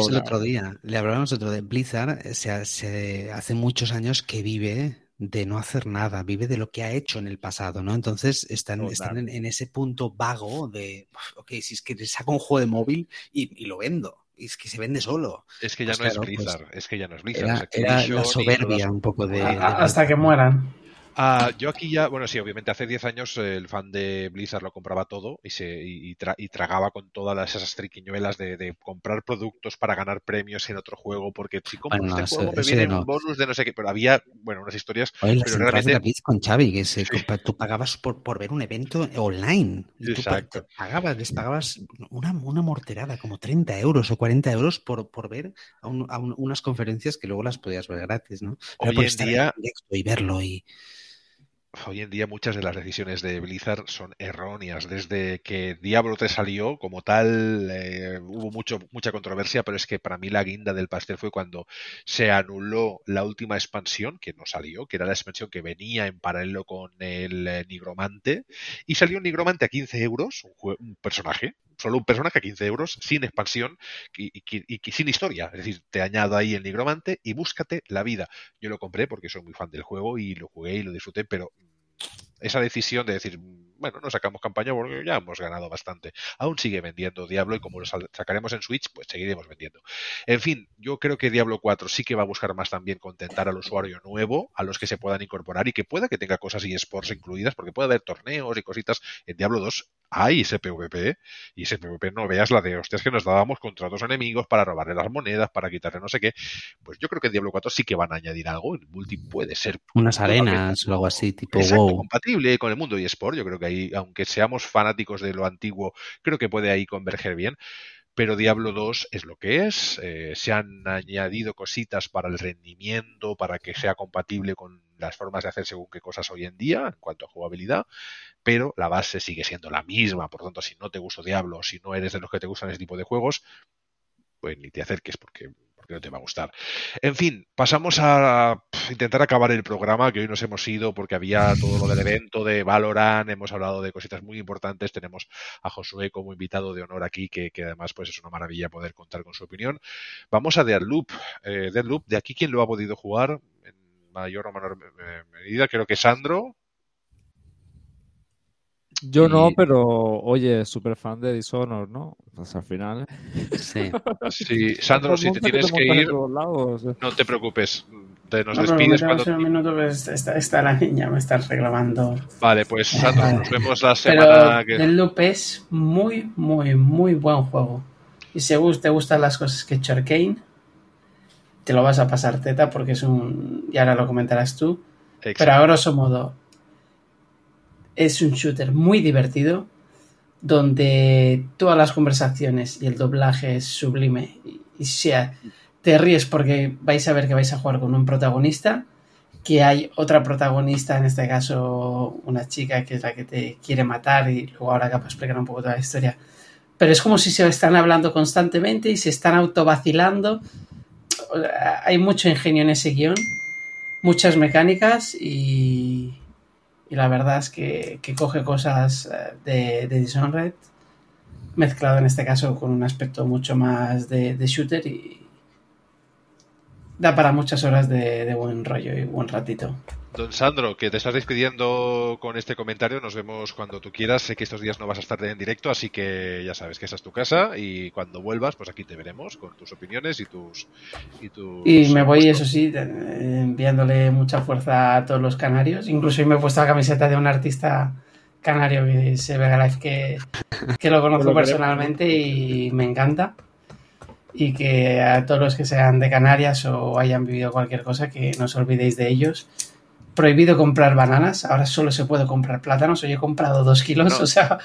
el otro día, le hablábamos otro de Blizzard, se, se, hace muchos años que vive de no hacer nada, vive de lo que ha hecho en el pasado, ¿no? Entonces están, están en, ese punto vago de, ok, si es que saco un juego de móvil y, lo vendo, y es que se vende solo. Es que ya pues no es pues Blizzard, es que ya no es Blizzard. Era, la soberbia un poco de, Hasta que mueran. Ah, yo aquí ya, bueno, sí, obviamente hace 10 años el fan de Blizzard lo compraba todo y se y, tragaba con todas esas triquiñuelas de, comprar productos para ganar premios en otro juego, porque si compro este juego me viene un bonus de no sé qué, pero había, bueno, unas historias. Oye, pero realmente... de con Xavi, que se, tú pagabas por, por ver un evento online. Exacto. pagabas, les pagabas una, una morterada, como 30 euros o 40 euros por, por ver a, unas conferencias que luego las podías ver gratis, ¿no? Hoy en día. y verlo y hoy en día muchas de las decisiones de Blizzard son erróneas. Desde que Diablo 3 salió, como tal, eh, hubo mucho, mucha controversia, pero es que para mí la guinda del pastel fue cuando se anuló la última expansión, que no salió, que era la expansión que venía en paralelo con el eh, Nigromante, y salió un Nigromante a 15 euros, un personaje, solo un personaje a 15 euros, sin expansión y, sin historia. Es decir, te añado ahí el nigromante y búscate la vida. Yo lo compré porque soy muy fan del juego y lo jugué y lo disfruté, pero esa decisión de decir, bueno, no sacamos campaña porque ya hemos ganado bastante. Aún sigue vendiendo Diablo y como lo sacaremos en Switch, pues seguiremos vendiendo. En fin, yo creo que Diablo 4 sí que va a buscar más también contentar al usuario nuevo, a los que se puedan incorporar y que pueda que tenga cosas y sports incluidas, porque puede haber torneos y cositas. En Diablo 2 hay ese PvP y ese PvP no veas la de hostias que nos dábamos contra dos enemigos para robarle las monedas, para quitarle no sé qué. Pues yo creo que en Diablo 4 sí que van a añadir algo. El multi puede ser. Unas arenas o algo así, tipo compatible con el mundo y sport. Yo creo que aunque seamos fanáticos de lo antiguo, creo que puede ahí converger bien pero Diablo 2 es lo que es. Eh, se han añadido cositas para el rendimiento, para que sea compatible con las formas de hacer según qué cosas hoy en día en cuanto a jugabilidad, pero la base sigue siendo la misma. Por lo tanto, si no te gusta Diablo, si no eres de los que te gustan ese tipo de juegos, pues ni te acerques porque no te va a gustar. En fin, pasamos a intentar acabar el programa, que hoy nos hemos ido porque había todo lo del evento de Valorant, hemos hablado de cositas muy importantes, tenemos a Josué como invitado de honor aquí, que, además pues es una maravilla poder contar con su opinión. Vamos a Deadloop. Eh, Deadloop, de aquí, ¿quién lo ha podido jugar? En mayor o menor medida, creo que Sandro, yo no, pero oye, súper fan de Dishonor, ¿no? Pues al final. Sí. [LAUGHS] sí, Sandro, si te tienes que ir, no te preocupes. Te nos despides cuando. Un minuto que está, la niña, me está reclamando. Vale, pues Sandro, nos vemos la semana que. El loop es muy, muy, muy buen juego. Y si te gustan las cosas que he hecho Arkane, te lo vas a pasar teta porque es un. Y ahora lo comentarás tú. Pero a grosso modo, es un shooter muy divertido donde todas las conversaciones y el doblaje es sublime. Y, sea te ríes porque vais a ver que vais a jugar con un protagonista que hay otra protagonista en este caso una chica que es la que te quiere matar y luego ahora capaz explicar un poco toda la historia. Pero es como si se están hablando constantemente y se están autovacilando. Hay mucho ingenio en ese guion muchas mecánicas y y la verdad es que, coge cosas eh, de, de, Dishonored mezclado en este caso con un aspecto mucho más de, de shooter y da para muchas horas de, buen rollo y buen ratito. Don Sandro, que te estás despidiendo con este comentario, nos vemos cuando tú quieras. Sé que estos días no vas a estar en directo, así que ya sabes que esa es tu casa y cuando vuelvas, pues aquí te veremos con tus opiniones y tus... Y, y me voy, eso sí, enviándole mucha fuerza a todos los canarios. Incluso me he puesto la camiseta de un artista canario que se Vega Life que, que lo conozco personalmente y me encanta y que a todos los que sean de Canarias o hayan vivido cualquier cosa, que no os olvidéis de ellos prohibido comprar bananas, ahora solo se puede comprar plátanos. Hoy he comprado dos kilos, o sea,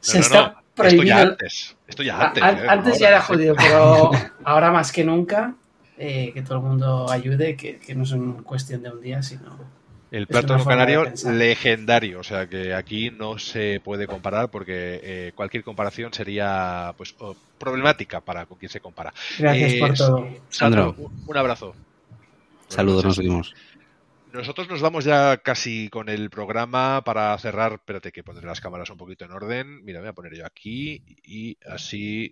se está prohibido. Esto ya antes. Esto ya antes, ¿eh? antes ya era jodido, pero [LAUGHS] ahora más que nunca, eh, que todo el mundo ayude, que, no es una cuestión de un día, sino. El plátano canario legendario, o sea que aquí no se puede comparar porque eh, cualquier comparación sería pues problemática para con quien se compara. Gracias por todo. Sandro, un abrazo. Saludos, nos vemos. Nosotros nos vamos ya casi con el programa para cerrar. Espérate que pondré las cámaras un poquito en orden. Mira, voy a poner yo aquí y así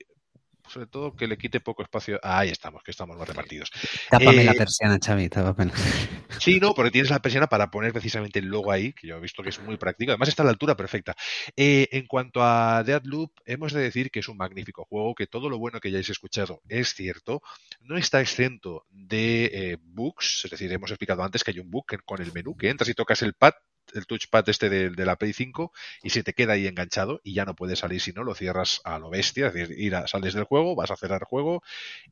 sobre todo que le quite poco espacio. ahí estamos, que estamos más repartidos. Tápame la eh, persiana, Xavi, Sí, no, porque tienes la persiana para poner precisamente el logo ahí, que yo he visto que es muy práctico. Además está a la altura perfecta. Eh, en cuanto a Deadloop, hemos de decir que es un magnífico juego, que todo lo bueno que hayáis escuchado es cierto. No está exento de eh, bugs, es decir, hemos explicado antes que hay un bug con el menú, que entras y tocas el pad el touchpad este de, la Play 5 y se te queda ahí enganchado y ya no puedes salir si no, lo cierras a lo bestia, es decir, ir a, sales del juego, vas a cerrar el juego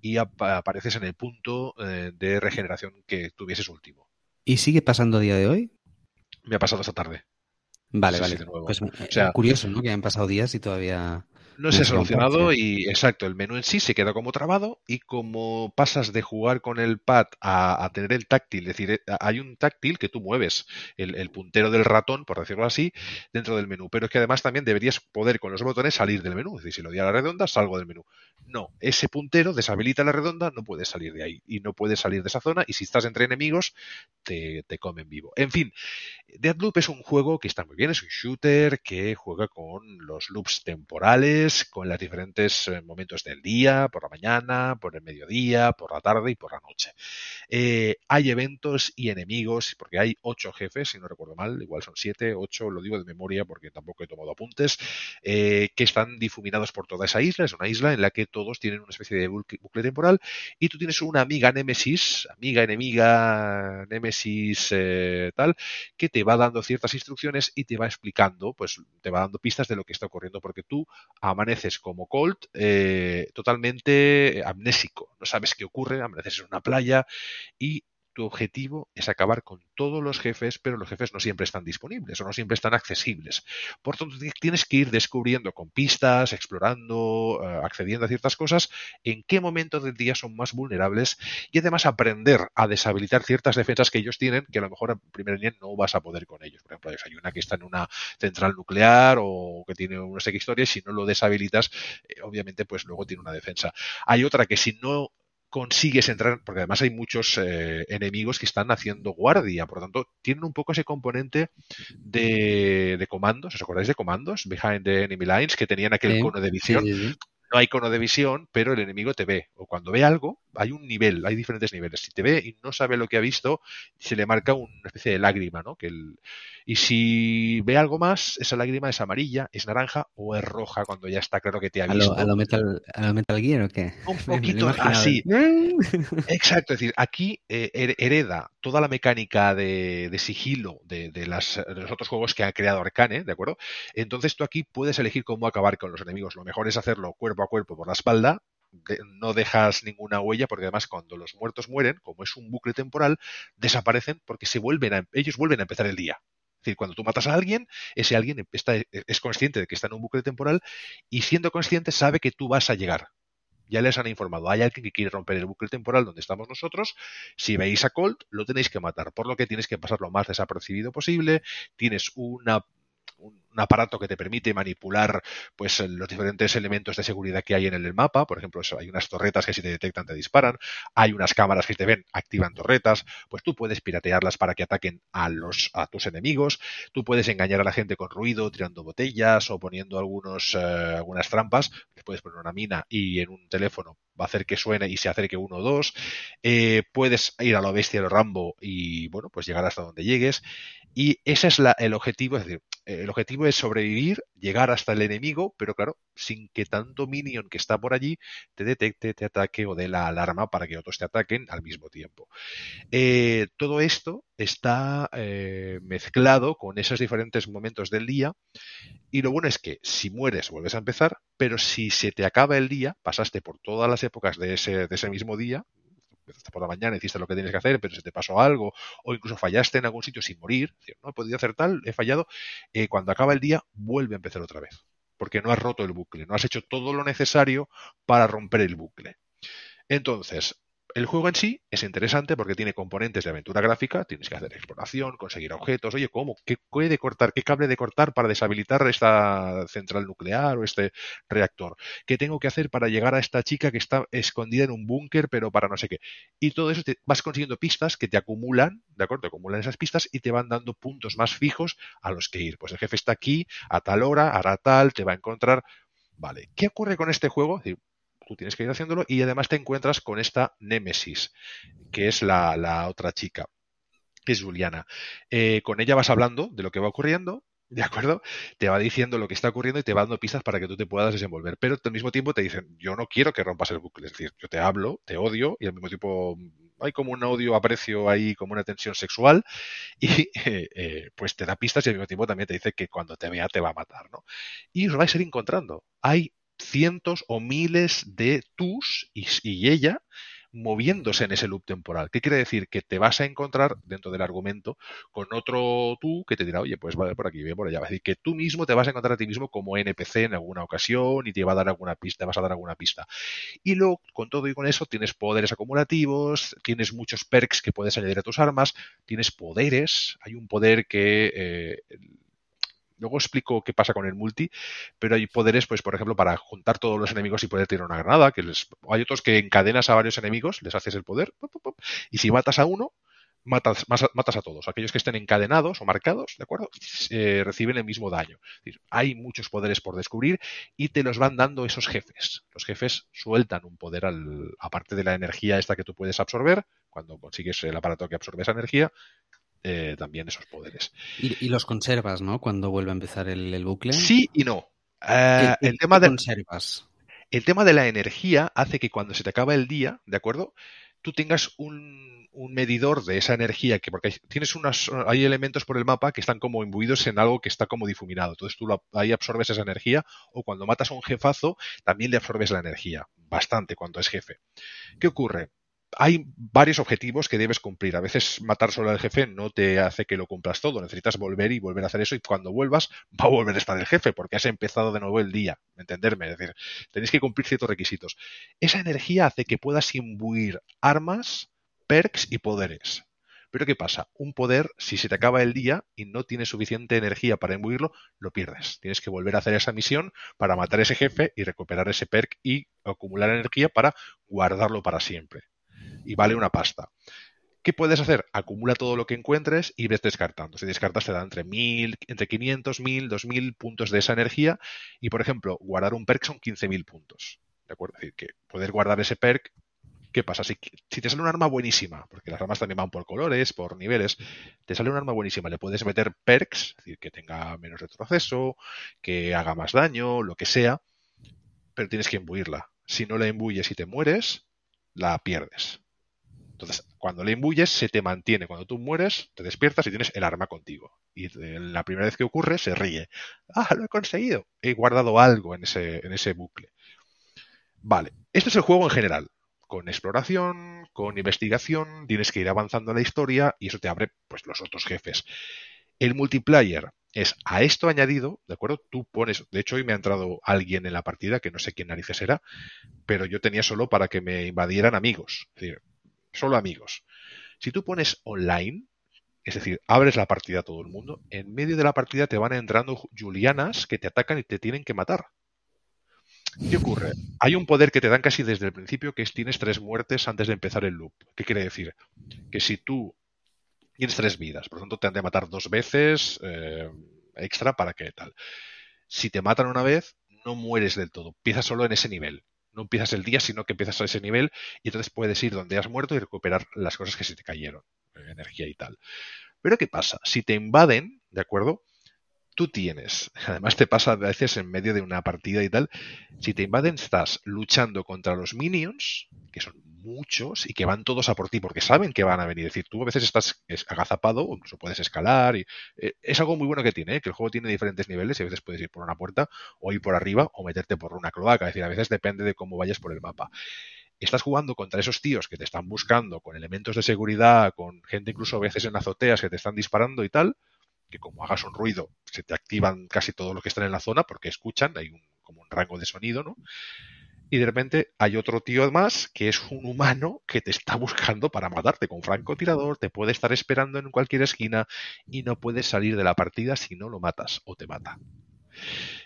y apareces en el punto eh, de regeneración que tuvieses último. ¿Y sigue pasando a día de hoy? Me ha pasado esta tarde. Vale, vale. Pues o sea, curioso, ¿no? Que han pasado días y todavía no se ha solucionado y exacto, el menú en sí se queda como trabado y como pasas de jugar con el pad a, tener el táctil, es decir, eh, hay un táctil que tú mueves el, puntero del ratón, por decirlo así, dentro del menú, pero es que además también deberías poder con los botones salir del menú, es decir, si lo di a la redonda, salgo del menú. No, ese puntero deshabilita la redonda, no puedes salir de ahí y no puedes salir de esa zona y si estás entre enemigos te, te comen vivo. En fin, Deadloop es un juego que está muy bien, es un shooter que juega con los loops temporales, con los diferentes eh, momentos del día, por la mañana, por el mediodía, por la tarde y por la noche. Eh, hay eventos y enemigos, porque hay ocho jefes, si no recuerdo mal, igual son siete, ocho, lo digo de memoria porque tampoco he tomado apuntes, eh, que están difuminados por toda esa isla. Es una isla en la que todos tienen una especie de bucle, temporal y tú tienes una amiga Némesis, amiga enemiga Némesis tal, que te va dando ciertas instrucciones y te va explicando, pues te va dando pistas de lo que está ocurriendo, porque tú amaneces como Colt eh, totalmente amnésico, no sabes qué ocurre, amaneces en una playa y tu objetivo es acabar con todos los jefes, pero los jefes no siempre están disponibles o no siempre están accesibles. Por tanto, tienes que ir descubriendo con pistas, explorando, eh, accediendo a ciertas cosas, en qué momento del día son más vulnerables y además aprender a deshabilitar ciertas defensas que ellos tienen, que a lo mejor en primer día no vas a poder con ellos. Por ejemplo, hay una que está en una central nuclear o que tiene una serie historia y si no lo deshabilitas, eh, obviamente, pues luego tiene una defensa. Hay otra que si no consigues entrar, porque además hay muchos eh, enemigos que están haciendo guardia, por lo tanto, tienen un poco ese componente de, de comandos, ¿os acordáis de comandos? Behind the Enemy Lines, que tenían aquel cono de visión. no hay cono de visión, pero el enemigo te ve. O cuando ve algo, hay un nivel, hay diferentes niveles. Si te ve y no sabe lo que ha visto, se le marca una especie de lágrima, ¿no? Que el... Y si ve algo más, esa lágrima es amarilla, es naranja o es roja cuando ya está claro que te ha visto. ¿A lo, Metal, Gear o qué? Un poquito así. [LAUGHS] Exacto, es decir, aquí eh, hereda toda la mecánica de, sigilo de, las, de, los otros juegos que ha creado Arcane, ¿de acuerdo? Entonces tú aquí puedes elegir cómo acabar con los enemigos. Lo mejor es hacerlo cuerpo a cuerpo por la espalda, no dejas ninguna huella porque además cuando los muertos mueren, como es un bucle temporal, desaparecen porque se vuelven ellos vuelven a empezar el día. Es decir, cuando tú matas a alguien, ese alguien está, es consciente de que está en un bucle temporal y siendo consciente sabe que tú vas a llegar. Ya les han informado, hay alguien que quiere romper el bucle temporal donde estamos nosotros. Si veis a Colt, lo tenéis que matar, por lo que tienes que pasar lo más desapercibido posible. Tienes una un, aparato que te permite manipular pues los diferentes elementos de seguridad que hay en el mapa. Por ejemplo, hay unas torretas que si te detectan te disparan, hay unas cámaras que te ven, activan torretas, pues tú puedes piratearlas para que ataquen a los a tus enemigos, tú puedes engañar a la gente con ruido, tirando botellas o poniendo algunos eh, algunas trampas, puedes poner una mina y en un teléfono va a hacer que suene y se acerque uno o dos. Eh, puedes ir a lo bestia de Rambo y bueno, pues llegar hasta donde llegues. Y ese es la, el objetivo, es decir, el objetivo es sobrevivir, llegar hasta el enemigo, pero claro, sin que tanto minion que está por allí te detecte, te ataque o dé la alarma para que otros te ataquen al mismo tiempo. Eh, todo esto está eh, mezclado con esos diferentes momentos del día y lo bueno es que si mueres vuelves a empezar, pero si se te acaba el día, pasaste por todas las épocas de ese, de ese mismo día, empezaste por la mañana, hiciste lo que tienes que hacer, pero se te pasó algo, o incluso fallaste en algún sitio sin morir, no he podido hacer tal, he fallado, eh, cuando acaba el día vuelve a empezar otra vez, porque no has roto el bucle, no has hecho todo lo necesario para romper el bucle. Entonces, el juego en sí es interesante porque tiene componentes de aventura gráfica, tienes que hacer exploración, conseguir objetos, oye, ¿cómo? ¿Qué puede cortar? ¿Qué cable de cortar para deshabilitar esta central nuclear o este reactor? ¿Qué tengo que hacer para llegar a esta chica que está escondida en un búnker, pero para no sé qué? Y todo eso vas consiguiendo pistas que te acumulan, ¿de acuerdo? Te acumulan esas pistas y te van dando puntos más fijos a los que ir. Pues el jefe está aquí, a tal hora, hará tal, te va a encontrar. Vale, ¿qué ocurre con este juego? Tú tienes que ir haciéndolo y además te encuentras con esta Némesis, que es la, otra chica, que es Juliana. Eh, con ella vas hablando de lo que va ocurriendo, ¿de acuerdo? Te va diciendo lo que está ocurriendo y te va dando pistas para que tú te puedas desenvolver. Pero al mismo tiempo te dicen, yo no quiero que rompas el bucle. Es decir, yo te hablo, te odio y al mismo tiempo hay como un odio aprecio ahí, como una tensión sexual y [LAUGHS] eh, eh, pues te da pistas y al mismo tiempo también te dice que cuando te vea te va a matar, ¿no? Y os vais a ir encontrando. Hay cientos o miles de tus y, ella moviéndose en ese loop temporal. ¿Qué quiere decir? Que te vas a encontrar dentro del argumento con otro tú que te dirá, oye, pues vale por aquí, bien por allá. Es decir, que tú mismo te vas a encontrar a ti mismo como NPC en alguna ocasión y te va a dar alguna pista, vas a dar alguna pista. Y luego, con todo y con eso, tienes poderes acumulativos, tienes muchos perks que puedes añadir a tus armas, tienes poderes, hay un poder que eh, Luego explico qué pasa con el multi, pero hay poderes, pues, por ejemplo, para juntar todos los enemigos y poder tirar una granada, que les... hay otros que encadenas a varios enemigos, les haces el poder, y si matas a uno, matas, a todos. Aquellos que estén encadenados o marcados, ¿de acuerdo? Eh, reciben el mismo daño. hay muchos poderes por descubrir y te los van dando esos jefes. Los jefes sueltan un poder al, aparte de la energía esta que tú puedes absorber, cuando consigues el aparato que absorbe esa energía, eh, también esos poderes. Y, los conservas, ¿no? Cuando vuelve a empezar el, bucle. Sí y no. Eh, el tema de conservas? El tema de la energía hace que cuando se te acaba el día, ¿de acuerdo? Tú tengas un, medidor de esa energía, que porque hay, tienes unas, hay elementos por el mapa que están como imbuidos en algo que está como difuminado. Entonces tú ahí absorbes esa energía, o cuando matas a un jefazo, también le absorbes la energía, bastante cuando es jefe. ¿Qué ocurre? Hay varios objetivos que debes cumplir. A veces matar solo al jefe no te hace que lo cumplas todo. Necesitas volver y volver a hacer eso y cuando vuelvas [LAUGHS] va a volver a estar el jefe porque has empezado de nuevo el día. ¿Entenderme? Es decir, tenéis que cumplir ciertos requisitos. Esa energía hace que puedas imbuir armas, perks y poderes. Pero ¿qué pasa? Un poder, si se te acaba el día y no tienes suficiente energía para imbuirlo, lo pierdes. Tienes que volver a hacer esa misión para matar a ese jefe y recuperar ese perk y acumular energía para guardarlo para siempre y vale una pasta. ¿Qué puedes hacer? Acumula todo lo que encuentres y ves descartando. Si descartas te da entre 1000, entre 500, 1000, 2000 puntos de esa energía y, por ejemplo, guardar un perk son 15.000 puntos. ¿De acuerdo? Es decir, que poder guardar ese perk ¿Qué pasa? Si, si, te sale un arma buenísima, porque las armas también van por colores, por niveles, te sale un arma buenísima, le puedes meter perks, es decir, que tenga menos retroceso, que haga más daño, lo que sea, pero tienes que imbuirla. Si no la imbuyes y te mueres, la pierdes. Entonces, cuando le imbuyes, se te mantiene. Cuando tú mueres, te despiertas y tienes el arma contigo. Y la primera vez que ocurre, se ríe. ¡Ah, lo he conseguido! He guardado algo en ese, en ese bucle. Vale, este es el juego en general. Con exploración, con investigación, tienes que ir avanzando en la historia y eso te abre pues los otros jefes. El multiplayer es a esto añadido, ¿de acuerdo? Tú pones, de hecho hoy me ha entrado alguien en la partida que no sé quién narices era, pero yo tenía solo para que me invadieran amigos. Es decir, solo amigos. Si tú pones online, es decir, abres la partida a todo el mundo, en medio de la partida te van entrando Julianas que te atacan y te tienen que matar. ¿Qué ocurre? Hay un poder que te dan casi desde el principio que es tienes tres muertes antes de empezar el loop. ¿Qué quiere decir? Que si tú tienes tres vidas, por lo tanto te han de matar dos veces eh, extra para que tal. Si te matan una vez, no mueres del todo, empiezas solo en ese nivel no empiezas el día, sino que empiezas a ese nivel y entonces puedes ir donde has muerto y recuperar las cosas que se te cayeron, eh, energía y tal. Pero ¿qué pasa? Si te invaden, ¿de acuerdo? Tú tienes, [LAUGHS] además te pasa a veces en medio de una partida y tal, si te invaden estás luchando contra los minions, que son muchos y que van todos a por ti porque saben que van a venir. Es decir, tú a veces estás agazapado, o incluso puedes escalar. Y, eh, es algo muy bueno que tiene, ¿eh? que el juego tiene diferentes niveles y a veces puedes ir por una puerta o ir por arriba o meterte por una cloaca. Es decir, a veces depende de cómo vayas por el mapa. Estás jugando contra esos tíos que te están buscando con elementos de seguridad, con gente incluso a veces en azoteas que te están disparando y tal, que como hagas un ruido se te activan casi todos los que están en la zona porque escuchan, hay un, como un rango de sonido, ¿no? Y de repente hay otro tío más que es un humano que te está buscando para matarte con francotirador, te puede estar esperando en cualquier esquina y no puedes salir de la partida si no lo matas o te mata.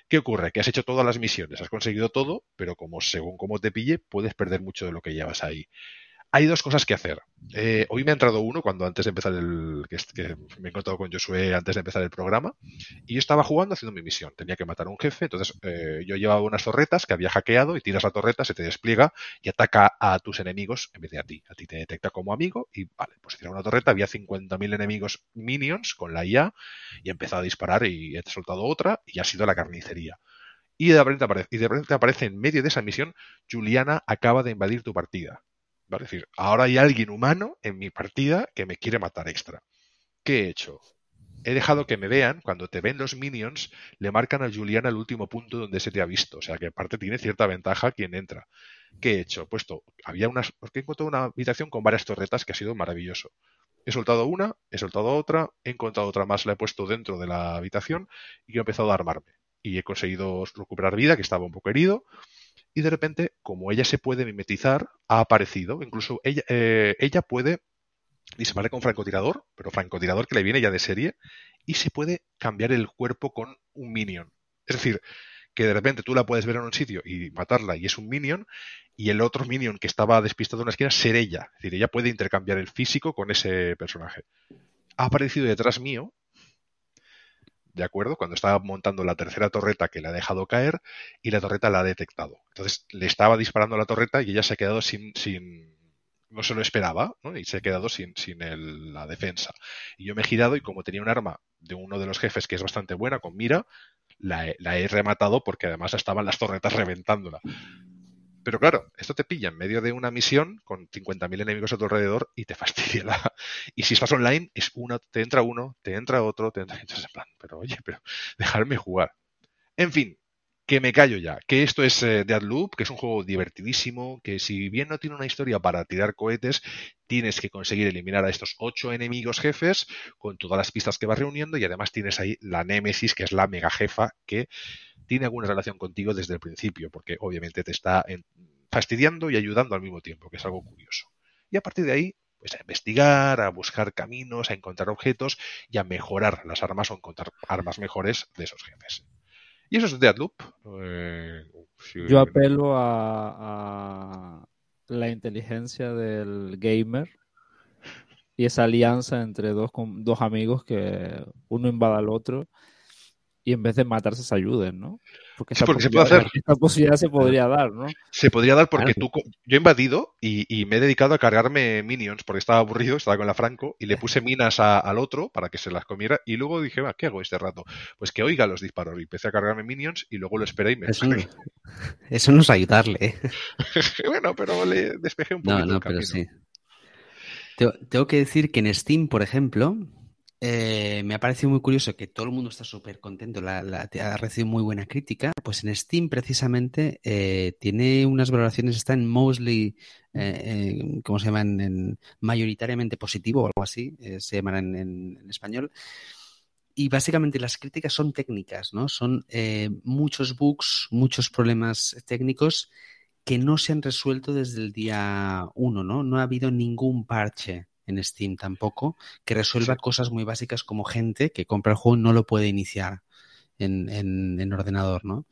¿Qué ocurre? Que has hecho todas las misiones, has conseguido todo, pero como según cómo te pille, puedes perder mucho de lo que llevas ahí. Hay dos cosas que hacer. Eh, hoy me ha entrado uno cuando antes de empezar el. Que, me he encontrado con Josué antes de empezar el programa. Y yo estaba jugando haciendo mi misión. Tenía que matar a un jefe. Entonces eh, yo llevaba unas torretas que había hackeado y tiras la torreta, se te despliega y ataca a tus enemigos en vez de a ti. A ti te detecta como amigo y vale, pues tira una torreta. Había 50.000 enemigos minions con la IA y he empezado a disparar y he soltado otra y ha sido la carnicería. Y de, repente aparece, y de repente aparece en medio de esa misión, Juliana acaba de invadir tu partida. Decir, ahora hay alguien humano en mi partida que me quiere matar extra. ¿Qué he hecho? He dejado que me vean, cuando te ven los minions, le marcan a Juliana el último punto donde se te ha visto. O sea que aparte tiene cierta ventaja quien entra. ¿Qué he hecho? Puesto, había unas, porque he encontrado una habitación con varias torretas que ha sido maravilloso. He soltado una, he soltado otra, he encontrado otra más, la he puesto dentro de la habitación y he empezado a armarme. Y he conseguido recuperar vida, que estaba un poco herido y de repente, como ella se puede mimetizar, ha aparecido. Incluso ella, eh, ella puede disparar con francotirador, pero francotirador que le viene ya de serie, y se puede cambiar el cuerpo con un minion. Es decir, que de repente tú la puedes ver en un sitio y matarla y es un minion, y el otro minion que estaba despistado en una esquina ser ella. Es decir, ella puede intercambiar el físico con ese personaje. Ha aparecido detrás mío ¿de acuerdo? Cuando estaba montando la tercera torreta que le ha dejado caer y la torreta la ha detectado. Entonces le estaba disparando la torreta y ella se ha quedado sin, sin no se lo esperaba, ¿no? Y se ha quedado sin, sin la defensa. Y yo me he girado y como tenía un arma de uno de los jefes que es bastante buena, con mira, la la he rematado porque además estaban las torretas reventándola. Pero claro, esto te pilla en medio de una misión con 50.000 enemigos a tu alrededor y te [LAUGHS] fastidia la... Y si estás online, es uno, te entra uno, te entra otro, te entra... [LAUGHS] Entonces, en plan, pero oye, pero [LAUGHS] dejarme jugar. En fin, que me callo ya, que esto es eh, Deadloop, que es un juego divertidísimo, que si bien no tiene una historia para tirar cohetes, tienes que conseguir eliminar a estos ocho enemigos jefes con todas las pistas que vas reuniendo y además tienes ahí la Némesis, que es la mega jefa que tiene alguna relación contigo desde el principio, porque obviamente te está fastidiando y ayudando al mismo tiempo, que es algo curioso. Y a partir de ahí, pues a investigar, a buscar caminos, a encontrar objetos y a mejorar las armas o encontrar armas mejores de esos jefes. Y eso es Deadloop. Eh, Yo apelo a, a, la inteligencia del gamer y esa alianza entre dos, dos amigos que uno invada al otro y en vez de matarse se ayuden, ¿no? Porque, se puede hacer. Esta posibilidad se podría dar, ¿no? Se podría dar porque tú, yo he invadido y, me he dedicado a cargarme minions porque estaba aburrido, estaba con la Franco y le puse minas al otro para que se las comiera y luego dije, va, ¿qué hago este rato? Pues que oiga los disparos y empecé a cargarme minions y luego lo esperé y me... Eso, no, eso no es ayudarle. ¿eh? [LAUGHS] bueno, pero le despejé un poco. No, no, pero sí. Tengo que decir que en Steam, por ejemplo, eh, me ha parecido muy curioso que todo el mundo está súper contento, la, ha recibido muy buena crítica. Pues en Steam, precisamente, eh, tiene unas valoraciones, está en mostly, eh, ¿cómo se llaman? En, mayoritariamente positivo o algo así, se llaman en, español. Y básicamente las críticas son técnicas, ¿no? Son muchos bugs, muchos problemas técnicos que no se han resuelto desde el día uno, ¿no? No ha habido ningún parche en Steam tampoco, que resuelva cosas muy básicas como gente que compra el juego y no lo puede iniciar en, en, ordenador, ¿no?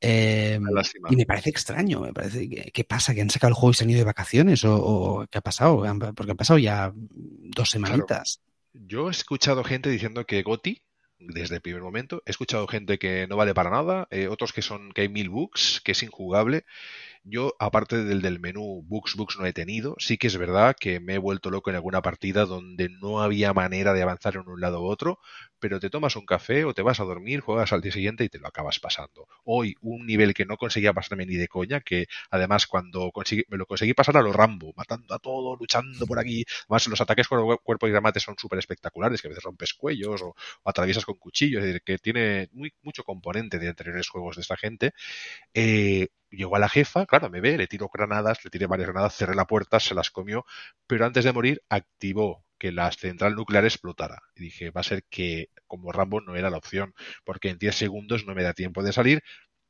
Em, y me parece extraño, me parece ¿qué pasa? ¿Que han sacado el juego y se han ido de vacaciones? ¿O, qué ha pasado? Porque han pasado ya dos semanitas. Yo he escuchado gente diciendo que Goti, desde el primer momento, he escuchado gente que no vale para nada, eh, otros que son que hay mil bugs, que es injugable. Yo, aparte del del menú Books, Books no he tenido, sí que es verdad que me he vuelto loco en alguna partida donde no había manera de avanzar en un lado u otro, pero te tomas un café o te vas a dormir, juegas al día siguiente y te lo acabas pasando. Hoy, un nivel que no conseguía pasarme ni de coña, que además cuando me lo conseguí pasar a lo Rambo, matando a todo, luchando por aquí. Además, los ataques con cuerpo y gramate son súper espectaculares, que a veces rompes cuellos o, atraviesas con cuchillos, es decir, que tiene muy, mucho componente de anteriores juegos de esta gente. Eh, llegó a la jefa, claro, me ve, le tiró granadas, le tiré varias granadas, cerré la puerta, se las comió, pero antes de morir activó que la central nuclear explotara. Y dije, va a ser que como Rambo no era la opción, porque en 10 segundos no me da tiempo de salir,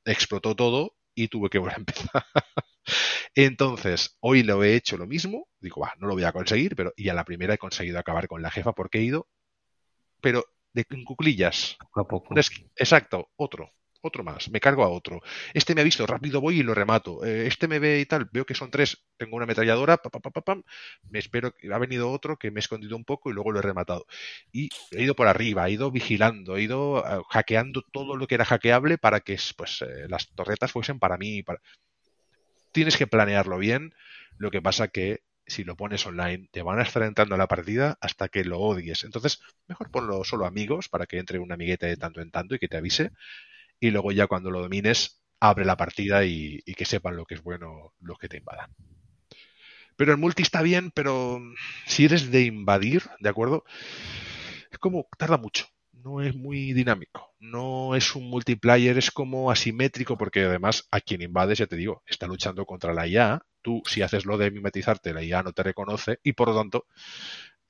explotó todo y tuve que volver a [LAUGHS] empezar. Entonces, hoy lo he hecho lo mismo, digo, no lo voy a conseguir, pero y a la primera he conseguido acabar con la jefa porque he ido, pero de, en cuclillas. Poco a poco. exacto, otro otro más, me cargo a otro. Este me ha visto, rápido voy y lo remato. Eh, este me ve y tal, veo que son tres, tengo una ametralladora, pa, pa, pa, pam, me espero, ha venido otro que me he escondido un poco y luego lo he rematado. Y he ido por arriba, he ido vigilando, he ido eh, hackeando todo lo que era hackeable para que pues, eh, las torretas fuesen para mí. Tienes que planearlo bien, lo que pasa que si lo pones online, te van a estar entrando a la partida hasta que lo odies. Entonces, mejor ponlo solo amigos para que entre un amiguete de tanto en tanto y que te avise y luego ya cuando lo domines, abre la partida y, que sepan lo que es bueno los que te invadan. Pero el multi está bien, pero si eres de invadir, ¿de acuerdo? Es como, tarda mucho, no es muy dinámico, no es un multiplayer, es como asimétrico, porque además a quien invades, ya te digo, está luchando contra la IA, tú si haces lo de mimetizarte, la IA no te reconoce y por lo tanto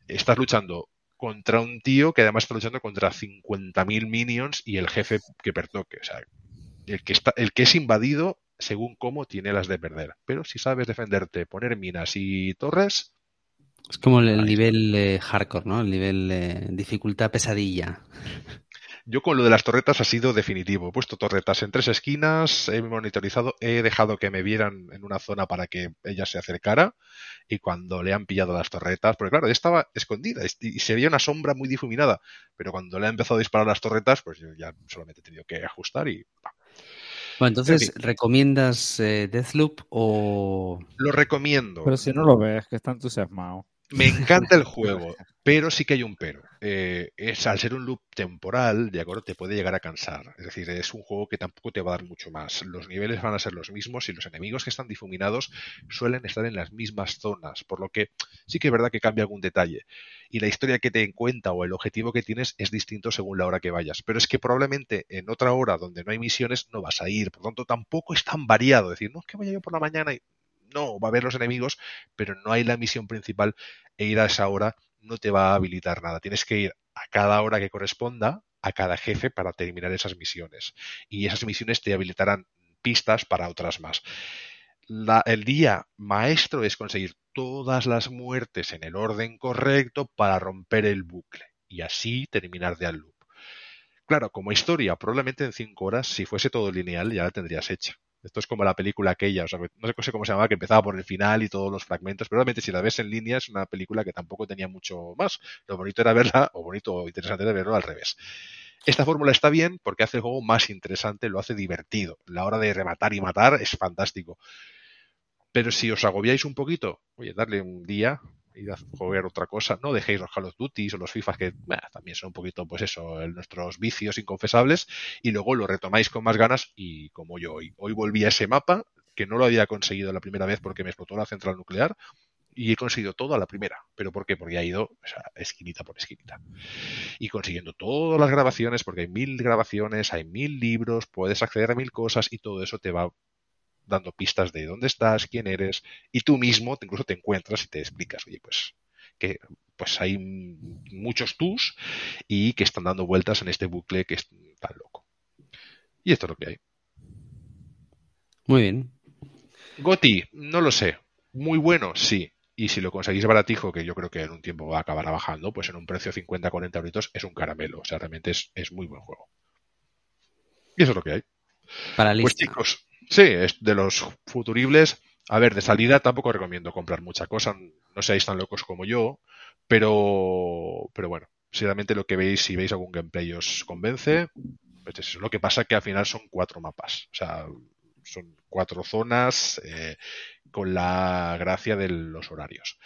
estás luchando contra un tío que además está luchando contra 50.000 minions y el jefe que pertoque. O sea, el que, está, el que es invadido, según cómo, tiene las de perder. Pero si sabes defenderte, poner minas y torres. Es como el, nivel eh, hardcore, ¿no? El nivel eh, dificultad pesadilla. Yo con lo de las torretas ha sido definitivo. He puesto torretas en tres esquinas, he monitorizado, he dejado que me vieran en una zona para que ella se acercara y cuando le han pillado las torretas, porque claro, estaba escondida y se veía una sombra muy difuminada, pero cuando le ha empezado a disparar las torretas, pues yo ya solamente he tenido que ajustar y... Bueno, entonces, ¿recomiendas eh, Deathloop o...? Lo recomiendo. Pero si no lo ves, que está entusiasmado. Me encanta el juego, pero sí que hay un pero. Eh, es al ser un loop temporal, de acuerdo, te puede llegar a cansar. Es decir, es un juego que tampoco te va a dar mucho más. Los niveles van a ser los mismos y los enemigos que están difuminados suelen estar en las mismas zonas, por lo que sí que es verdad que cambia algún detalle. Y la historia que te cuenta o el objetivo que tienes es distinto según la hora que vayas. Pero es que probablemente en otra hora donde no hay misiones no vas a ir. Por lo tanto, tampoco es tan variado. Es decir, no es que vaya yo por la mañana y no, va a haber los enemigos, pero no hay la misión principal e ir a esa hora no te va a habilitar nada. Tienes que ir a cada hora que corresponda a cada jefe para terminar esas misiones. Y esas misiones te habilitarán pistas para otras más. el día maestro es conseguir todas las muertes en el orden correcto para romper el bucle y así terminar de al loop. Claro, como historia, probablemente en 5 horas, si fuese todo lineal, ya la tendrías hecha. Esto es como la película aquella, o sea, no sé cómo se llamaba, que empezaba por el final y todos los fragmentos, pero realmente si la ves en línea es una película que tampoco tenía mucho más. Lo bonito era verla, o bonito o interesante era verlo al revés. Esta fórmula está bien porque hace el juego más interesante, lo hace divertido. La hora de rematar y matar es fantástico. Pero si os agobiáis un poquito, oye, darle un día, ir a jugar otra cosa, no dejéis los Call of Duty o los FIFA que también son un poquito, pues eso, nuestros vicios inconfesables, y luego lo retomáis con más ganas y como yo hoy. Hoy volví a ese mapa, que no lo había conseguido la primera vez porque me explotó la central nuclear, y he conseguido todo a la primera. ¿Pero por qué? Porque ha ido esquinita por esquinita. Y consiguiendo todas las grabaciones, porque hay mil grabaciones, hay mil libros, puedes acceder a mil cosas y todo eso te va dando pistas de dónde estás, quién eres, y tú mismo incluso te encuentras y te explicas, oye, pues que pues hay muchos tus y que están dando vueltas en este bucle que es tan loco. Y esto es lo que hay. Muy bien. Goti, no lo sé. Muy bueno, sí. Y si lo conseguís baratijo, que yo creo que en un tiempo va a acabar bajando, pues en un precio 50-40 euritos es un caramelo. O sea, realmente es, es, muy buen juego. Y eso es lo que hay. Para pues chicos, Sí, es de los futuribles. A ver, de salida tampoco recomiendo comprar mucha cosa. No seáis tan locos como yo. Pero, pero bueno, si realmente lo que veis, si veis algún gameplay os convence, pues eso. Lo que pasa que al final son cuatro mapas. O sea, son cuatro zonas eh, con la gracia de los horarios.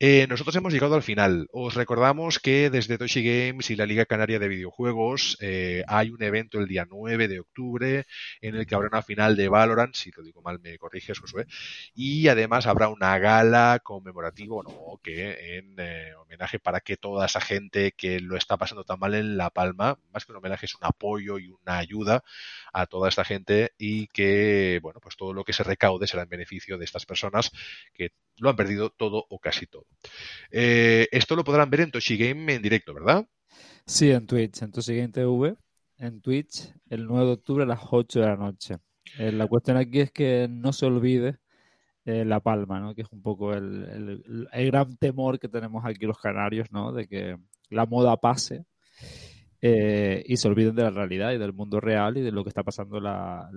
Eh, nosotros hemos llegado al final. Os recordamos que desde Toshi Games y la Liga Canaria de Videojuegos eh, hay un evento el día 9 de octubre en el que habrá una final de Valorant, si lo digo mal me corriges, Josué, y además habrá una gala conmemorativa, no, que en eh, homenaje para que toda esa gente que lo está pasando tan mal en La Palma, más que un homenaje es un apoyo y una ayuda a toda esta gente y que, bueno, pues todo lo que se recaude será en beneficio de estas personas que lo han perdido todo o casi todo. Eh, esto lo podrán ver en Toshigame en directo, ¿verdad? Sí, en Twitch, en Toshigame TV, en Twitch, el 9 de octubre a las 8 de la noche. Eh, la cuestión aquí es que no se olvide eh, La Palma, ¿no? que es un poco el, gran temor que tenemos aquí los canarios, ¿no? de que la moda pase y se olviden de la realidad y del mundo real y de lo que está pasando la,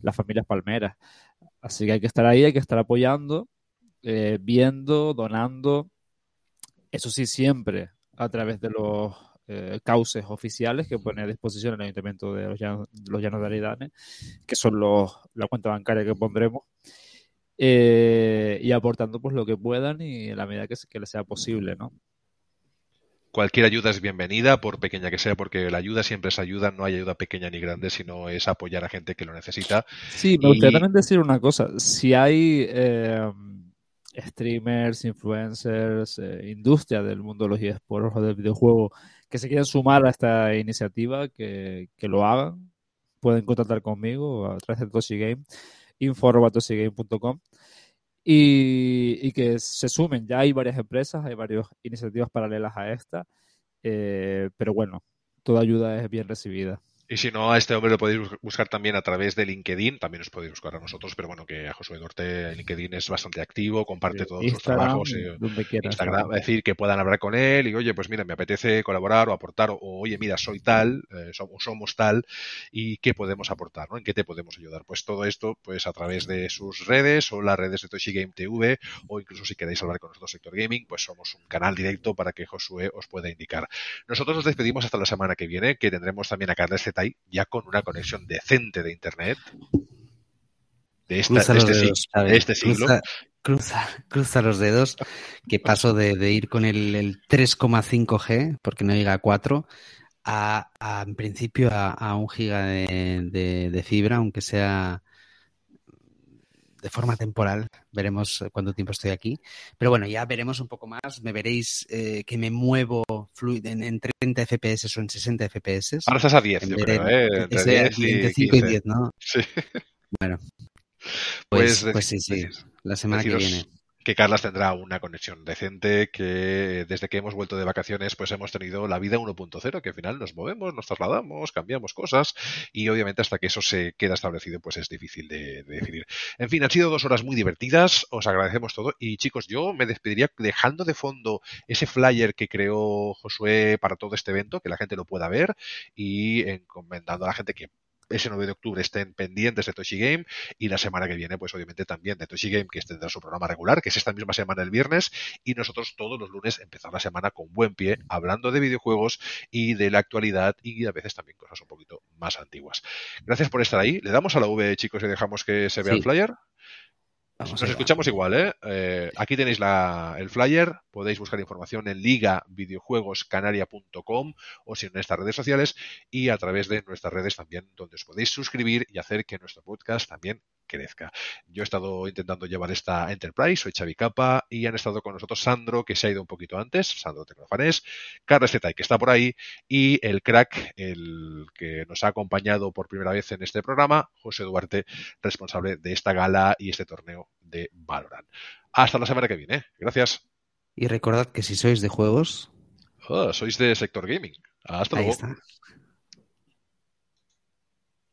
las familias palmeras. Así que hay que estar ahí, hay que estar apoyando, eh, viendo, donando. Eso sí, siempre a través de los eh, cauces oficiales que pone a disposición el Ayuntamiento de los Llanos, de Aridane, que son los, la cuenta bancaria que pondremos, y aportando pues lo que puedan y en la medida que, que les sea posible, ¿no? cualquier ayuda es bienvenida, por pequeña que sea, porque la ayuda siempre es ayuda, no hay ayuda pequeña ni grande, sino es apoyar a gente que lo necesita. Sí, me gustaría también decir una cosa, si hay eh, streamers, influencers, eh, industria del mundo de los eSports o del videojuego que se quieran sumar a esta iniciativa, que, lo hagan, pueden contactar conmigo a través de Toshi Game, info.toshigame.com y, que se sumen. Ya hay varias empresas, hay varias iniciativas paralelas a esta, eh, pero bueno, toda ayuda es bien recibida. Y si no, a este hombre lo podéis buscar también a través de LinkedIn, también os podéis buscar a nosotros, pero bueno, que a Josué Duarte en LinkedIn es bastante activo, comparte todos sus trabajos, eh, Instagram, es decir, que puedan hablar con él y oye, pues mira, me apetece colaborar o aportar, o, oye, mira, soy tal, eh, somos, somos, tal, y qué podemos aportar, ¿no? ¿En qué te podemos ayudar? Pues todo esto, pues a través de sus redes o las redes de Toshi Game TV, o incluso si queréis hablar con nosotros Sector Gaming, pues somos un canal directo para que Josué os pueda indicar. Nosotros nos despedimos hasta la semana que viene, que tendremos también a Carles ya con una conexión decente de Internet de, este, este, siglo. Cruza, cruza, los dedos, que paso de, ir con el, 3,5G, porque no llega a 4, a, en principio a, un giga de, fibra, aunque sea de forma temporal. Veremos cuánto tiempo estoy aquí. Pero bueno, ya veremos un poco más. Me veréis eh, que me muevo en, en, 30 FPS o en 60 FPS. Ahora estás a 10, yo creo, ¿eh? Entre, 10 y 5 y 10, ¿no? Sí. Bueno. Pues, pues, pues sí, sí. La semana que viene que Carlas tendrá una conexión decente, que desde que hemos vuelto de vacaciones pues hemos tenido la vida 1.0, que al final nos movemos, nos trasladamos, cambiamos cosas y obviamente hasta que eso se queda establecido pues es difícil de, decidir. En fin, han sido dos horas muy divertidas, os agradecemos todo y chicos, yo me despediría dejando de fondo ese flyer que creó Josué para todo este evento, que la gente lo pueda ver y encomendando a la gente que ese 9 de octubre estén pendientes de Toshi Game y la semana que viene, pues obviamente también de Toshi Game, que tendrá su programa regular, que es esta misma semana el viernes, y nosotros todos los lunes empezar la semana con buen pie, hablando de videojuegos y de la actualidad y a veces también cosas un poquito más antiguas. Gracias por estar ahí. Le damos a la V, chicos, y dejamos que se vea el flyer. Nos escuchamos igual, ¿eh? ¿eh? Aquí tenéis la, el flyer, podéis buscar información en ligavideojuegoscanaria.com o si en nuestras redes sociales y a través de nuestras redes también, donde os podéis suscribir y hacer que nuestro podcast también crezca. Yo he estado intentando llevar esta Enterprise, soy Xavi Capa y han estado con nosotros Sandro, que se ha ido un poquito antes, Sandro Tecnofanés, Carlos Zetay, que está por ahí, y el crack, el que nos ha acompañado por primera vez en este programa, José Duarte, responsable de esta gala y este torneo de Valorant. Hasta la semana que viene. Gracias. Y recordad que si sois de juegos... Oh, sois de sector gaming. Hasta luego.